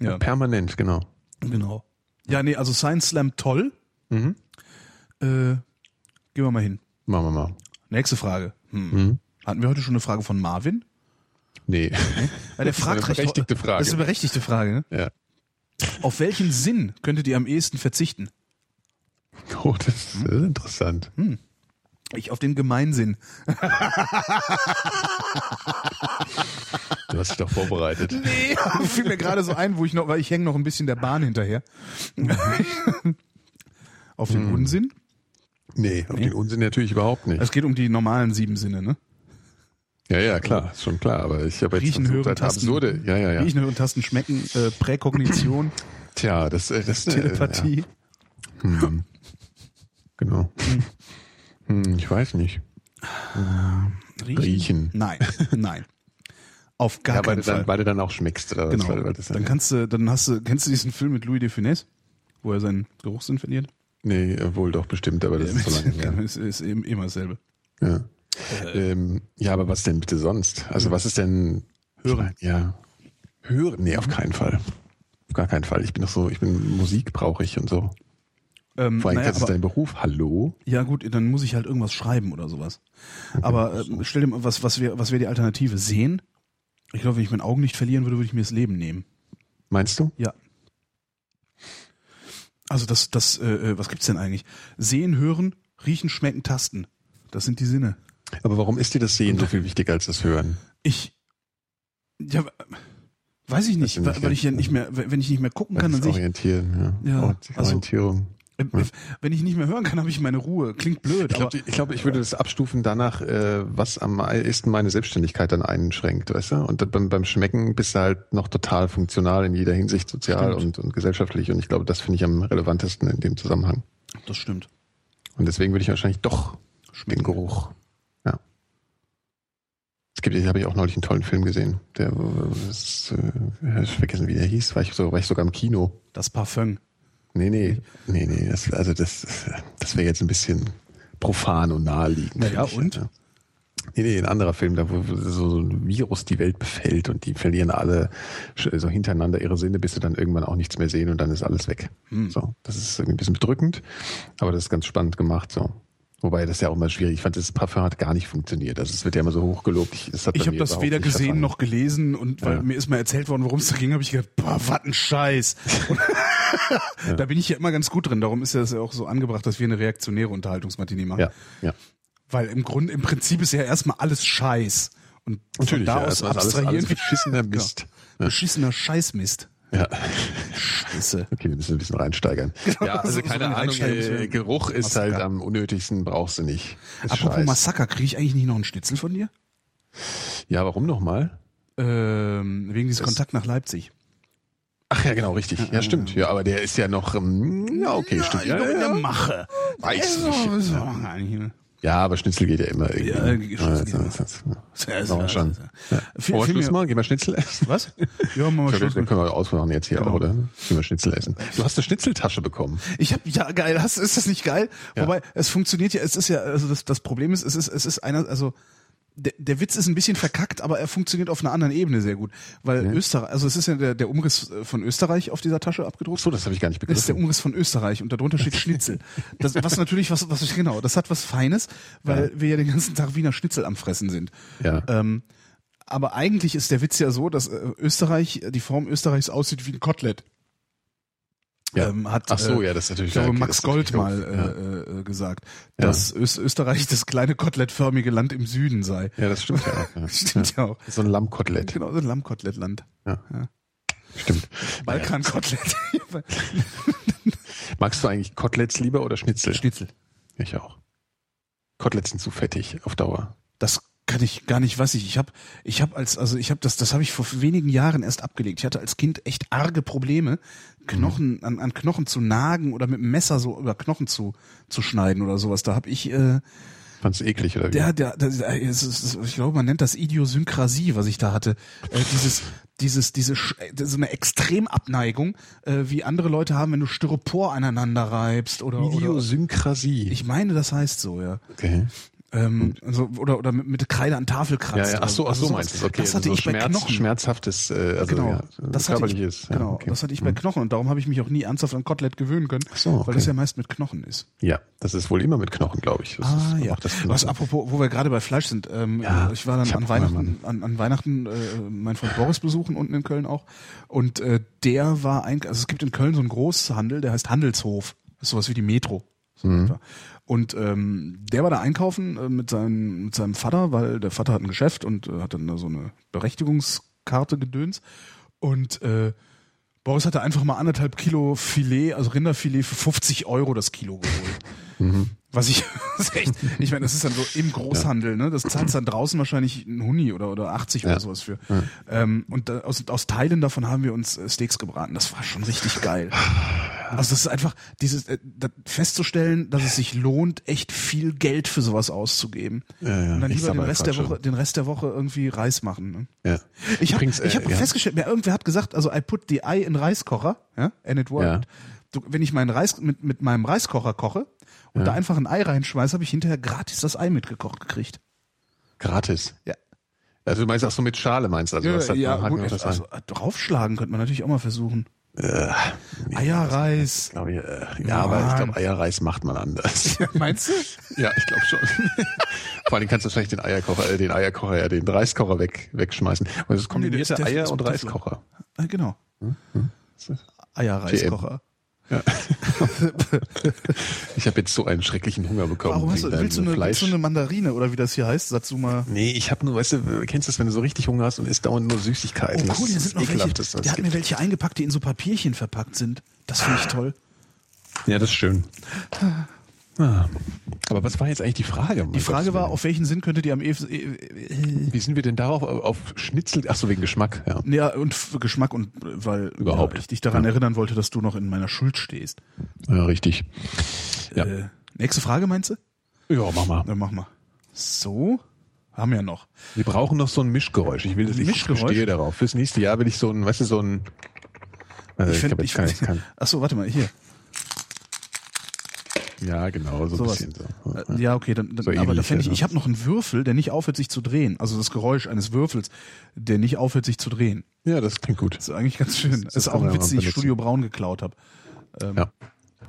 ja. Permanent, genau. Genau. Ja, nee, also Science Slam toll. Mhm. Äh, gehen wir mal hin. Machen wir mal. Nächste Frage. Hm. Mhm. Hatten wir heute schon eine Frage von Marvin? Nee. Ja, der fragt das ist eine berechtigte Frage. Das ist eine berechtigte Frage. Ne? Ja. Auf welchen Sinn könntet ihr am ehesten verzichten? Oh, das ist hm? interessant. Hm. Ich auf den Gemeinsinn. Du hast dich doch vorbereitet. Nee, fiel mir gerade so ein, wo ich noch, weil ich hänge noch ein bisschen der Bahn hinterher. auf den hm. Unsinn? Nee, auf nee. den Unsinn natürlich überhaupt nicht. Es geht um die normalen sieben Sinne, ne? Ja, ja, klar, ist schon klar. Aber ich habe jetzt Riechen, hören, Tasten, absurde. Ja, ja, ja. Riechen, hören, Tasten, schmecken, äh, Präkognition. Tja, das, äh, das Telepathie. Äh, ja. hm. Genau. Hm. Hm, ich weiß nicht. Äh, riechen? riechen? Nein, nein. Auf gar ja, keinen weil Fall. Dann, weil du dann auch schmeckst. Oder genau. Was, das dann kannst du, dann hast du, kennst du diesen Film mit Louis de Funès, wo er seinen Geruchssinn verliert? Nee, wohl doch bestimmt, aber das ja, ist so lange her. ist, ist immer dasselbe. Ja. Äh, ähm, ja, aber was denn bitte sonst? Also was ist denn Hören? Ja. Hören? Nee, auf keinen Fall. Auf gar keinen Fall. Ich bin doch so, ich bin Musik brauche ich und so. Ähm, Vor allem, naja, das ist dein Beruf. Hallo? Ja, gut, dann muss ich halt irgendwas schreiben oder sowas. Okay, aber äh, stell dir mal, was, was wäre was wär die Alternative? Sehen? Ich glaube, wenn ich mein Augen nicht verlieren würde, würde ich mir das Leben nehmen. Meinst du? Ja. Also das, das, äh, äh was gibt's denn eigentlich? Sehen, hören, riechen, schmecken, tasten. Das sind die Sinne. Aber warum ist dir das Sehen so viel wichtiger als das Hören? Ich, ja, weiß ich nicht, weil, weil ich ja nicht mehr, wenn ich nicht mehr gucken kann, dann sehe ich. Orientieren, ja. ja also, Orientierung. Ja. Wenn ich nicht mehr hören kann, habe ich meine Ruhe. Klingt blöd. Ich glaube, ich, glaub, ich würde das abstufen danach, äh, was am ehesten meine Selbstständigkeit dann einschränkt, weißt du? Und beim, beim Schmecken bist du halt noch total funktional in jeder Hinsicht, sozial und, und gesellschaftlich. Und ich glaube, das finde ich am relevantesten in dem Zusammenhang. Das stimmt. Und deswegen würde ich wahrscheinlich doch Schmecken. den Geruch es gibt, habe ich auch neulich einen tollen Film gesehen. Der, äh, ich vergessen, wie der hieß. War ich, so, war ich sogar im Kino. Das Parfum. Nee, nee, nee, nee. Das, also das, das wäre jetzt ein bisschen profan und naheliegend. Naja, und? Ja. Nee, nee, ein anderer Film, da wo so ein Virus die Welt befällt und die verlieren alle so hintereinander ihre Sinne, bis sie dann irgendwann auch nichts mehr sehen und dann ist alles weg. Hm. So, das ist irgendwie ein bisschen bedrückend, aber das ist ganz spannend gemacht. So, Wobei das ja auch immer schwierig. Ich fand, das Parfum hat gar nicht funktioniert. Also es wird ja immer so hochgelobt. Ich, ich habe das weder gesehen verfangen. noch gelesen und weil ja. mir ist mal erzählt worden, worum es da ging, habe ich gedacht, boah, was ein Scheiß. ja. Da bin ich ja immer ganz gut drin. Darum ist ja auch so angebracht, dass wir eine reaktionäre Unterhaltungsmatinee machen. Ja, ja. Weil im Grunde, im Prinzip ist ja erstmal alles Scheiß. Und Natürlich, von da ja, aus abstrahieren alles, alles beschissener Mist. Ja. Beschissener Scheißmist. Ja. Scheiße. Okay, wir müssen ein bisschen reinsteigern. Genau, ja, also so keine so Ahnung, äh, Geruch ist Massaker. halt am unnötigsten, brauchst du nicht. Ist Apropos Scheiß. Massaker, kriege ich eigentlich nicht noch einen Schnitzel von dir? Ja, warum nochmal? Ähm, wegen dieses das Kontakt nach Leipzig. Ach ja, genau, richtig. Ja, stimmt. Ja, aber der ist ja noch, ähm, ja, okay, ja, stimmt. Ja, ja, in der Mache. Weiß ich. Ja. Ja, aber Schnitzel geht ja immer irgendwie. Ja, ne? Schnitzel ja, geht das, das, schon. Ja. Vor Schluss mal, gehen wir Schnitzel essen. Was? Ja, machen wir Schluss. Dann können wir ausmachen jetzt hier genau. auch, oder? Gehen wir Schnitzel essen. Du hast eine Schnitzeltasche bekommen. Ich habe ja geil. Hast, ist das nicht geil? Ja. Wobei es funktioniert ja. Es ist ja also das, das Problem ist, es ist es ist einer also der, der Witz ist ein bisschen verkackt, aber er funktioniert auf einer anderen Ebene sehr gut. Weil ja. Österreich, also es ist ja der, der Umriss von Österreich auf dieser Tasche abgedruckt. So, das habe ich gar nicht begriffen. Das ist der Umriss von Österreich und darunter steht Schnitzel. Das, was natürlich, was, was genau, das hat was Feines, weil ja. wir ja den ganzen Tag Wiener Schnitzel am Fressen sind. Ja. Ähm, aber eigentlich ist der Witz ja so, dass äh, Österreich, die Form Österreichs aussieht wie ein Kotelett ja. ähm, hat Ach so, ja, das ist natürlich ich glaube, Max Gold mal ja. äh, äh, gesagt, dass Öst Österreich das kleine kotelettförmige Land im Süden sei. Ja, das stimmt ja auch. Stimmt ja. auch. So ein Lammkotelett. Genau, so ein Lammkotelettland. Ja. ja. Stimmt. Balkankotelett. Magst du eigentlich Koteletts lieber oder Schnitzel? Schnitzel. Ich auch. Koteletts sind zu fettig auf Dauer. Das kann ich gar nicht, weiß ich. Ich habe, ich habe als, also ich habe das, das habe ich vor wenigen Jahren erst abgelegt. Ich hatte als Kind echt arge Probleme, Knochen an, an Knochen zu nagen oder mit dem Messer so über Knochen zu zu schneiden oder sowas. Da habe ich, äh, Fand's eklig oder wie? Der, der, der ist, ich glaube, man nennt das Idiosynkrasie, was ich da hatte. Äh, dieses, dieses, diese, so eine Extremabneigung, äh, wie andere Leute haben, wenn du Styropor aneinander reibst oder. Idiosynkrasie. Oder, ich meine, das heißt so, ja. Okay. Ähm, also, oder, oder mit, mit Kreide an Tafel kratzt. Ja, ja. Ach so, ach so also meinst du, okay. Das hatte also ich bei Schmerz, Knochen. Schmerzhaftes, äh, also genau, ja, das hatte ich, körperliches. genau, ja, okay. das hatte ich bei Knochen und darum habe ich mich auch nie ernsthaft an Kotelett gewöhnen können, so, okay. weil das ja meist mit Knochen ist. Ja, das ist wohl immer mit Knochen, glaube ich. Das Ah ja. Was apropos, wo wir gerade bei Fleisch sind, ähm, Ja, ich war dann ich an Weihnachten, an, an Weihnachten äh, meinen Freund Boris besuchen unten in Köln auch und äh, der war ein, also es gibt in Köln so einen Großhandel, der heißt Handelshof, das ist sowas wie die Metro. So Mhm. Und ähm, der war da einkaufen äh, mit, seinem, mit seinem Vater, weil der Vater hat ein Geschäft und äh, hat dann da so eine Berechtigungskarte gedöns. Und äh, Boris hatte einfach mal anderthalb Kilo Filet, also Rinderfilet für 50 Euro das Kilo geholt. Mhm. Was ich, das ist echt, ich meine, das ist dann so im Großhandel, ne? Das zahlst dann draußen wahrscheinlich ein Huni oder, oder 80 Ja. oder sowas für. Ähm, und da, aus, aus Teilen davon haben wir uns äh, Steaks gebraten. Das war schon richtig geil. Also das ist einfach, dieses äh, festzustellen, dass es sich lohnt, echt viel Geld für sowas auszugeben. Ja, ja. Und dann Ich lieber den Rest der Woche, den Rest der Woche irgendwie Reis machen. Ne? Ja. Ich habe äh, ich hab ja. festgestellt, mir irgendwer hat gesagt, also I put the eye in Reiskocher, ja, and it worked. Du, wenn ich meinen Reis mit, mit meinem Reiskocher koche und da einfach ein Ei reinschmeiße, habe ich hinterher gratis das Ei mitgekocht gekriegt. Gratis. Ja. Also du meinst auch so mit Schale meinst du? Also was hat, hat gut, das also, an? draufschlagen könnte man natürlich auch mal versuchen. Äh, Eierreis. Ich, äh, ja, aber ich glaube, Eierreis macht man anders. Meinst du? ja, ich glaube schon. Vor allem kannst du vielleicht den Eierkocher, äh, den Eierkocher, ja, den Reiskocher weg, wegschmeißen. Und es Nee, kombinierte ist Eier und. Reiskocher. Ah, genau. Hm, Eierreiskocher. Ich habe jetzt so einen schrecklichen Hunger bekommen. Warum hast du, willst, du eine, Fleisch. willst du eine Mandarine oder wie das hier heißt? Satsuma. Nee, ich habe nur, weißt du, kennst du das, wenn du so richtig Hunger hast und isst dauernd nur Süßigkeiten? Oh cool, hier das sind noch welche. was Der hat mir gibt. welche eingepackt, die in so Papierchen verpackt sind. Das finde ich toll. Ja, das ist schön. Ah. Aber was war jetzt eigentlich die Frage? Die Frage war, auf welchen Sinn könntet ihr am ehesten... Äh, äh, Wie sind wir denn darauf auf Schnitzel? Ach so, wegen Geschmack, ja. ja, und Geschmack und äh, weil Überhaupt. Ja, ich dich daran Ja. erinnern wollte, dass du noch in meiner Schuld stehst. Ja, richtig. Ja. Äh, nächste Frage meinst du? Ja, mach mal. Dann mach mal. So, haben wir ja noch. Wir brauchen noch so ein Mischgeräusch. Ich will das, ich Mischgeräusch? bestehe darauf. Fürs nächste Jahr will ich so ein, weißt du, so ein, also ich, find- habe jetzt kein, kein, Ach so, warte mal, hier. Ja, genau, so ein Sowas. bisschen so. Äh, Ja, okay, dann, dann So aber da fände ich, ja. ich habe noch einen Würfel, der nicht aufhört, sich zu drehen. Also das Geräusch eines Würfels, der nicht aufhört, sich zu drehen. Ja, das klingt gut. Das ist eigentlich ganz schön. Das ist kann auch ein Witz, den ich. Studio Braun geklaut habe. Ja.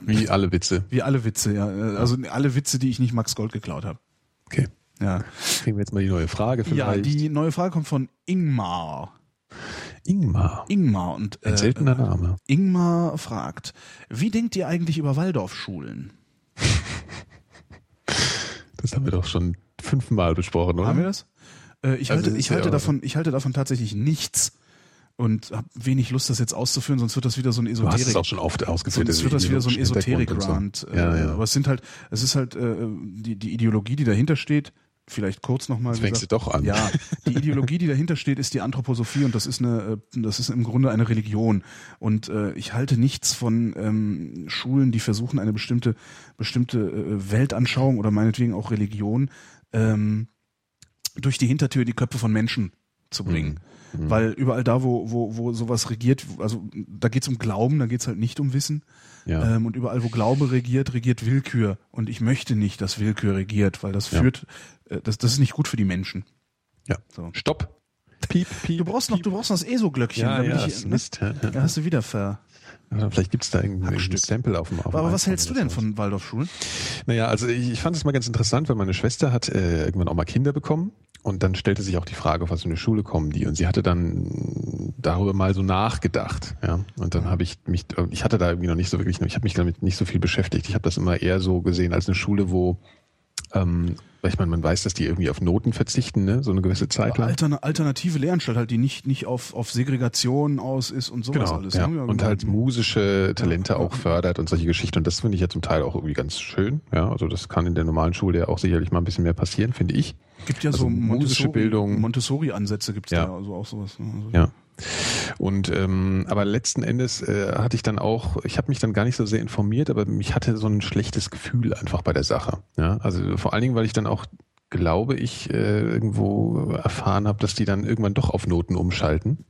Wie alle Witze. Wie alle Witze, ja. Äh, Also alle Witze, die ich nicht Max Gold geklaut habe. Okay. Ja. Kriegen wir jetzt mal die neue Frage vielleicht. ja, die neue Frage kommt von Ingmar. Ingmar. Ingmar und Ein äh, seltener Name. Ingmar fragt, wie denkt ihr eigentlich über Waldorfschulen? Das haben wir doch schon fünfmal besprochen, oder? Haben wir das? Äh, ich Also halte, ich ja halte davon, ich halte davon tatsächlich nichts und habe wenig Lust, das jetzt auszuführen, sonst wird das wieder so ein Du hast es Esoterik. auch schon oft ausgeführt. Sonst wird das wieder so ein Esoterik-Rant. So. Ja, äh, ja. Aber es sind halt, es ist halt äh, die, die Ideologie, die dahinter steht. Vielleicht kurz nochmal. Fängst du doch an. Ja, die Ideologie, die dahinter steht, ist die Anthroposophie und das ist eine, äh, das ist im Grunde eine Religion. Und äh, ich halte nichts von ähm, Schulen, die versuchen, eine bestimmte, bestimmte äh, Weltanschauung oder meinetwegen auch Religion ähm, durch die Hintertür in die Köpfe von Menschen zu bringen. Mhm. Weil überall da, wo, wo, wo sowas regiert, also da geht's um Glauben, da geht's halt nicht um Wissen. Ja. Ähm, und überall, wo Glaube regiert, regiert Willkür. Und ich möchte nicht, dass Willkür regiert, weil das Ja. führt, äh, das, das ist nicht gut für die Menschen. ja. So. Stopp. Piep, piep. Du brauchst noch, du brauchst noch das ESO-Glöckchen. ja, ja, ich, ne? Mist. Ja, Ja, ja. hast du wieder ver. Ja, Vielleicht gibt's da irgendein. Sample auf dem auf dem Aber was hältst du denn von Waldorfschulen? Naja, also ich, ich fand es mal ganz interessant, weil meine Schwester hat äh, irgendwann auch mal Kinder bekommen und dann stellte sich auch die Frage, auf was für eine Schule kommen die und sie hatte dann darüber mal so nachgedacht, ja. Und dann habe ich mich, ich hatte da irgendwie noch nicht so wirklich, ich habe mich damit nicht so viel beschäftigt. Ich habe das immer eher so gesehen als eine Schule, wo ähm, weil ich meine, man weiß, dass die irgendwie auf Noten verzichten, ne, so eine gewisse Zeit lang. Altern alternative Lehranstalt halt, die nicht, nicht auf, auf Segregation aus ist und sowas Genau, alles. ja. ne? und halt musische Talente auch fördert und solche Geschichten. Und das finde ich ja zum Teil auch irgendwie ganz schön. Ja, also das kann in der normalen Schule ja auch sicherlich mal ein bisschen mehr passieren, finde ich. gibt ja also so musische Montessori, Bildung. Montessori-Ansätze gibt's Ja. da, also auch sowas. ne? Also, Ja. Und ähm, aber letzten Endes äh, hatte ich dann auch, ich habe mich dann gar nicht so sehr informiert, aber mich hatte so ein schlechtes Gefühl einfach bei der Sache. Ja, also vor allen Dingen, weil ich dann auch glaube ich äh, irgendwo erfahren habe, dass die dann irgendwann doch auf Noten umschalten.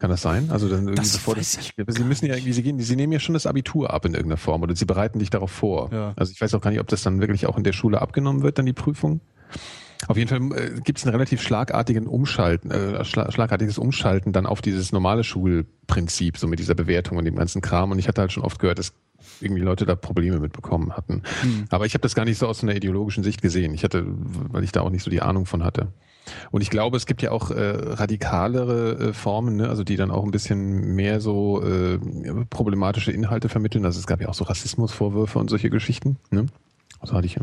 Kann das sein? Also dann irgendwie das bevor das, Sie müssen ja irgendwie, Sie gehen, Sie nehmen ja schon das Abitur ab in irgendeiner Form oder Sie bereiten dich darauf vor. Ja. Also ich weiß auch gar nicht, ob das dann wirklich auch in der Schule abgenommen wird, dann die Prüfung. Auf jeden Fall äh, gibt es einen relativ schlagartigen Umschalten, äh, schla schlagartiges Umschalten dann auf dieses normale Schulprinzip, so mit dieser Bewertung und dem ganzen Kram. Und ich hatte halt schon oft gehört, dass irgendwie Leute da Probleme mitbekommen hatten. Hm. Aber ich habe das gar nicht so aus einer ideologischen Sicht gesehen. Ich hatte, weil ich da auch nicht so die Ahnung von hatte. Und ich glaube, es gibt ja auch äh, radikalere äh, Formen, ne? also die dann auch ein bisschen mehr so äh, problematische Inhalte vermitteln. Also es gab ja auch so Rassismusvorwürfe und solche Geschichten. Ne? Also hatte ich, äh,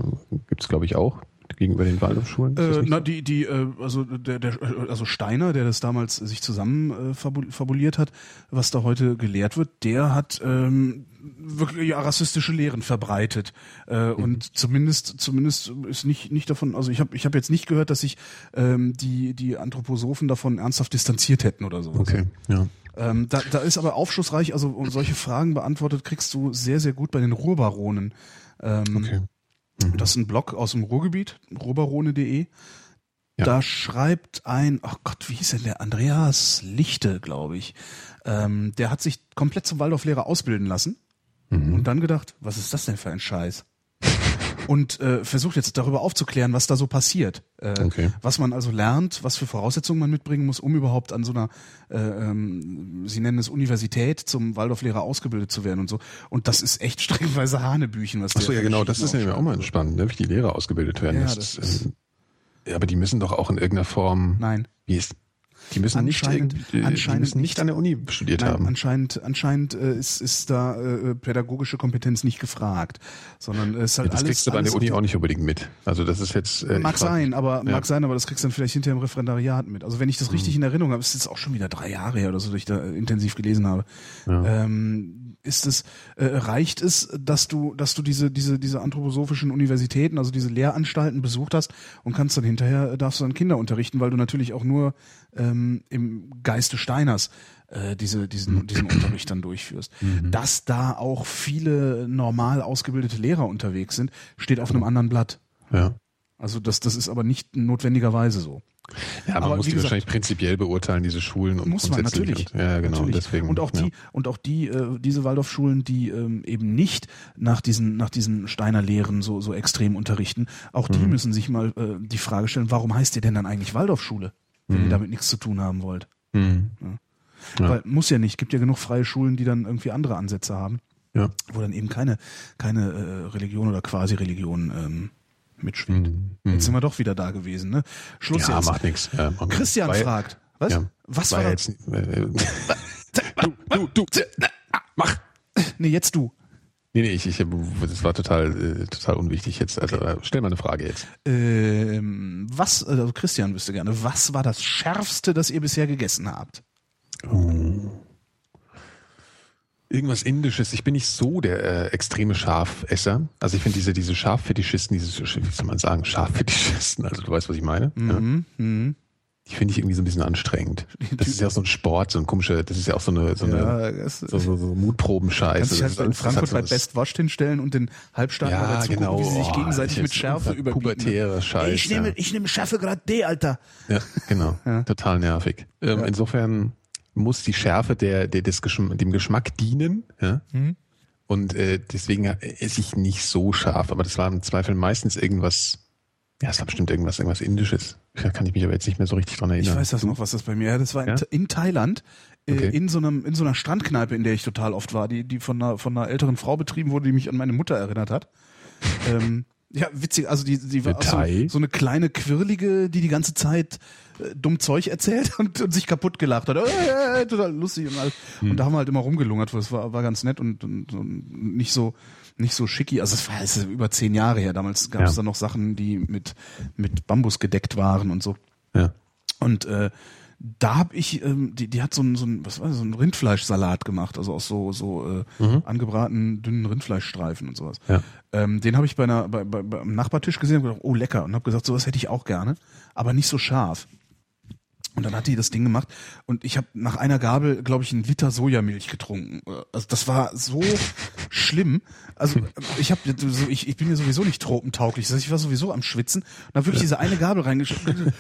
gibt es glaube ich auch gegenüber den Waldorfschulen? Äh, na, so? die, die, äh, also der, der, also Steiner, der das damals sich zusammen äh, fabuliert hat, was da heute gelehrt wird, der hat ähm, wirklich ja, rassistische Lehren verbreitet äh, mhm. und zumindest zumindest ist nicht nicht davon also ich habe ich habe jetzt nicht gehört dass sich ähm, die die Anthroposophen davon ernsthaft distanziert hätten oder so okay ja ähm, da, da ist aber aufschlussreich also um solche Fragen beantwortet kriegst du sehr sehr gut bei den Ruhrbaronen ähm, okay mhm. das ist ein Blog aus dem Ruhrgebiet ruhrbarone.de ja. Da schreibt ein, ach oh Gott, wie hieß denn der? Andreas Lichte, glaube ich. Ähm, der hat sich komplett zum Waldorflehrer ausbilden lassen Mhm. Und dann gedacht, was ist das denn für ein Scheiß? Und äh, versucht jetzt darüber aufzuklären, was da so passiert. Äh, okay. Was man also lernt, was für Voraussetzungen man mitbringen muss, um überhaupt an so einer, äh, ähm, Sie nennen es Universität, zum Waldorflehrer ausgebildet zu werden und so. Und das ist echt strengweise Hanebüchen, was Ach so, ja genau, das ist ja auch mal spannend, ne? wie die Lehrer ausgebildet werden. Ja, das, das ist, äh, aber die müssen doch auch in irgendeiner Form. Nein. Wie ist, die müssen nicht, die, anscheinend müssen nicht an der Uni studiert nein, haben. Anscheinend, anscheinend äh, ist, ist da äh, pädagogische Kompetenz nicht gefragt, sondern es ist halt ja, das alles. kriegst du bei der Uni auch nicht unbedingt mit. Also das ist jetzt. Äh, mag sein, aber ja. mag sein, aber das kriegst du dann vielleicht hinterher im Referendariat mit. Also wenn ich das richtig mhm. in Erinnerung habe, ist jetzt auch schon wieder drei Jahre her oder so, dass ich da intensiv gelesen habe. Ja. Ähm, ist es äh, reicht es, dass du dass du diese diese diese anthroposophischen Universitäten, also diese Lehranstalten besucht hast und kannst dann hinterher äh, darfst du dann Kinder unterrichten, weil du natürlich auch nur ähm, im Geiste Steiners äh, diese diesen mhm. diesen Unterricht dann durchführst. Mhm. Dass da auch viele normal ausgebildete Lehrer unterwegs sind, steht auf einem anderen Blatt. Ja. Also das das ist aber nicht notwendigerweise so. Ja, man aber muss die gesagt, wahrscheinlich prinzipiell beurteilen, diese Schulen. Und muss man natürlich. Und, ja, genau. Natürlich. Deswegen, und auch die, ja. und auch die, äh, diese Waldorfschulen, die ähm, eben nicht nach diesen, nach diesen Steiner Lehren so, so extrem unterrichten, auch die mhm. müssen sich mal äh, die Frage stellen, warum heißt ihr denn dann eigentlich Waldorfschule, wenn mhm. ihr damit nichts zu tun haben wollt? Mhm. Ja. Weil muss ja nicht, gibt ja genug freie Schulen, die dann irgendwie andere Ansätze haben. Ja. Wo dann eben keine, keine äh, Religion oder Quasi-Religion ähm, mitschwingt. Mhm. Jetzt sind wir doch wieder da gewesen, ne? Schluss ja, jetzt. macht nichts. Ja, Christian Weil, fragt, was? Ja, was war, jetzt? Äh, du, du, du, mach. Nee, jetzt du. Nee, nee, ich, ich, das war total, äh, total unwichtig jetzt. Also okay. stell mal eine Frage jetzt. Ähm, was, also Christian wüsste gerne, was war das Schärfste, das ihr bisher gegessen habt? Oh. Irgendwas Indisches. Ich bin nicht so der äh, extreme Schafesser. Also ich finde diese, diese Schaffetischisten, diese, wie soll man sagen, Schaffetischisten, also du weißt, was ich meine. Mhm, ja. mhm. Die finde ich irgendwie so ein bisschen anstrengend. Das ist ja auch so ein Sport, so ein komischer, das ist ja auch so eine, so eine, ja, so, so, so Mutprobenscheiße. Kannst dich halt in Frankfurt bei Best Watch hinstellen und den Halbstarken ja, dazu genau. gucken, wie sie sich gegenseitig oh, mit Schärfe überbieten. Pubertäre Scheiße. Ich nehme, ich nehme Schärfe gerade D, Alter. Ja, genau. ja. Total nervig. Ähm, insofern, muss die Schärfe der, der des Geschm dem Geschmack dienen. Ja? Mhm. Und äh, deswegen esse ich nicht so scharf, aber das war im Zweifel meistens irgendwas, ja, es war bestimmt irgendwas, irgendwas Indisches. Da kann ich mich aber jetzt nicht mehr so richtig dran erinnern. Ich weiß das noch, was das bei mir war. Das war ja? in, Thailand, äh, okay. in so einem, in so einer Strandkneipe, in der ich total oft war, die, die von einer, von einer älteren Frau betrieben wurde, die mich an meine Mutter erinnert hat. ähm, ja, witzig, also die, die war so, so, eine kleine Quirlige, die die ganze Zeit äh, dumm Zeug erzählt und, und sich kaputt gelacht hat. Äh, äh, total lustig und alles. Hm. Und da haben wir halt immer rumgelungert, das war, war ganz nett und, und, und nicht so nicht so schicki. Also es war es über zehn Jahre her. Damals gab es ja. da noch Sachen, die mit mit Bambus gedeckt waren und so. Ja. Und äh, da habe ich, ähm, die, die hat so ein, so ein, was war das, so ein Rindfleischsalat gemacht, also aus so, so äh, mhm. angebratenen dünnen Rindfleischstreifen und sowas. Ja. Ähm, den habe ich bei einer, bei, bei, beim Nachbartisch gesehen und gedacht, oh lecker, und habe gesagt, sowas hätte ich auch gerne, aber nicht so scharf. Und dann hat die das Ding gemacht und ich habe nach einer Gabel, glaube ich, einen Liter Sojamilch getrunken. Also das war so schlimm. Also ich habe ich, ich bin ja sowieso nicht tropentauglich. Ich war sowieso am Schwitzen und habe wirklich diese eine Gabel reingeschoben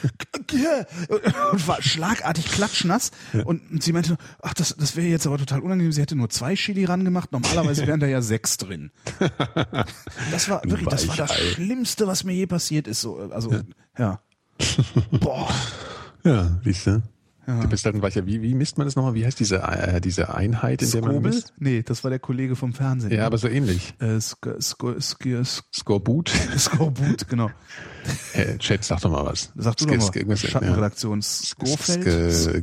und war schlagartig klatschnass. Und sie meinte, ach, das, das wäre jetzt aber total unangenehm. Sie hätte nur zwei Chili ran gemacht. Normalerweise wären da ja sechs drin. Das war wirklich, das war das Schlimmste, was mir je passiert ist. So, also ja. Boah. Ja, siehst du. Ja. Du bist halt ein weicher. Wie, wie misst man das nochmal? Wie heißt diese, äh, diese Einheit, in Skobel? der man misst? Nee, das war der Kollege vom Fernsehen. Ja, aber so ähnlich. Äh, Sk Sk Sk Skorbut? Skorbut, genau. Äh, Chat, sag doch mal was. Sag du doch mal. Schattenredaktion. Skofeld?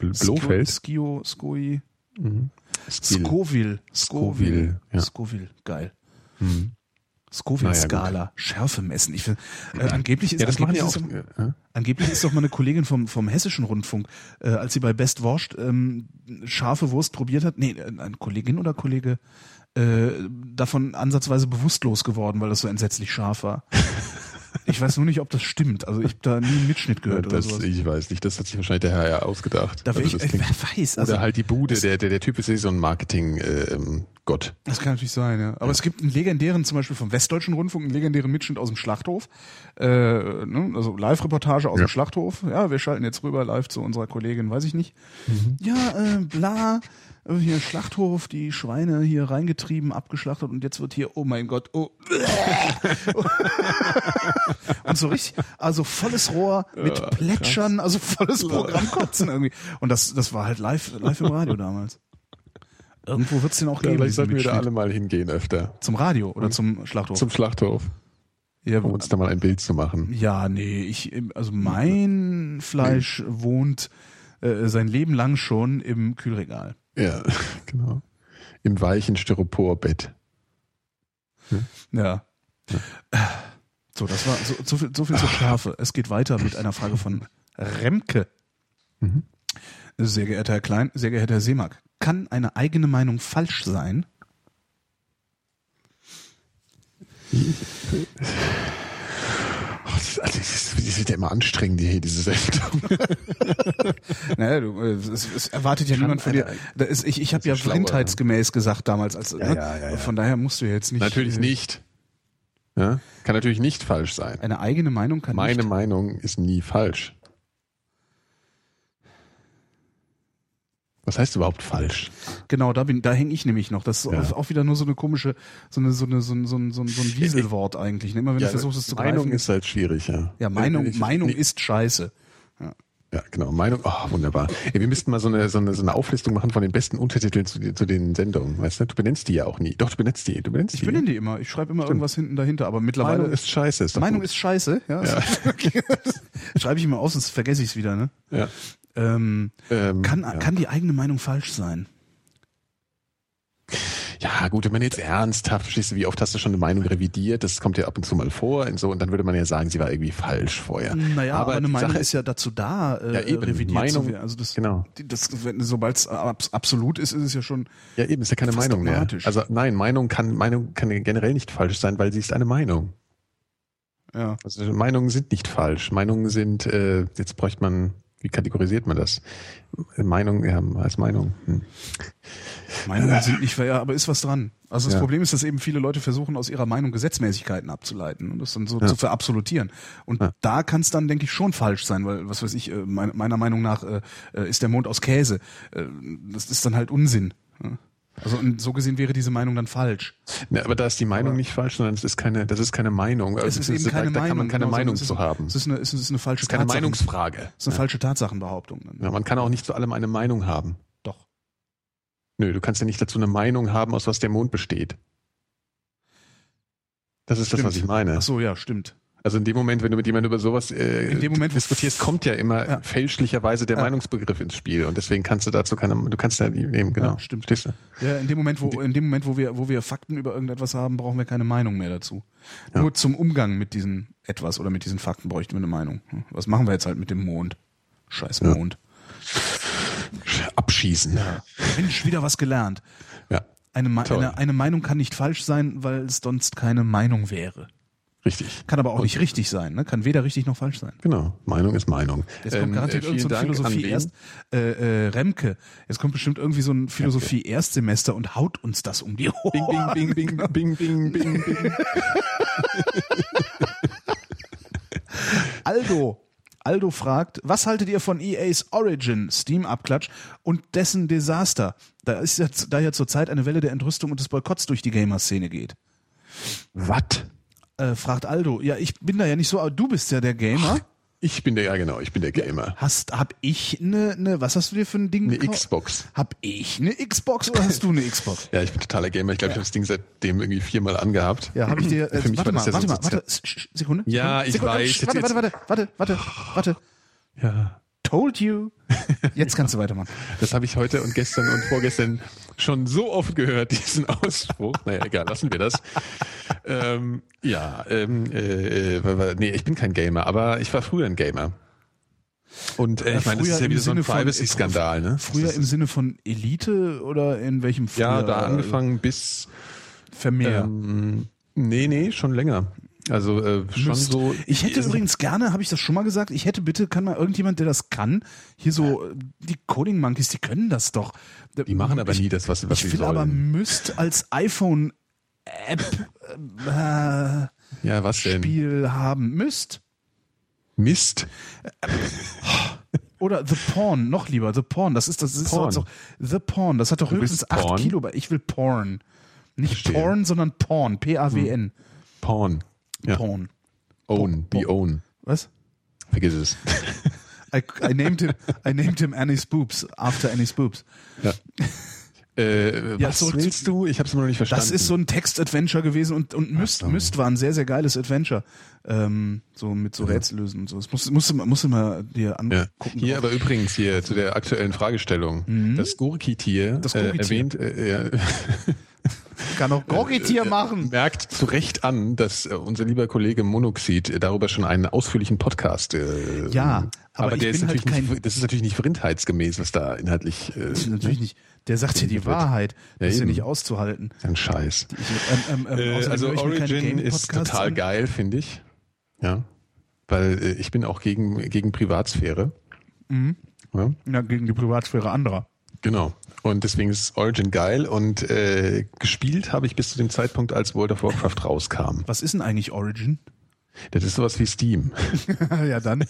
Blofeld? Skio, Skoi? Mhm. Scoville. Scoville. Scoville, geil. Mhm. Scoville-Skala, naja, Schärfe messen. Ich will, äh, angeblich ist, ja, angeblich, ist ja. angeblich ist doch mal eine Kollegin vom, vom Hessischen Rundfunk, äh, als sie bei Best Wurst ähm, scharfe Wurst probiert hat, nee, äh, eine Kollegin oder Kollege, äh, davon ansatzweise bewusstlos geworden, weil das so entsetzlich scharf war. Ich weiß nur nicht, ob das stimmt. Also ich habe da nie einen Mitschnitt gehört das, oder sowas. Ich weiß nicht, das hat sich wahrscheinlich der Herr ja ausgedacht. Da also ich, klingt, wer weiß. Also, oder halt die Bude, der, der, der Typ ist so ein Marketing-Gott. Ähm, das kann natürlich sein, ja. Aber ja. es gibt einen legendären, zum Beispiel vom Westdeutschen Rundfunk, einen legendären Mitschnitt aus dem Schlachthof. Äh, ne? Also Live-Reportage aus ja. dem Schlachthof. Ja, wir schalten jetzt rüber live zu unserer Kollegin, weiß ich nicht. Mhm. Ja, äh, bla hier Schlachthof, die Schweine hier reingetrieben, abgeschlachtet und jetzt wird hier, oh mein Gott, oh. und so richtig, also volles Rohr mit ja, Plätschern, also volles Programm kotzen irgendwie. Und das, das war halt live, live im Radio damals. Irgendwo wird's den auch geben. Vielleicht sollten wir da alle mal hingehen öfter. Zum Radio oder zum Schlachthof? Zum Schlachthof. Ja, um uns da mal ein Bild zu machen. Ja, nee, ich, also mein Fleisch wohnt äh, sein Leben lang schon im Kühlregal. Ja, genau. Im weichen Styroporbett. Hm? Ja. ja. So, das war so, so, viel, so viel zur Strafe. Es geht weiter mit einer Frage von Remke. Mhm. Sehr geehrter Herr Klein, sehr geehrter Herr Seemark, kann eine eigene Meinung falsch sein? das, also, das wird ja immer anstrengend, hier, diese Sendung. naja, du, äh, es, es erwartet ja niemand von dir. Ist, ich ich habe ja blindheitsgemäß gesagt damals. Als, ja, ne? ja, ja. Von daher musst du jetzt nicht. Natürlich nicht. Ja? Kann natürlich nicht falsch sein. Eine eigene Meinung kann Meine nicht. Meinung ist nie falsch. Was heißt überhaupt falsch? Genau, da bin, da hänge ich nämlich noch. Das ist ja. auch wieder nur so eine komische, so eine, so eine, so ein, so ein, so ein Wieselwort eigentlich. Ne? Immer wenn ja, du versuchst es zu Meinung greifen. ist halt schwierig, ja. Ja, Meinung, ich, Meinung ich, ist scheiße. Ja. Ja, genau. Meinung, oh, wunderbar. Ja, wir müssten mal so eine, so, eine, so eine Auflistung machen von den besten Untertiteln zu, zu den Sendungen, weißt du? Du benennst die ja auch nie. Doch, du benennst die. Du benennst ich die. benenne die immer. Ich schreibe immer Stimmt. irgendwas hinten dahinter, aber mittlerweile. Meinung ist scheiße. Ist Meinung gut. ist scheiße, ja. ja. schreibe ich immer aus, sonst vergesse ich es wieder, ne? Ja. Ähm, ähm, kann, ja. kann die eigene Meinung falsch sein? Ja, gut, wenn man jetzt ernsthaft, verstehst du, wie oft hast du schon eine Meinung revidiert? Das kommt ja ab und zu mal vor und so, und dann würde man ja sagen, sie war irgendwie falsch vorher. Naja, aber, aber eine Meinung Sache ist ja dazu da, äh, ja, eben, revidiert Meinung, zu werden. Also das, genau. das, sobald es absolut ist, ist es ja schon. Ja, eben, ist ja keine Meinung mehr. Also nein, Meinung kann, Meinung kann generell nicht falsch sein, weil sie ist eine Meinung. Ja. Also Meinungen sind nicht falsch. Meinungen sind, äh, jetzt bräuchte man wie kategorisiert man das? Meinung, ja, als Meinung. Hm. Meinungen sind nicht fair, aber ist was dran. Also das ja. Problem ist, dass eben viele Leute versuchen, aus ihrer Meinung Gesetzmäßigkeiten abzuleiten und das dann so ja. zu verabsolutieren. Und ja. da kann es dann, denke ich, schon falsch sein, weil, was weiß ich, äh, meiner Meinung nach äh, äh, ist der Mond aus Käse. Das ist dann halt Unsinn. Also und so gesehen wäre diese Meinung dann falsch. Ja, aber da ist die Meinung aber nicht falsch, sondern es ist keine, das ist keine Meinung. Also es ist eben keine da, Meinung. Da kann man keine genau, Meinung zu haben. Es ist eine, es ist eine falsche es ist keine Tatsachen. Meinungsfrage. Es ist eine ja. falsche Tatsachenbehauptung. Ja, man kann auch nicht zu allem eine Meinung haben. Doch. Nö, du kannst ja nicht dazu eine Meinung haben, aus was der Mond besteht. Das ist stimmt. das, was ich meine. Ach so, ja, stimmt. Also in dem Moment, wenn du mit jemandem über sowas äh, in dem Moment, diskutierst, kommt ja immer ja. fälschlicherweise der ja. Meinungsbegriff ins Spiel und deswegen kannst du dazu keine, du kannst ja nehmen, genau. Ja, stimmt. Stehst du? Ja, in dem Moment, wo in dem Moment, wo wir, wo wir Fakten über irgendetwas haben, brauchen wir keine Meinung mehr dazu. Nur zum Umgang mit diesen etwas oder mit diesen Fakten bräuchten wir eine Meinung. Was machen wir jetzt halt mit dem Mond? Scheiß Mond. Abschießen. Mensch, wieder was gelernt. Ja. Eine, eine, eine Meinung kann nicht falsch sein, weil es sonst keine Meinung wäre. Richtig. Kann aber auch und nicht richtig sein, ne? Kann weder richtig noch falsch sein. Genau. Meinung ist Meinung. Jetzt kommt ähm, garantiert äh, irgendein so Philosophie erst äh, äh, Remke. Jetzt kommt bestimmt irgendwie so ein Philosophie Erstsemester und haut uns das um die Ohren. Bing bing bing bing bing bing bing. bing. Aldo Aldo fragt, was haltet ihr von EA's Origin Steam-Abklatsch und dessen Desaster? Da ist ja, da ja zurzeit eine Welle der Entrüstung und des Boykotts durch die Gamer-Szene geht. Was? Äh, fragt Aldo. Ja, ich bin da ja nicht so, aber du bist ja der Gamer. Ich bin der, ja genau, ich bin der Gamer. Hast, hab ich eine, ne, was hast du dir für ein Ding Eine Xbox. Hab ich eine Xbox oder hast du eine Xbox? ja, ich bin totaler Gamer. Ich glaube, ich habe das Ding seitdem irgendwie viermal angehabt. Ja, habe ich dir, äh, für mich warte mal, ja warte so mal, warte, Sekunde. Ja, ich Sekunde, weiß. Warte, warte, warte, warte, warte, warte. Ja. Told you. Jetzt kannst du weitermachen. Das habe ich heute und gestern und vorgestern schon so oft gehört, diesen Ausspruch. Naja, egal, lassen wir das. ähm, ja, ähm, äh, äh nee, ich bin kein Gamer, aber ich war früher ein Gamer. Und äh, ich meine, das ist ja wieder so ein Privacy-Skandal, ne? Früher im Sinne von Elite oder in welchem früher? Ja, da angefangen bis Vermehr. Ähm, nee, nee, schon länger. Also äh, schon Müsst. so. Ich hätte übrigens gerne, habe ich das schon mal gesagt, ich hätte bitte, kann mal irgendjemand, der das kann, hier so, die Coding Monkeys, die können das doch. Die machen aber ich, nie das, was, was ich will sollen. aber müsst als iPhone App äh, ja, was denn? Spiel haben. Müsst. Mist. Oder The Porn, noch lieber, The Porn. Das ist das ist Porn. Doch, The Porn. Das hat doch höchstens 8 Kilo. Ich will Porn. Nicht Verstehen. Porn, sondern Porn. P-A-W-N. Hm. Porn. Ja. Porn. Own, be own. Was? Vergiss es. I, I, named him, I named him Annie's Boobs after Annie's Boobs. Ja. Äh, ja, was zurück, willst du? Ich habe es noch nicht verstanden. Das ist so ein Text-Adventure gewesen und, und Myst, so. Myst war ein sehr, sehr geiles Adventure. Ähm, so mit so ja. Rätsellösen und so. Das musst, musst, musst du mal dir angucken. Ja. Hier drauf. aber übrigens hier zu der aktuellen Fragestellung. Mhm. Das Gurkitier das Gurkitier. Äh, erwähnt, äh, ja. Kann auch Gurkitier äh, machen. Merkt zu Recht an, dass äh, unser lieber Kollege Monoxid darüber schon einen ausführlichen Podcast. Äh, ja, aber, aber der ist natürlich halt nicht, das ist natürlich nicht vrindheitsgemäß, was da inhaltlich. Äh, natürlich nicht. Der sagt dir die Wahrheit. Das ist ja nicht auszuhalten. Ein Scheiß. Ähm, ähm, ähm, also Origin ist total geil, finde ich. Ja, weil äh, ich bin auch gegen gegen Privatsphäre. Mhm. Ja? ja, gegen die Privatsphäre anderer. Genau. Und deswegen ist Origin geil und äh, gespielt habe ich bis zu dem Zeitpunkt, als World of Warcraft rauskam. Was ist denn eigentlich Origin? Das ist sowas wie Steam. ja, dann.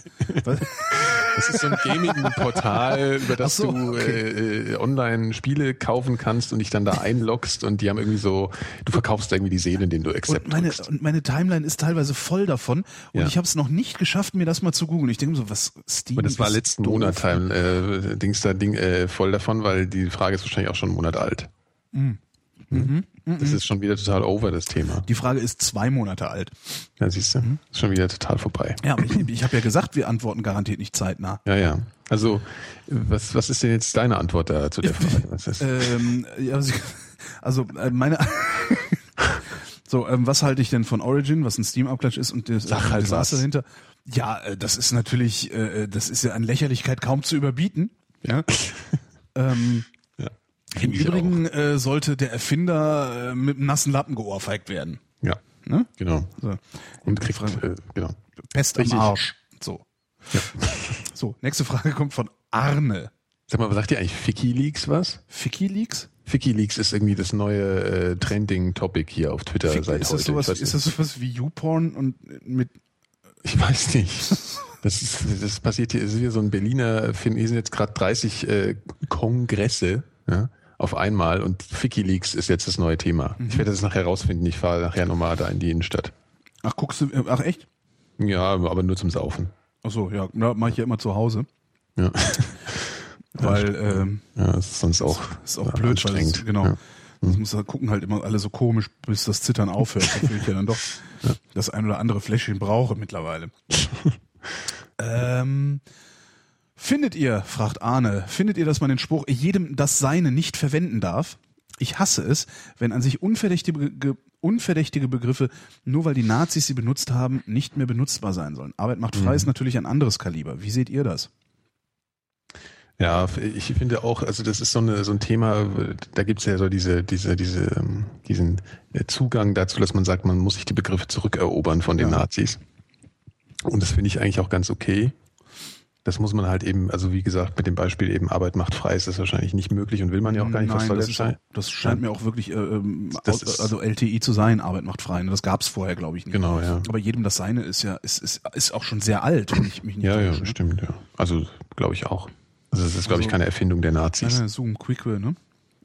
Das ist so ein Gaming-Portal, über das so, du okay. äh, online Spiele kaufen kannst und dich dann da einloggst und die haben irgendwie so, du verkaufst irgendwie die Seele, indem du Accept und meine, und meine Timeline ist teilweise voll davon und ja. ich habe es noch nicht geschafft, mir das mal zu googeln. Ich denke so, was Steam Und das war letzten doof. Monat Time, äh, Dings da Ding äh, voll davon, weil die Frage ist wahrscheinlich auch schon einen Monat alt. Mhm. Mhm. Das ist schon wieder total over, das Thema. Die Frage ist zwei Monate alt. Ja, siehst du, mhm. ist schon wieder total vorbei. Ja, aber ich, ich habe ja gesagt, wir antworten garantiert nicht zeitnah. Ja, ja. Also, was, was ist denn jetzt deine Antwort da zu der Frage? Was ist? ähm, ja, also, äh, meine... so, ähm, was halte ich denn von Origin, was ein Steam-Abklatsch ist und das, Sag halt was. dahinter? Ja, äh, das ist natürlich, äh, äh, das ist ja an Lächerlichkeit kaum zu überbieten. Ja. ähm, im Übrigen äh, sollte der Erfinder äh, mit einem nassen Lappen geohrfeigt werden. Ja. Ne? Genau. So. Und kriegt, äh, genau. Pest Richtig. am Arsch. So. Ja. So, nächste Frage kommt von Arne. Sag mal, was sagt ihr eigentlich Ficky Leaks was? Ficky Leaks? Ficky Leaks ist irgendwie das neue äh, Trending-Topic hier auf Twitter Ficky, seit ist heute. Das sowas, ist das sowas wie YouPorn und mit ich weiß nicht. Das, ist, das passiert hier, es ist hier so ein Berliner, hier sind jetzt gerade 30 äh, Kongresse, ja, auf einmal und Ficky-Leaks ist jetzt das neue Thema. Mhm. Ich werde das nachher rausfinden. Ich fahre nachher nochmal da in die Innenstadt. Ach, guckst du, ach echt? Ja, aber nur zum Saufen. Ach so, ja, na, mache ich ja immer zu Hause. Ja. weil, ähm, ja, das ist sonst auch, ist auch blöd, anstrengend. Es, genau. Ja. Das mhm. muss da gucken halt immer alle so komisch, bis das Zittern aufhört, obwohl ich ja dann doch ja. das ein oder andere Fläschchen brauche mittlerweile. ähm, Findet ihr, fragt Arne, findet ihr, dass man den Spruch jedem das Seine nicht verwenden darf? Ich hasse es, wenn an sich unverdächtige, unverdächtige Begriffe, nur weil die Nazis sie benutzt haben, nicht mehr benutzbar sein sollen. Arbeit macht frei mhm. ist natürlich ein anderes Kaliber. Wie seht ihr das? Ja, ich finde auch, also das ist so, eine, so ein Thema, da gibt es ja so diese, diese, diese, ähm, diesen äh, Zugang dazu, dass man sagt, man muss sich die Begriffe zurückerobern von den ja. Nazis. Und das finde ich eigentlich auch ganz okay. Das muss man halt eben, also wie gesagt, mit dem Beispiel eben Arbeit macht frei ist das wahrscheinlich nicht möglich und will man ja auch gar nicht. Nein, das, das, das scheint mir auch wirklich, äh, ähm, aus, also LTI zu sein, Arbeit macht frei. Ne? Das gab es vorher, glaube ich, nicht. Genau, ja. Aber jedem das Seine ist ja, ist, ist, ist auch schon sehr alt, wenn ich mich nicht Ja, täusche, ja, ne? stimmt, ja. Also glaube ich auch. Also das ist, glaube also, ich, keine Erfindung der Nazis. Nein, nein, Zoom, Quickwill, ne?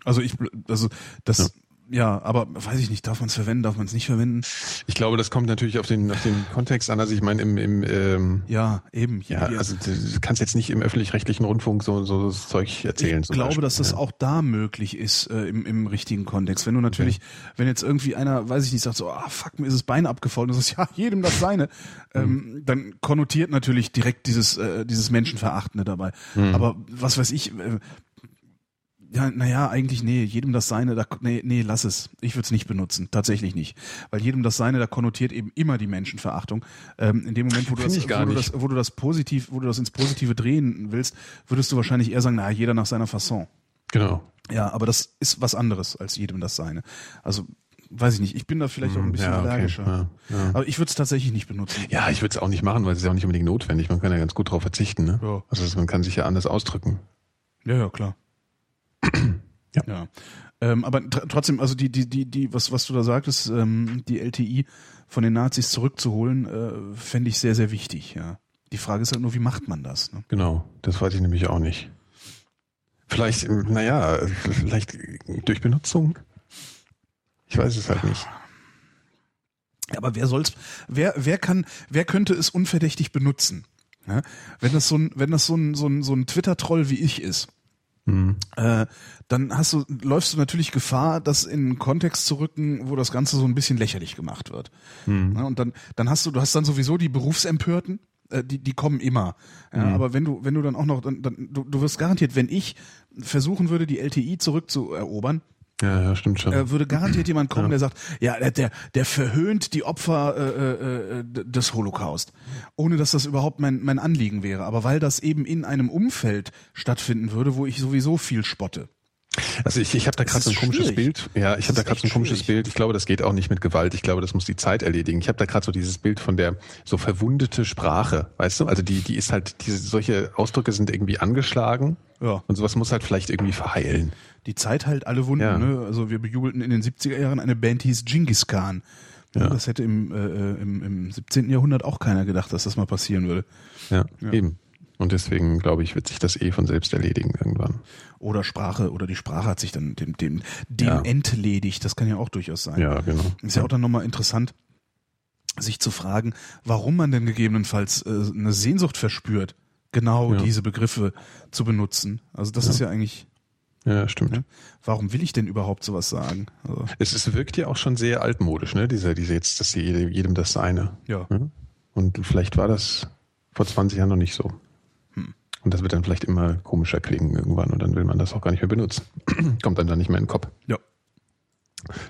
Also ich, also das, ja. Ja, aber weiß ich nicht, darf man es verwenden, darf man es nicht verwenden? Ich glaube, das kommt natürlich auf den, auf den Kontext an. Also ich meine, im, im ähm, Ja, eben. Ja, also du kannst jetzt nicht im öffentlich-rechtlichen Rundfunk so, so das Zeug erzählen. Ich glaube, Beispiel. dass das auch da möglich ist, äh, im, im richtigen Kontext. Wenn du natürlich, okay. wenn jetzt irgendwie einer, weiß ich nicht, sagt so, ah fuck, mir ist das Bein abgefallen, das ist ja jedem das seine, ähm, mhm. dann konnotiert natürlich direkt dieses, äh, dieses Menschenverachtende dabei. Mhm. Aber was weiß ich, äh, ja, naja, eigentlich nee, jedem das Seine, da, nee, nee, lass es. Ich würde es nicht benutzen, tatsächlich nicht. Weil jedem das Seine, da konnotiert eben immer die Menschenverachtung. Ähm, in dem Moment, wo du, das, wo, du das, wo du das positiv, wo du das ins Positive drehen willst, würdest du wahrscheinlich eher sagen, na, jeder nach seiner Fasson. Genau. Ja, aber das ist was anderes als jedem das Seine. Also weiß ich nicht, ich bin da vielleicht auch ein bisschen ja, okay. allergischer. Ja, ja. Aber ich würde es tatsächlich nicht benutzen. Ja, ich würde es auch nicht machen, weil es ist ja auch nicht unbedingt notwendig. Man kann ja ganz gut darauf verzichten. Ne? Ja. Also man kann sich ja anders ausdrücken. Ja, ja, klar ja. ja. Ähm, aber trotzdem, also die, die, die, die, was, was du da sagtest, ähm, die LTI von den Nazis zurückzuholen, äh, fände ich sehr, sehr wichtig, ja. Die Frage ist halt nur, wie macht man das? Ne? Genau, das weiß ich nämlich auch nicht. Vielleicht, naja, vielleicht durch Benutzung. Ich weiß es halt nicht. Aber wer soll's, wer, wer kann, wer könnte es unverdächtig benutzen? Ja? Wenn das so ein, wenn das so ein, so ein, so ein Twitter-Troll wie ich ist, Äh, dann hast du, läufst du natürlich Gefahr, das in einen Kontext zu rücken, wo das Ganze so ein bisschen lächerlich gemacht wird. Mhm. Ja, und dann, dann hast du, du hast dann sowieso die Berufsempörten, äh, die, die kommen immer. Ja, mhm. Aber wenn du, wenn du dann auch noch, dann, dann, du, du wirst garantiert, wenn ich versuchen würde, die LTI zurückzuerobern, ja, ja, stimmt schon. Äh, würde garantiert jemand kommen, ja. der sagt, ja, der, der, verhöhnt die Opfer äh, äh, des Holocaust, ohne dass das überhaupt mein, mein Anliegen wäre. Aber weil das eben in einem Umfeld stattfinden würde, wo ich sowieso viel spotte. Also ich, ich habe da gerade so ein komisches schwierig. Bild. Ja, ich habe da gerade so ein komisches schwierig. Bild. Ich glaube, das geht auch nicht mit Gewalt. Ich glaube, das muss die Zeit erledigen. Ich habe da gerade so dieses Bild von der so verwundete Sprache, weißt du? Also die, die ist halt, diese solche Ausdrücke sind irgendwie angeschlagen. Ja. Und sowas muss halt vielleicht irgendwie verheilen. Die Zeit heilt alle Wunden. Ja. Ne? Also wir bejubelten in den 70er Jahren eine Band, die hieß Genghis Khan. Ja. Das hätte im, äh, im, im 17. Jahrhundert auch keiner gedacht, dass das mal passieren würde. Ja, ja. eben. Und deswegen, glaube ich, wird sich das eh von selbst erledigen irgendwann. Oder Sprache, oder die Sprache hat sich dann dem, dem, dem ja. entledigt. Das kann ja auch durchaus sein. Ja, genau. Ist ja auch dann nochmal interessant, sich zu fragen, warum man denn gegebenenfalls äh, eine Sehnsucht verspürt, genau ja. diese Begriffe zu benutzen. Also das ja. ist ja eigentlich. Ja, stimmt. Ja? Warum will ich denn überhaupt sowas sagen? Also es, es wirkt ja auch schon sehr altmodisch, ne? Diese, diese jetzt, dass jedem das seine. Ja. Und vielleicht war das vor 20 Jahren noch nicht so. Und das wird dann vielleicht immer komischer klingen irgendwann und dann will man das auch gar nicht mehr benutzen. Kommt dann da nicht mehr in den Kopf. Ja.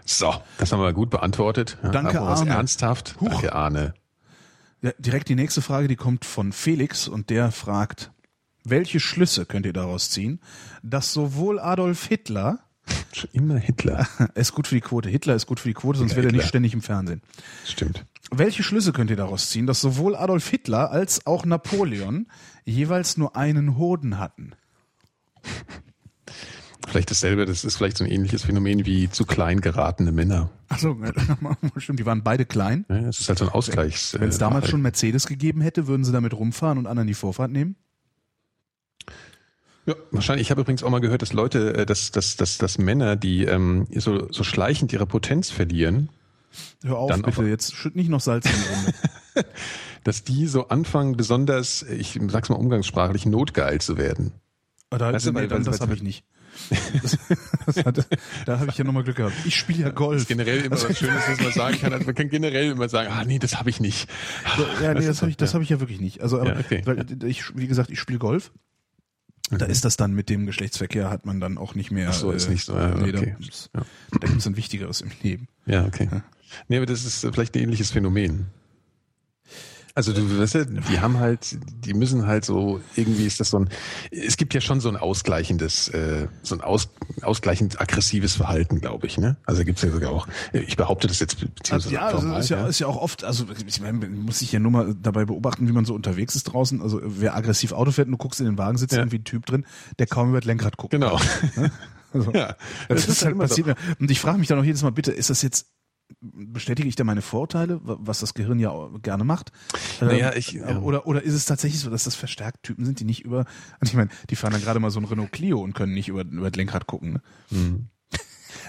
So, das haben wir gut beantwortet. Danke, Arne. Ernsthaft. Huch. Danke, Arne. Ja, direkt die nächste Frage, die kommt von Felix und der fragt, welche Schlüsse könnt ihr daraus ziehen, dass sowohl Adolf Hitler immer Hitler. ist gut für die Quote. Hitler ist gut für die Quote, sonst wäre er nicht ständig im Fernsehen. Stimmt. Welche Schlüsse könnt ihr daraus ziehen, dass sowohl Adolf Hitler als auch Napoleon jeweils nur einen Hoden hatten? Vielleicht dasselbe, das ist vielleicht so ein ähnliches Phänomen wie zu klein geratene Männer. Achso, stimmt, die waren beide klein. Ja, es ist halt so ein Ausgleichs. Wenn es damals schon Mercedes gegeben hätte, würden sie damit rumfahren und anderen die Vorfahrt nehmen? Ja, wahrscheinlich. Ich habe übrigens auch mal gehört, dass Leute, äh, dass, dass, dass, dass Männer, die ähm, so, so schleichend ihre Potenz verlieren. Hör auf, dann bitte, jetzt schütt nicht noch Salz in die Runde. dass die so anfangen, besonders, ich sag's mal umgangssprachlich, notgeil zu werden. Ah, da, weißt du, nee, dann, das habe ich nicht. Das, das hat, da habe ich ja nochmal Glück gehabt. Ich spiele ja Golf. Das ist generell immer was Schönes, was man sagen kann. Also man kann generell immer sagen, ah nee, das habe ich nicht. Ja, nee, das habe ich, das hab ich ja wirklich nicht. Also, aber, ja, okay. weil ich, wie gesagt, ich spiele Golf da mhm. ist das dann mit dem Geschlechtsverkehr hat man dann auch nicht mehr. Ach so, ist nicht so. Ja, nee, okay. da, da gibt es ein Wichtigeres im Leben. Ja, okay. Ja. Nee, aber das ist vielleicht ein ähnliches Phänomen. Also du weißt ja, die haben halt, die müssen halt so, irgendwie ist das so ein, es gibt ja schon so ein ausgleichendes, äh, so ein aus, ausgleichend aggressives Verhalten, glaube ich, ne? Also gibt's ja sogar auch, ich behaupte das jetzt beziehungsweise. Also, ja, also ist ja, ist ja auch oft, also ich meine, muss sich ja nur mal dabei beobachten, wie man so unterwegs ist draußen. Also wer aggressiv Auto fährt und du guckst in den Wagen, sitzt ja. irgendwie ein Typ drin, der kaum über das Lenkrad guckt. Genau. Ne? Also, ja, das, das ist halt passiert. So. Und ich frage mich dann auch jedes Mal, bitte, ist das jetzt bestätige ich da meine Vorurteile, was das Gehirn ja gerne macht? Naja, ähm, ich, ja. Oder, oder ist es tatsächlich so, dass das verstärkt Typen sind, die nicht über, also ich meine, die fahren dann gerade mal so ein Renault Clio und können nicht über, über das Lenkrad gucken. Ne? Mhm.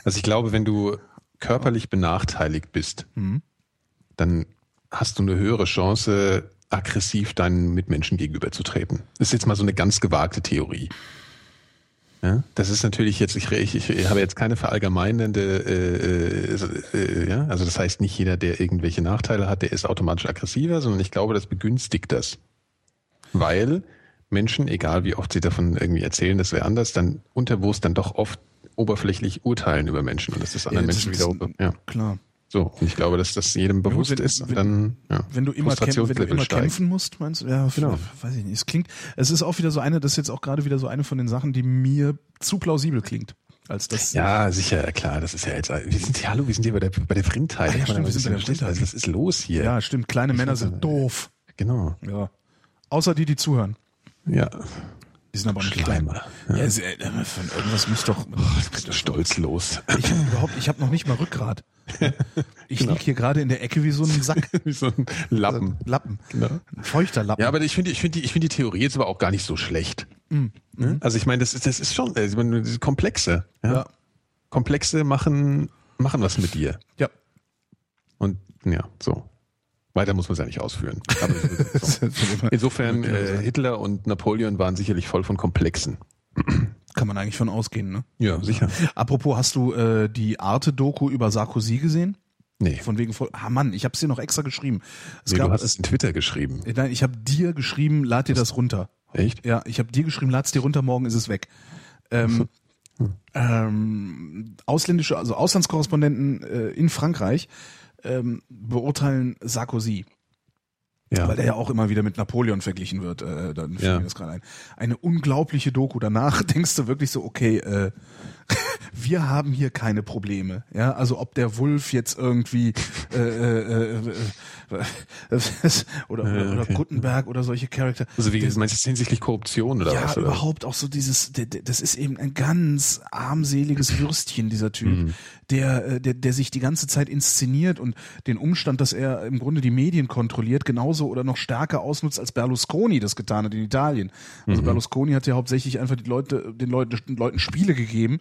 Also ich glaube, wenn du körperlich benachteiligt bist, mhm. dann hast du eine höhere Chance, aggressiv deinen Mitmenschen gegenüberzutreten. Das ist jetzt mal so eine ganz gewagte Theorie. Ja, das ist natürlich jetzt, ich, ich, ich habe jetzt keine verallgemeinende, äh, äh, äh, ja, also das heißt nicht jeder, der irgendwelche Nachteile hat, der ist automatisch aggressiver, sondern ich glaube, das begünstigt das. Weil Menschen, egal wie oft sie davon irgendwie erzählen, das wäre anders, dann unterbewusst dann doch oft oberflächlich urteilen über Menschen und das ist anderen ja, das Menschen wieder, ja. Klar. So, und ich glaube, dass das jedem bewusst wenn, ist, wenn, dann ja, wenn du immer, kämpf, wenn du immer kämpfen musst, meinst du? Ja, genau. weiß ich nicht. Es klingt, es ist auch wieder so eine, das ist jetzt auch gerade wieder so eine von den Sachen, die mir zu plausibel klingt. Als das ja, sicher, klar, das ist ja jetzt, wir sind hier, hallo, wir sind hier bei der, bei der Frindheit. Ah, ja, stimmt, wir sind bei der. Also, was ist los hier? Ja, stimmt, kleine ich Männer sind doof. Genau. Ja. Außer die, die zuhören. Ja. Die sind aber auch nicht Schleimer. Ja. Ja, sie, äh, von irgendwas muss doch. Oh, stolzlos. Ich habe überhaupt, ich habe noch nicht mal Rückgrat. Ich genau. lieg hier gerade in der Ecke wie so ein Sack. wie so ein Lappen. Lappen. Genau. Ein feuchter Lappen. Ja, aber ich finde, ich finde die, ich finde die Theorie jetzt aber auch gar nicht so schlecht. Mhm. Ne? Also ich meine, das ist, das ist schon, also ich meine, komplexe. Ja? ja. Komplexe machen, machen was mit dir. Ja. Und ja, so. Weiter muss man es ja nicht ausführen. So. Insofern, äh, Hitler und Napoleon waren sicherlich voll von Komplexen. Kann man eigentlich von ausgehen, ne? Ja, sicher. Apropos, hast du äh, die Arte-Doku über Sarkozy gesehen? Nee. Von wegen voll. Ah Mann, ich habe es dir noch extra geschrieben. Es nee, gab, du hast es in Twitter geschrieben. Nein, ich habe dir geschrieben, lad dir das runter. Echt? Ja, ich habe dir geschrieben, lad's dir runter, morgen ist es weg. Ähm, hm. ähm, ausländische, also Auslandskorrespondenten äh, in Frankreich ähm, beurteilen Sarkozy. Ja. Weil der ja auch immer wieder mit Napoleon verglichen wird. Äh, dann fällt ja. mir das gerade ein. Eine unglaubliche Doku. Danach denkst du wirklich so, okay, äh, wir haben hier keine Probleme. Ja, also ob der Wolf jetzt irgendwie äh, äh, äh, äh oder, okay. oder Gutenberg oder solche Charakter. Also wie das, meinst du hinsichtlich Korruption oder ja, was? Ja, überhaupt auch so dieses, das ist eben ein ganz armseliges Würstchen, dieser Typ, mhm. der, äh, der, der sich die ganze Zeit inszeniert und den Umstand, dass er im Grunde die Medien kontrolliert, genauso oder noch stärker ausnutzt, als Berlusconi das getan hat in Italien. Also mhm. Berlusconi hat ja hauptsächlich einfach die Leute, den Leuten, den Leuten Spiele gegeben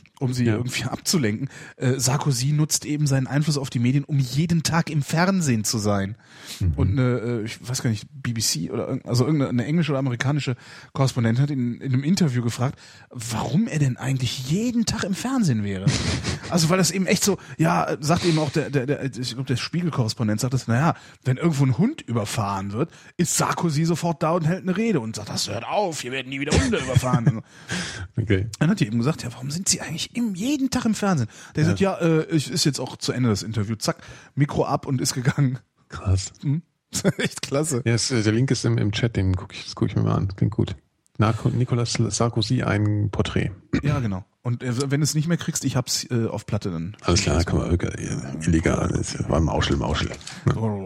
um sie ja. irgendwie abzulenken. Äh, Sarkozy nutzt eben seinen Einfluss auf die Medien, um jeden Tag im Fernsehen zu sein. Mhm. Und eine, äh, ich weiß gar nicht, BBC oder also irgendeine englische oder amerikanische Korrespondentin hat ihn in einem Interview gefragt, warum er denn eigentlich jeden Tag im Fernsehen wäre. also weil das eben echt so, ja, sagt eben auch der, der, der ich glaube der Spiegelkorrespondent sagt das, naja, wenn irgendwo ein Hund überfahren wird, ist Sarkozy sofort da und hält eine Rede und sagt, das hört auf, hier werden nie wieder Hunde überfahren. okay. Dann hat die eben gesagt, ja, warum sind sie eigentlich im, jeden Tag im Fernsehen. Der ja. sagt, ja, äh, ich, ist jetzt auch zu Ende das Interview. Zack, Mikro ab und ist gegangen. Krass. Hm? Echt klasse. Ja, es, äh, der Link ist im, im Chat, den gucke ich, guck ich mir mal an. Klingt gut. Nach Nicolas Sarkozy ein Porträt. Ja, genau. Und äh, wenn du es nicht mehr kriegst, ich hab's äh, auf Platte dann. Alles klar, kann man äh, illegal. Das war Mauschel, Mauschel. Ja.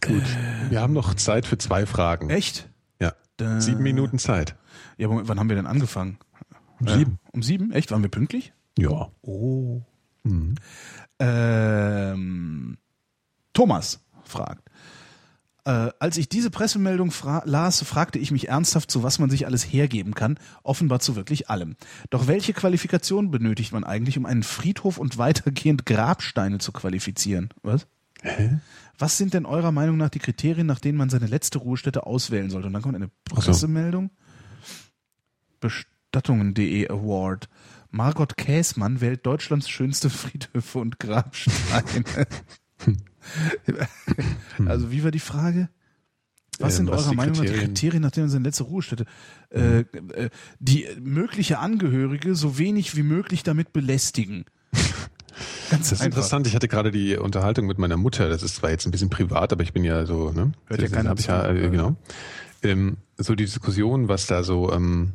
Gut. Wir haben noch Zeit für zwei Fragen. Echt? Ja. Sieben Minuten Zeit. Ja, aber wann haben wir denn angefangen? Um ja. sieben. Um sieben? Echt? Waren wir pünktlich? Ja. Oh. Mhm. Ähm, Thomas fragt. Äh, als ich diese Pressemeldung fra las, fragte ich mich ernsthaft, zu was man sich alles hergeben kann, offenbar zu wirklich allem. Doch welche Qualifikation benötigt man eigentlich, um einen Friedhof und weitergehend Grabsteine zu qualifizieren? Was? Hä? Was sind denn eurer Meinung nach die Kriterien, nach denen man seine letzte Ruhestätte auswählen sollte? Und dann kommt eine Pressemeldung. So. Bestattungen.de Award. Margot Käßmann wählt Deutschlands schönste Friedhöfe und Grabsteine. also wie war die Frage? Was sind ähm, was eurer Meinung nach die Kriterien, nachdem man seine letzte Ruhestätte? Äh, äh, die mögliche Angehörige so wenig wie möglich damit belästigen. Ganz das ist einfach. interessant. Ich hatte gerade die Unterhaltung mit meiner Mutter. Das ist zwar jetzt ein bisschen privat, aber ich bin ja so, ne? Hört ja keiner ich ja, äh, genau. Ähm, so die Diskussion, was da so, ähm,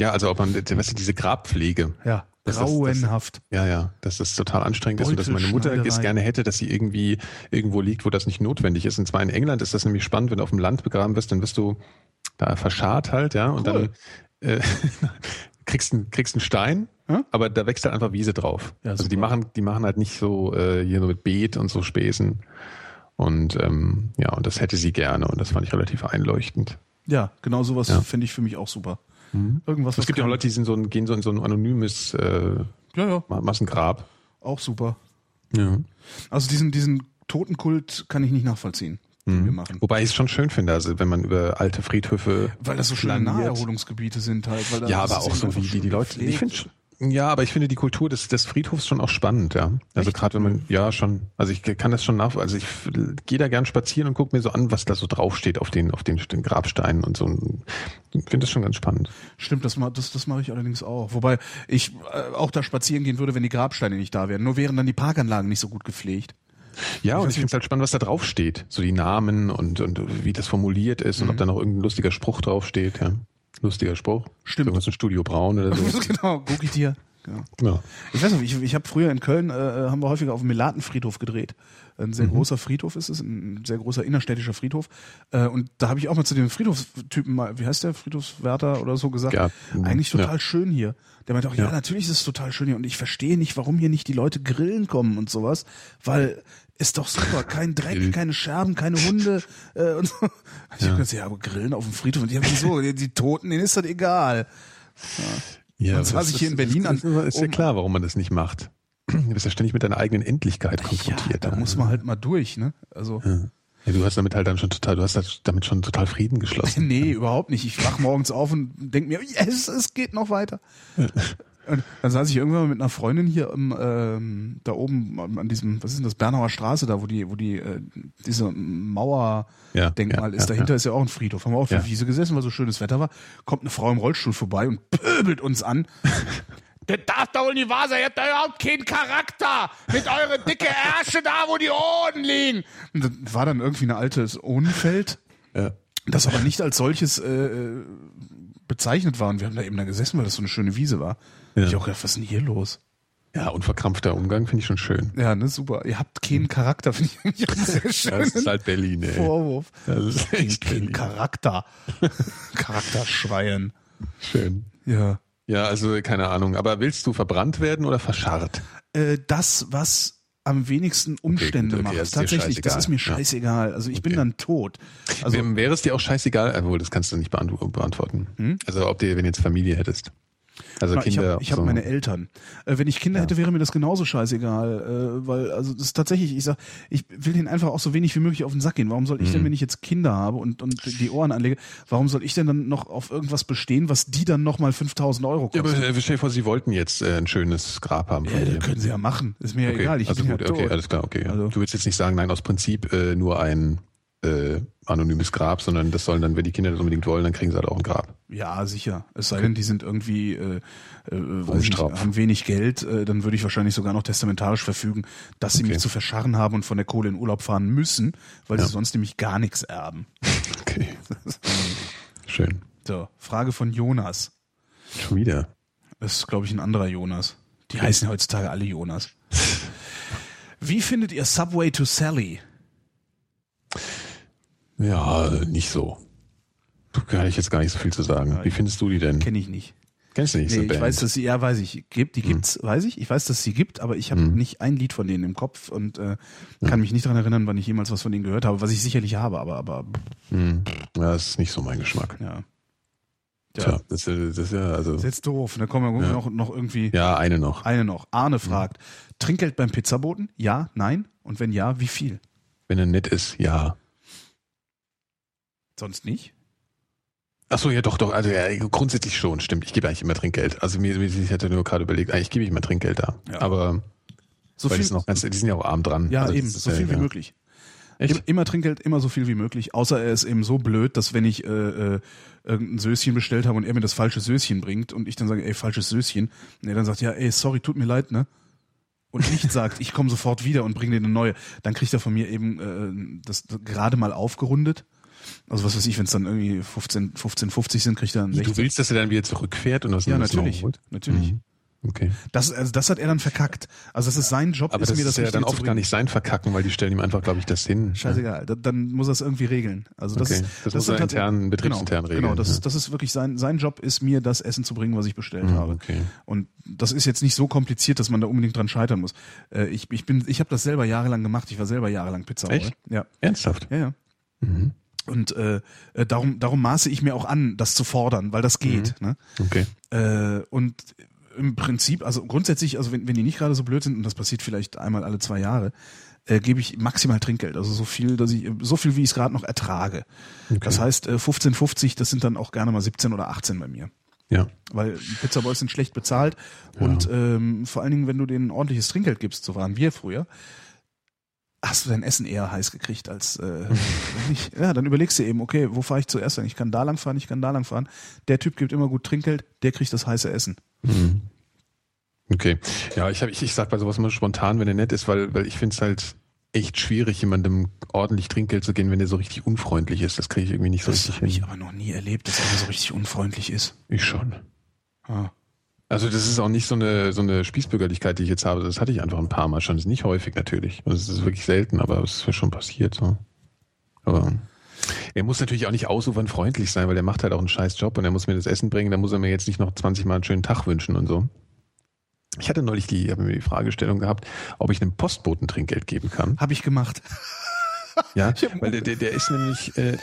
ja, also ob man, weißt du, diese Grabpflege. Ja. Grauenhaft. Das, ja, ja, dass das total anstrengend ist und dass meine Mutter es gerne hätte, dass sie irgendwie irgendwo liegt, wo das nicht notwendig ist. Und zwar in England ist das nämlich spannend, wenn du auf dem Land begraben wirst, dann wirst du da verscharrt halt, ja, und cool. dann äh, kriegst einen kriegst einen Stein, hm? aber da wächst halt einfach Wiese drauf. Ja, also die machen die machen halt nicht so äh, hier so mit Beet und so Späßen. Und ähm, ja, und das hätte sie gerne und das fand ich relativ einleuchtend. Ja, genau sowas ja. finde ich für mich auch super. Mhm. Irgendwas. Es gibt ja auch Leute, die sind so ein, gehen so in so ein anonymes äh, ja, ja. Massengrab. Auch super. Ja. Also diesen, diesen Totenkult kann ich nicht nachvollziehen. Den mhm. wir machen. Wobei ich es schon schön finde, also wenn man über alte Friedhöfe. Weil das so schöne Naherholungsgebiete sind halt. ja, aber auch so wie die, die Leute. Ich finde ja, aber ich finde die Kultur des, des Friedhofs schon auch spannend, ja. Also gerade wenn man, ja schon, also ich kann das schon nach, also ich gehe da gern spazieren und gucke mir so an, was da so draufsteht auf den, auf den, den Grabsteinen und so. Ich finde das schon ganz spannend. Stimmt, das, das, das mache ich allerdings auch. Wobei ich äh, auch da spazieren gehen würde, wenn die Grabsteine nicht da wären. Nur wären dann die Parkanlagen nicht so gut gepflegt. Ja, ich und ich finde es halt spannend, was da draufsteht. So die Namen und, und wie das formuliert ist mhm. und ob mhm. da noch irgendein lustiger Spruch draufsteht, ja. Lustiger Spruch. Stimmt. Irgendwas in Studio Braun oder so. genau, guck ich dir. Genau. Ja. Ich weiß noch, ich, ich habe früher in Köln, äh, äh, haben wir häufiger auf dem Melatenfriedhof gedreht. Ein sehr mhm. großer Friedhof ist es, ein sehr großer innerstädtischer Friedhof. Äh, und da habe ich auch mal zu dem Friedhofstypen mal, wie heißt der, Friedhofswärter oder so gesagt, ja. eigentlich total ja. schön hier. Der meinte auch, ja. ja, natürlich ist es total schön hier und ich verstehe nicht, warum hier nicht die Leute grillen kommen und sowas, weil ist doch super, kein Dreck, keine Scherben, keine Hunde äh, und so. Ich ja. habe gesagt, ja, aber grillen auf dem Friedhof und die haben so, die, die Toten, denen ist das egal. Ja. Ja, und zwar sich hier in Berlin an. Ist ja klar, warum man das nicht macht. Du bist ja ständig mit deiner eigenen Endlichkeit konfrontiert. Ja, da muss man halt mal durch, ne? Also. Ja. Ja, du hast damit halt dann schon total, du hast damit schon total Frieden geschlossen. nee, überhaupt nicht. Ich wach morgens auf und denk mir, yes, es geht noch weiter. Und dann saß ich irgendwann mal mit einer Freundin hier im, ähm, da oben an diesem, was ist denn das, Bernauer Straße, da wo die, wo die, äh, diese Mauerdenkmal ja, ist. Dahinter ist ja auch ein Friedhof. Haben wir auf der Wiese gesessen, weil so schönes Wetter war. Kommt eine Frau im Rollstuhl vorbei und pöbelt uns an. Das darf doch wohl nicht wahr sein. Ihr habt da überhaupt keinen Charakter. Mit euren dicke Ärsche da, wo die Ohren liegen. Und das war dann irgendwie ein altes Ohnenfeld. Ja. Das aber nicht als solches äh, äh bezeichnet war. Und wir haben da eben da gesessen, weil das so eine schöne Wiese war. Ja. Ich auch gedacht, was ist denn hier los? Ja, unverkrampfter Umgang finde ich schon schön. Ja, ne, super. Ihr habt keinen Charakter, finde ich eigentlich auch sehr schön. Das ist halt Berlin, ey. Vorwurf. Das ist echt kein. Charakter. Charakterschreien. Schön. Ja. Ja, also keine Ahnung. Aber willst du verbrannt werden oder verscharrt? Äh, das, was am wenigsten Umstände okay, okay, macht. Tatsächlich, das ist mir scheißegal. Also ich okay. bin dann tot. Also wäre es dir auch scheißegal, obwohl das kannst du nicht beantworten. Hm? Also ob dir, wenn du jetzt Familie hättest. Also ich Kinder. Hab, ich habe so. meine Eltern. Äh, wenn ich Kinder ja. hätte, wäre mir das genauso scheißegal, äh, weil also das ist tatsächlich. Ich sag, ich will denen einfach auch so wenig wie möglich auf den Sack gehen. Warum soll ich mhm. denn, wenn ich jetzt Kinder habe und und die Ohren anlege, warum soll ich denn dann noch auf irgendwas bestehen, was die dann noch mal 5000 Euro kosten? Ja, aber stell dir vor, Sie wollten jetzt äh, ein schönes Grab haben. Ja, das können Sie ja machen. Ist mir okay. egal. Ich also gut, ja okay, alles klar, okay. Also. Du willst jetzt nicht sagen, nein, aus Prinzip äh, nur ein äh, anonymes Grab, sondern das sollen dann, wenn die Kinder das unbedingt wollen, dann kriegen sie halt auch ein Grab. Ja, sicher. Es sei denn, die sind irgendwie äh, äh, nicht, haben wenig Geld, äh, dann würde ich wahrscheinlich sogar noch testamentarisch verfügen, dass sie okay. mich zu verscharren haben und von der Kohle in Urlaub fahren müssen, weil ja. sie sonst nämlich gar nichts erben. Okay. Schön. So, Frage von Jonas. Schon wieder. Das ist, glaube ich, ein anderer Jonas. Die okay. heißen heutzutage alle Jonas. Wie findet ihr Subway to Sally? Ja, nicht so. Kann ich jetzt gar nicht so viel zu sagen. Wie findest du die denn? Kenne ich nicht. Kennst du nicht nee, so Ich Band? weiß, dass sie, ja, weiß ich, gibt, die hm. gibt's, hm. weiß ich. Ich weiß, dass sie gibt, aber ich habe hm. nicht ein Lied von denen im Kopf und äh, kann hm. mich nicht daran erinnern, wann ich jemals was von denen gehört habe, was ich sicherlich habe, aber, aber. Hm. Ja, das ist nicht so mein Geschmack. Ja. Ja. Tja, das, das ist ja, also. Das ist jetzt doof. Da kommen wir ja. noch, noch irgendwie. Ja, eine noch. Eine noch. Arne fragt, Trinkgeld beim Pizzaboten? Ja, nein? Und wenn ja, wie viel? Wenn er nett ist, ja. Sonst nicht? Ach so, ja doch, doch. Also ja, grundsätzlich schon, stimmt. Ich gebe eigentlich immer Trinkgeld. Also mir, ich hatte nur gerade überlegt, eigentlich gebe ich immer Trinkgeld da. Ja. Aber so viel, noch ganz, die sind ja auch arm dran. Ja, also eben, so viel ja, wie ja. möglich. Echt? Immer Trinkgeld, immer so viel wie möglich. Außer er ist eben so blöd, dass wenn ich äh, äh, irgendein Söschen bestellt habe und er mir das falsche Söschen bringt und ich dann sage, ey, falsches Söschen, und er dann sagt, ja, ey, sorry, tut mir leid, ne? und nicht sagt, ich komme sofort wieder und bringe dir eine neue, dann kriegt er von mir eben äh, das gerade mal aufgerundet. Also was weiß ich, wenn es dann irgendwie 15, 15, 50 sind, kriegt er dann 16. Du willst, dass er dann wieder zurückfährt und das Ja, natürlich. Natürlich. Mhm. Okay. Das, also das hat er dann verkackt. Also das ist sein Job. Aber ist das mir das ist ja dann oft gar nicht sein Verkacken, weil die stellen ihm einfach, glaube ich, das hin. Scheißegal. Ja. Dann muss er es irgendwie regeln. Also das, okay. das, das muss er intern, betriebsintern genau, regeln. Genau, das, ja. das ist wirklich sein, sein Job ist mir das Essen zu bringen, was ich bestellt mhm, habe. Okay. Und das ist jetzt nicht so kompliziert, dass man da unbedingt dran scheitern muss. Äh, ich, ich bin, ich habe das selber jahrelang gemacht. Ich war selber jahrelang Pizza. Echt? Ja. Ernsthaft? Ja, ja. Mhm. Und äh, äh, darum, darum maße ich mir auch an, das zu fordern, weil das geht. Mhm. Ne? Okay. Äh, und im Prinzip, also grundsätzlich, also wenn, wenn die nicht gerade so blöd sind, und das passiert vielleicht einmal alle zwei Jahre, äh, gebe ich maximal Trinkgeld. Also so viel, dass ich, so viel, wie ich es gerade noch ertrage. Okay. Das heißt, äh, 15,50, das sind dann auch gerne mal 17 oder 18 bei mir. Ja. Weil Pizza Boys sind schlecht bezahlt Ja. und ähm, vor allen Dingen, wenn du denen ordentliches Trinkgeld gibst, so waren wir früher, hast du dein Essen eher heiß gekriegt als äh, nicht. Ja, dann überlegst du eben, okay, wo fahre ich zuerst hin? Ich kann da lang fahren, ich kann da lang fahren. Der Typ gibt immer gut Trinkgeld, der kriegt das heiße Essen. Mhm. Okay. Ja, ich, hab, ich, ich sag bei sowas immer spontan, wenn er nett ist, weil, weil ich finde es halt echt schwierig, jemandem ordentlich Trinkgeld zu geben, wenn der so richtig unfreundlich ist. Das kriege ich irgendwie nicht so Das richtig habe ich aber noch nie erlebt, dass einer so richtig unfreundlich ist. Ich schon. Ah. Also das ist auch nicht so eine so eine Spießbürgerlichkeit, die ich jetzt habe. Das hatte ich einfach ein paar Mal schon. Das ist nicht häufig natürlich. Also es ist wirklich selten, aber es ist mir schon passiert. So. Aber er muss natürlich auch nicht ausufern freundlich sein, weil er macht halt auch einen scheiß Job und er muss mir das Essen bringen. Da muss er mir jetzt nicht noch 20 Mal einen schönen Tag wünschen und so. Ich hatte neulich die, habe mir die Fragestellung gehabt, ob ich einem Postboten Trinkgeld geben kann. Habe ich gemacht. Ja, weil der, der, der ist nämlich, äh,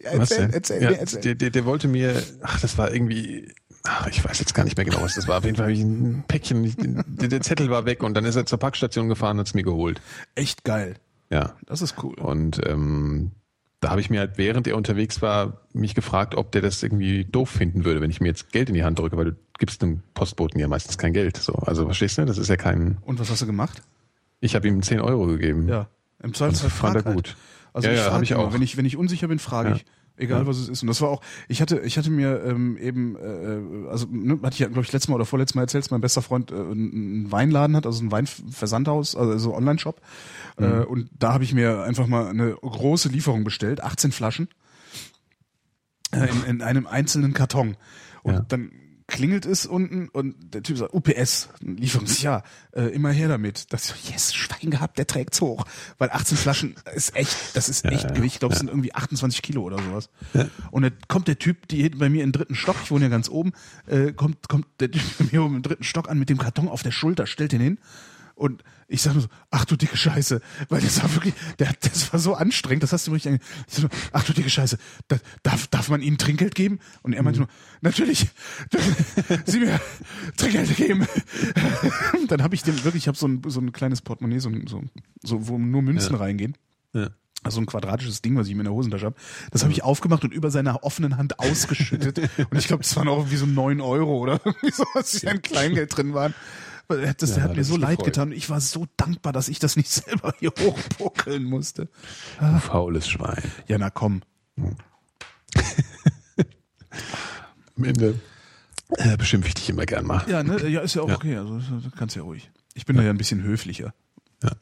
Ja, was erzähl, denn? erzähl, ja, erzähl. Der, der, der wollte mir, ach, das war irgendwie, ach, ich weiß jetzt gar nicht mehr genau, was das war. Auf jeden Fall habe ich ein Päckchen, ich- der, Zettel war weg und dann ist er zur Packstation gefahren und hat es mir geholt. Echt geil. Ja. Das ist cool. Und ähm, da habe ich mir halt, während er unterwegs war, mich gefragt, ob der das irgendwie doof finden würde, wenn ich mir jetzt Geld in die Hand drücke, weil du gibst einem Postboten ja meistens kein Geld. So, also verstehst du? Das ist ja kein. Und was hast du gemacht? Ich habe ihm 10 Euro gegeben. Ja. Im Zweifelsfall fand er halt. gut. Also Ja, ich ja, frage hab ich auch. Wenn ich, wenn ich unsicher bin, frage Ja. ich. Egal Ja. was es ist. Und das war auch, ich hatte, ich hatte mir ähm, eben, äh, also ne, hatte ich ja, glaube ich, letztes Mal oder vorletztes Mal erzählt, dass mein bester Freund äh, einen Weinladen hat, also ein Weinversandhaus, also so Online-Shop. Äh, und da habe ich mir einfach mal eine große Lieferung bestellt, 18 Flaschen äh, in, in einem einzelnen Karton. Und Ja. dann klingelt es unten und der Typ sagt, UPS, Lieferung, ja, äh, immer her damit. Das so, yes, Schwein gehabt, der trägt's hoch. Weil 18 Flaschen ist echt, das ist echt ja, Gewicht. Ich glaube, es sind irgendwie 28 Kilo oder sowas. Und dann kommt der Typ, die hinten bei mir im dritten Stock, ich wohne ja ganz oben, äh, kommt, kommt der Typ bei mir oben im dritten Stock an mit dem Karton auf der Schulter, stellt den hin. Und ich sag nur so, ach du dicke Scheiße, weil das war wirklich, der, das war so anstrengend, das hast du mir richtig, ange- ich sag nur, ach du dicke Scheiße, da, darf, darf man ihnen Trinkgeld geben? Und er meinte nur, natürlich, sie mir Trinkgeld geben. Dann habe ich dem wirklich, ich habe so ein, so ein kleines Portemonnaie, so, ein- so, so wo nur Münzen Ja. reingehen. Ja. Also ein quadratisches Ding, was ich ihm in der Hosentasche habe. Das habe ich aufgemacht und über seiner offenen Hand ausgeschüttet. und ich glaube, das waren auch irgendwie so neun Euro oder irgendwie so, was in ein Geld drin waren. Er Das Ja, der hat hat mir so leid gefreut. getan. Ich war so dankbar, dass ich das nicht selber hier hochbuckeln musste. Du faules Schwein. Ja, na komm. Am Ende äh, beschimpfe ich dich immer gern mal. Ja, ne, ja, ist ja auch Ja. okay. Also das kannst ja ruhig. Ich bin da ja ein bisschen höflicher.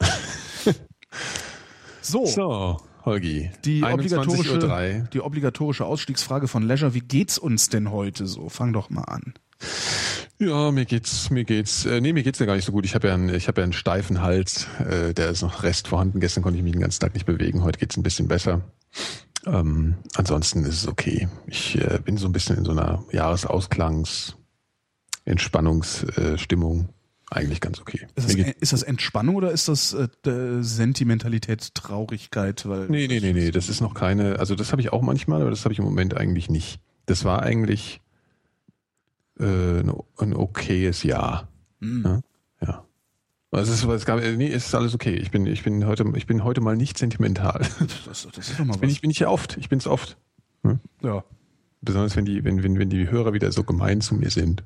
So, So, Holgi. die 21.03 obligatorische, die obligatorische Ausstiegsfrage von Leisure. Wie geht's uns denn heute so? Fang doch mal an. Ja, mir geht's, mir geht's, äh, nee, mir geht's ja gar nicht so gut. Ich habe ja, einen, ich habe ja einen steifen Hals, äh, der ist noch Rest vorhanden. Gestern konnte ich mich den ganzen Tag nicht bewegen. Heute geht's ein bisschen besser. Ähm, ansonsten ist es okay. Ich äh, bin so ein bisschen in so einer Jahresausklangs, Entspannungsstimmung. Äh, Stimmung. Eigentlich ganz okay. Ist das, ist das Entspannung oder ist das äh, Sentimentalität, Traurigkeit? Weil Nee, nee, nee, nee, das ist noch keine, also das habe ich auch manchmal, aber das habe ich im Moment eigentlich nicht. Das war eigentlich äh, ein, okayes Jahr. Hm. Ja. ja. Also es ist, es gab, nee, es ist alles okay. Ich bin, ich bin heute, ich bin heute mal nicht sentimental. Das, das ist doch mal Bin was. ich, bin ich ja oft. Ich bin es oft. ja. Besonders wenn die, wenn, wenn, wenn die Hörer wieder so gemein zu mir sind.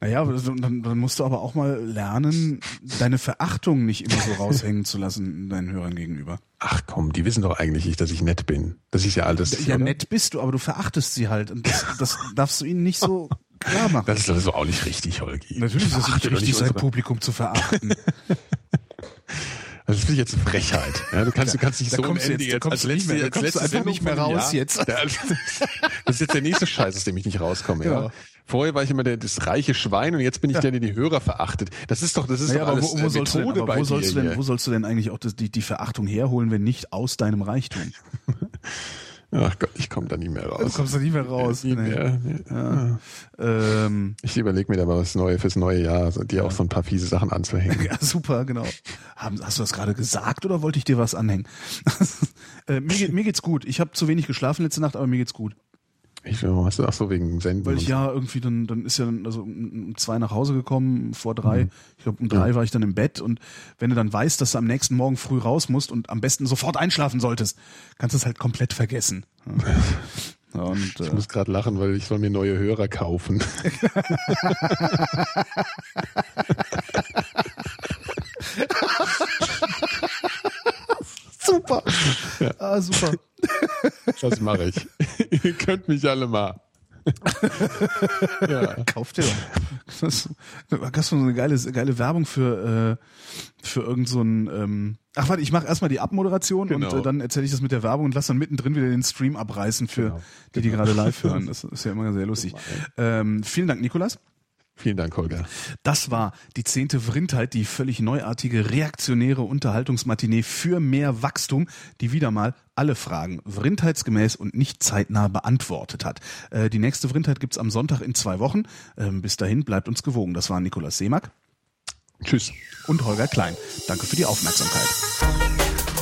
Naja, aber so- dann, dann musst du aber auch mal lernen, deine Verachtung nicht immer so raushängen zu lassen deinen Hörern gegenüber. Ach komm, die wissen doch eigentlich nicht, dass ich nett bin. Das ist ja alles. Ja, oder? nett bist du, aber du verachtest sie halt. Und das, das darfst du ihnen nicht so klar machen. Das ist also auch nicht richtig, Holgi. Natürlich ist es nicht richtig, sein Publikum zu verachten. Das ist jetzt eine Frechheit. Ja, du kannst, du kannst nicht da so kommst Ende jetzt, als letzte, mehr, als letzte einfach nicht mehr raus Jahr. jetzt. Das ist jetzt der nächste Scheiß, aus dem ich nicht rauskomme. Ja. ja. Vorher war ich immer der, das reiche Schwein und jetzt bin ich ja. der, der die Hörer verachtet. Das ist doch, das ist naja, doch alles wo, wo, sollst Methode denn, wo sollst du denn, wo sollst du denn eigentlich auch das, die, die Verachtung herholen, wenn nicht aus deinem Reichtum? Ach Gott, ich komme da nie mehr raus. Du kommst da nie mehr raus. Nie mehr. Ja. Ähm, ich überlege mir da mal was Neues fürs neue Jahr, also dir auch so ein paar fiese Sachen anzuhängen. Ja, super, genau. Hast du das gerade gesagt oder wollte ich dir was anhängen? äh, mir, mir geht's gut. Ich habe zu wenig geschlafen letzte Nacht, aber mir geht's gut. Ich hast du ach so wegen Senden. Weil ich ja irgendwie dann dann ist ja dann, also um zwei nach Hause gekommen vor drei. Mhm. Ich glaube um drei ja. war ich dann im Bett und wenn du dann weißt, dass du am nächsten Morgen früh raus musst und am besten sofort einschlafen solltest, kannst du es halt komplett vergessen. Ja. Und, ich äh, muss gerade lachen, weil ich soll mir neue Hörer kaufen. super. Ja. Ah, super. Das mache ich. Ihr könnt mich alle mal. ja. Kauft ihr doch. Das, du so eine geile, geile Werbung für, äh, für irgend so ein, ähm, ach warte, ich mache erstmal die Abmoderation genau. und äh, dann erzähle ich das mit der Werbung und lass dann mittendrin wieder den Stream abreißen für genau. die, die gerade live hören. Das ist ja immer sehr lustig. Ähm, vielen Dank, Nikolas. Vielen Dank, Holger. Das war die zehnte Vrindheit, die völlig neuartige, reaktionäre Unterhaltungsmatinee für mehr Wachstum, die wieder mal alle Fragen vrindheitsgemäß und nicht zeitnah beantwortet hat. Äh, die nächste Vrindheit gibt's am Sonntag in zwei Wochen. Ähm, bis dahin bleibt uns gewogen. Das war Nikolaus Seemack. Tschüss. Und Holger Klein. Danke für die Aufmerksamkeit.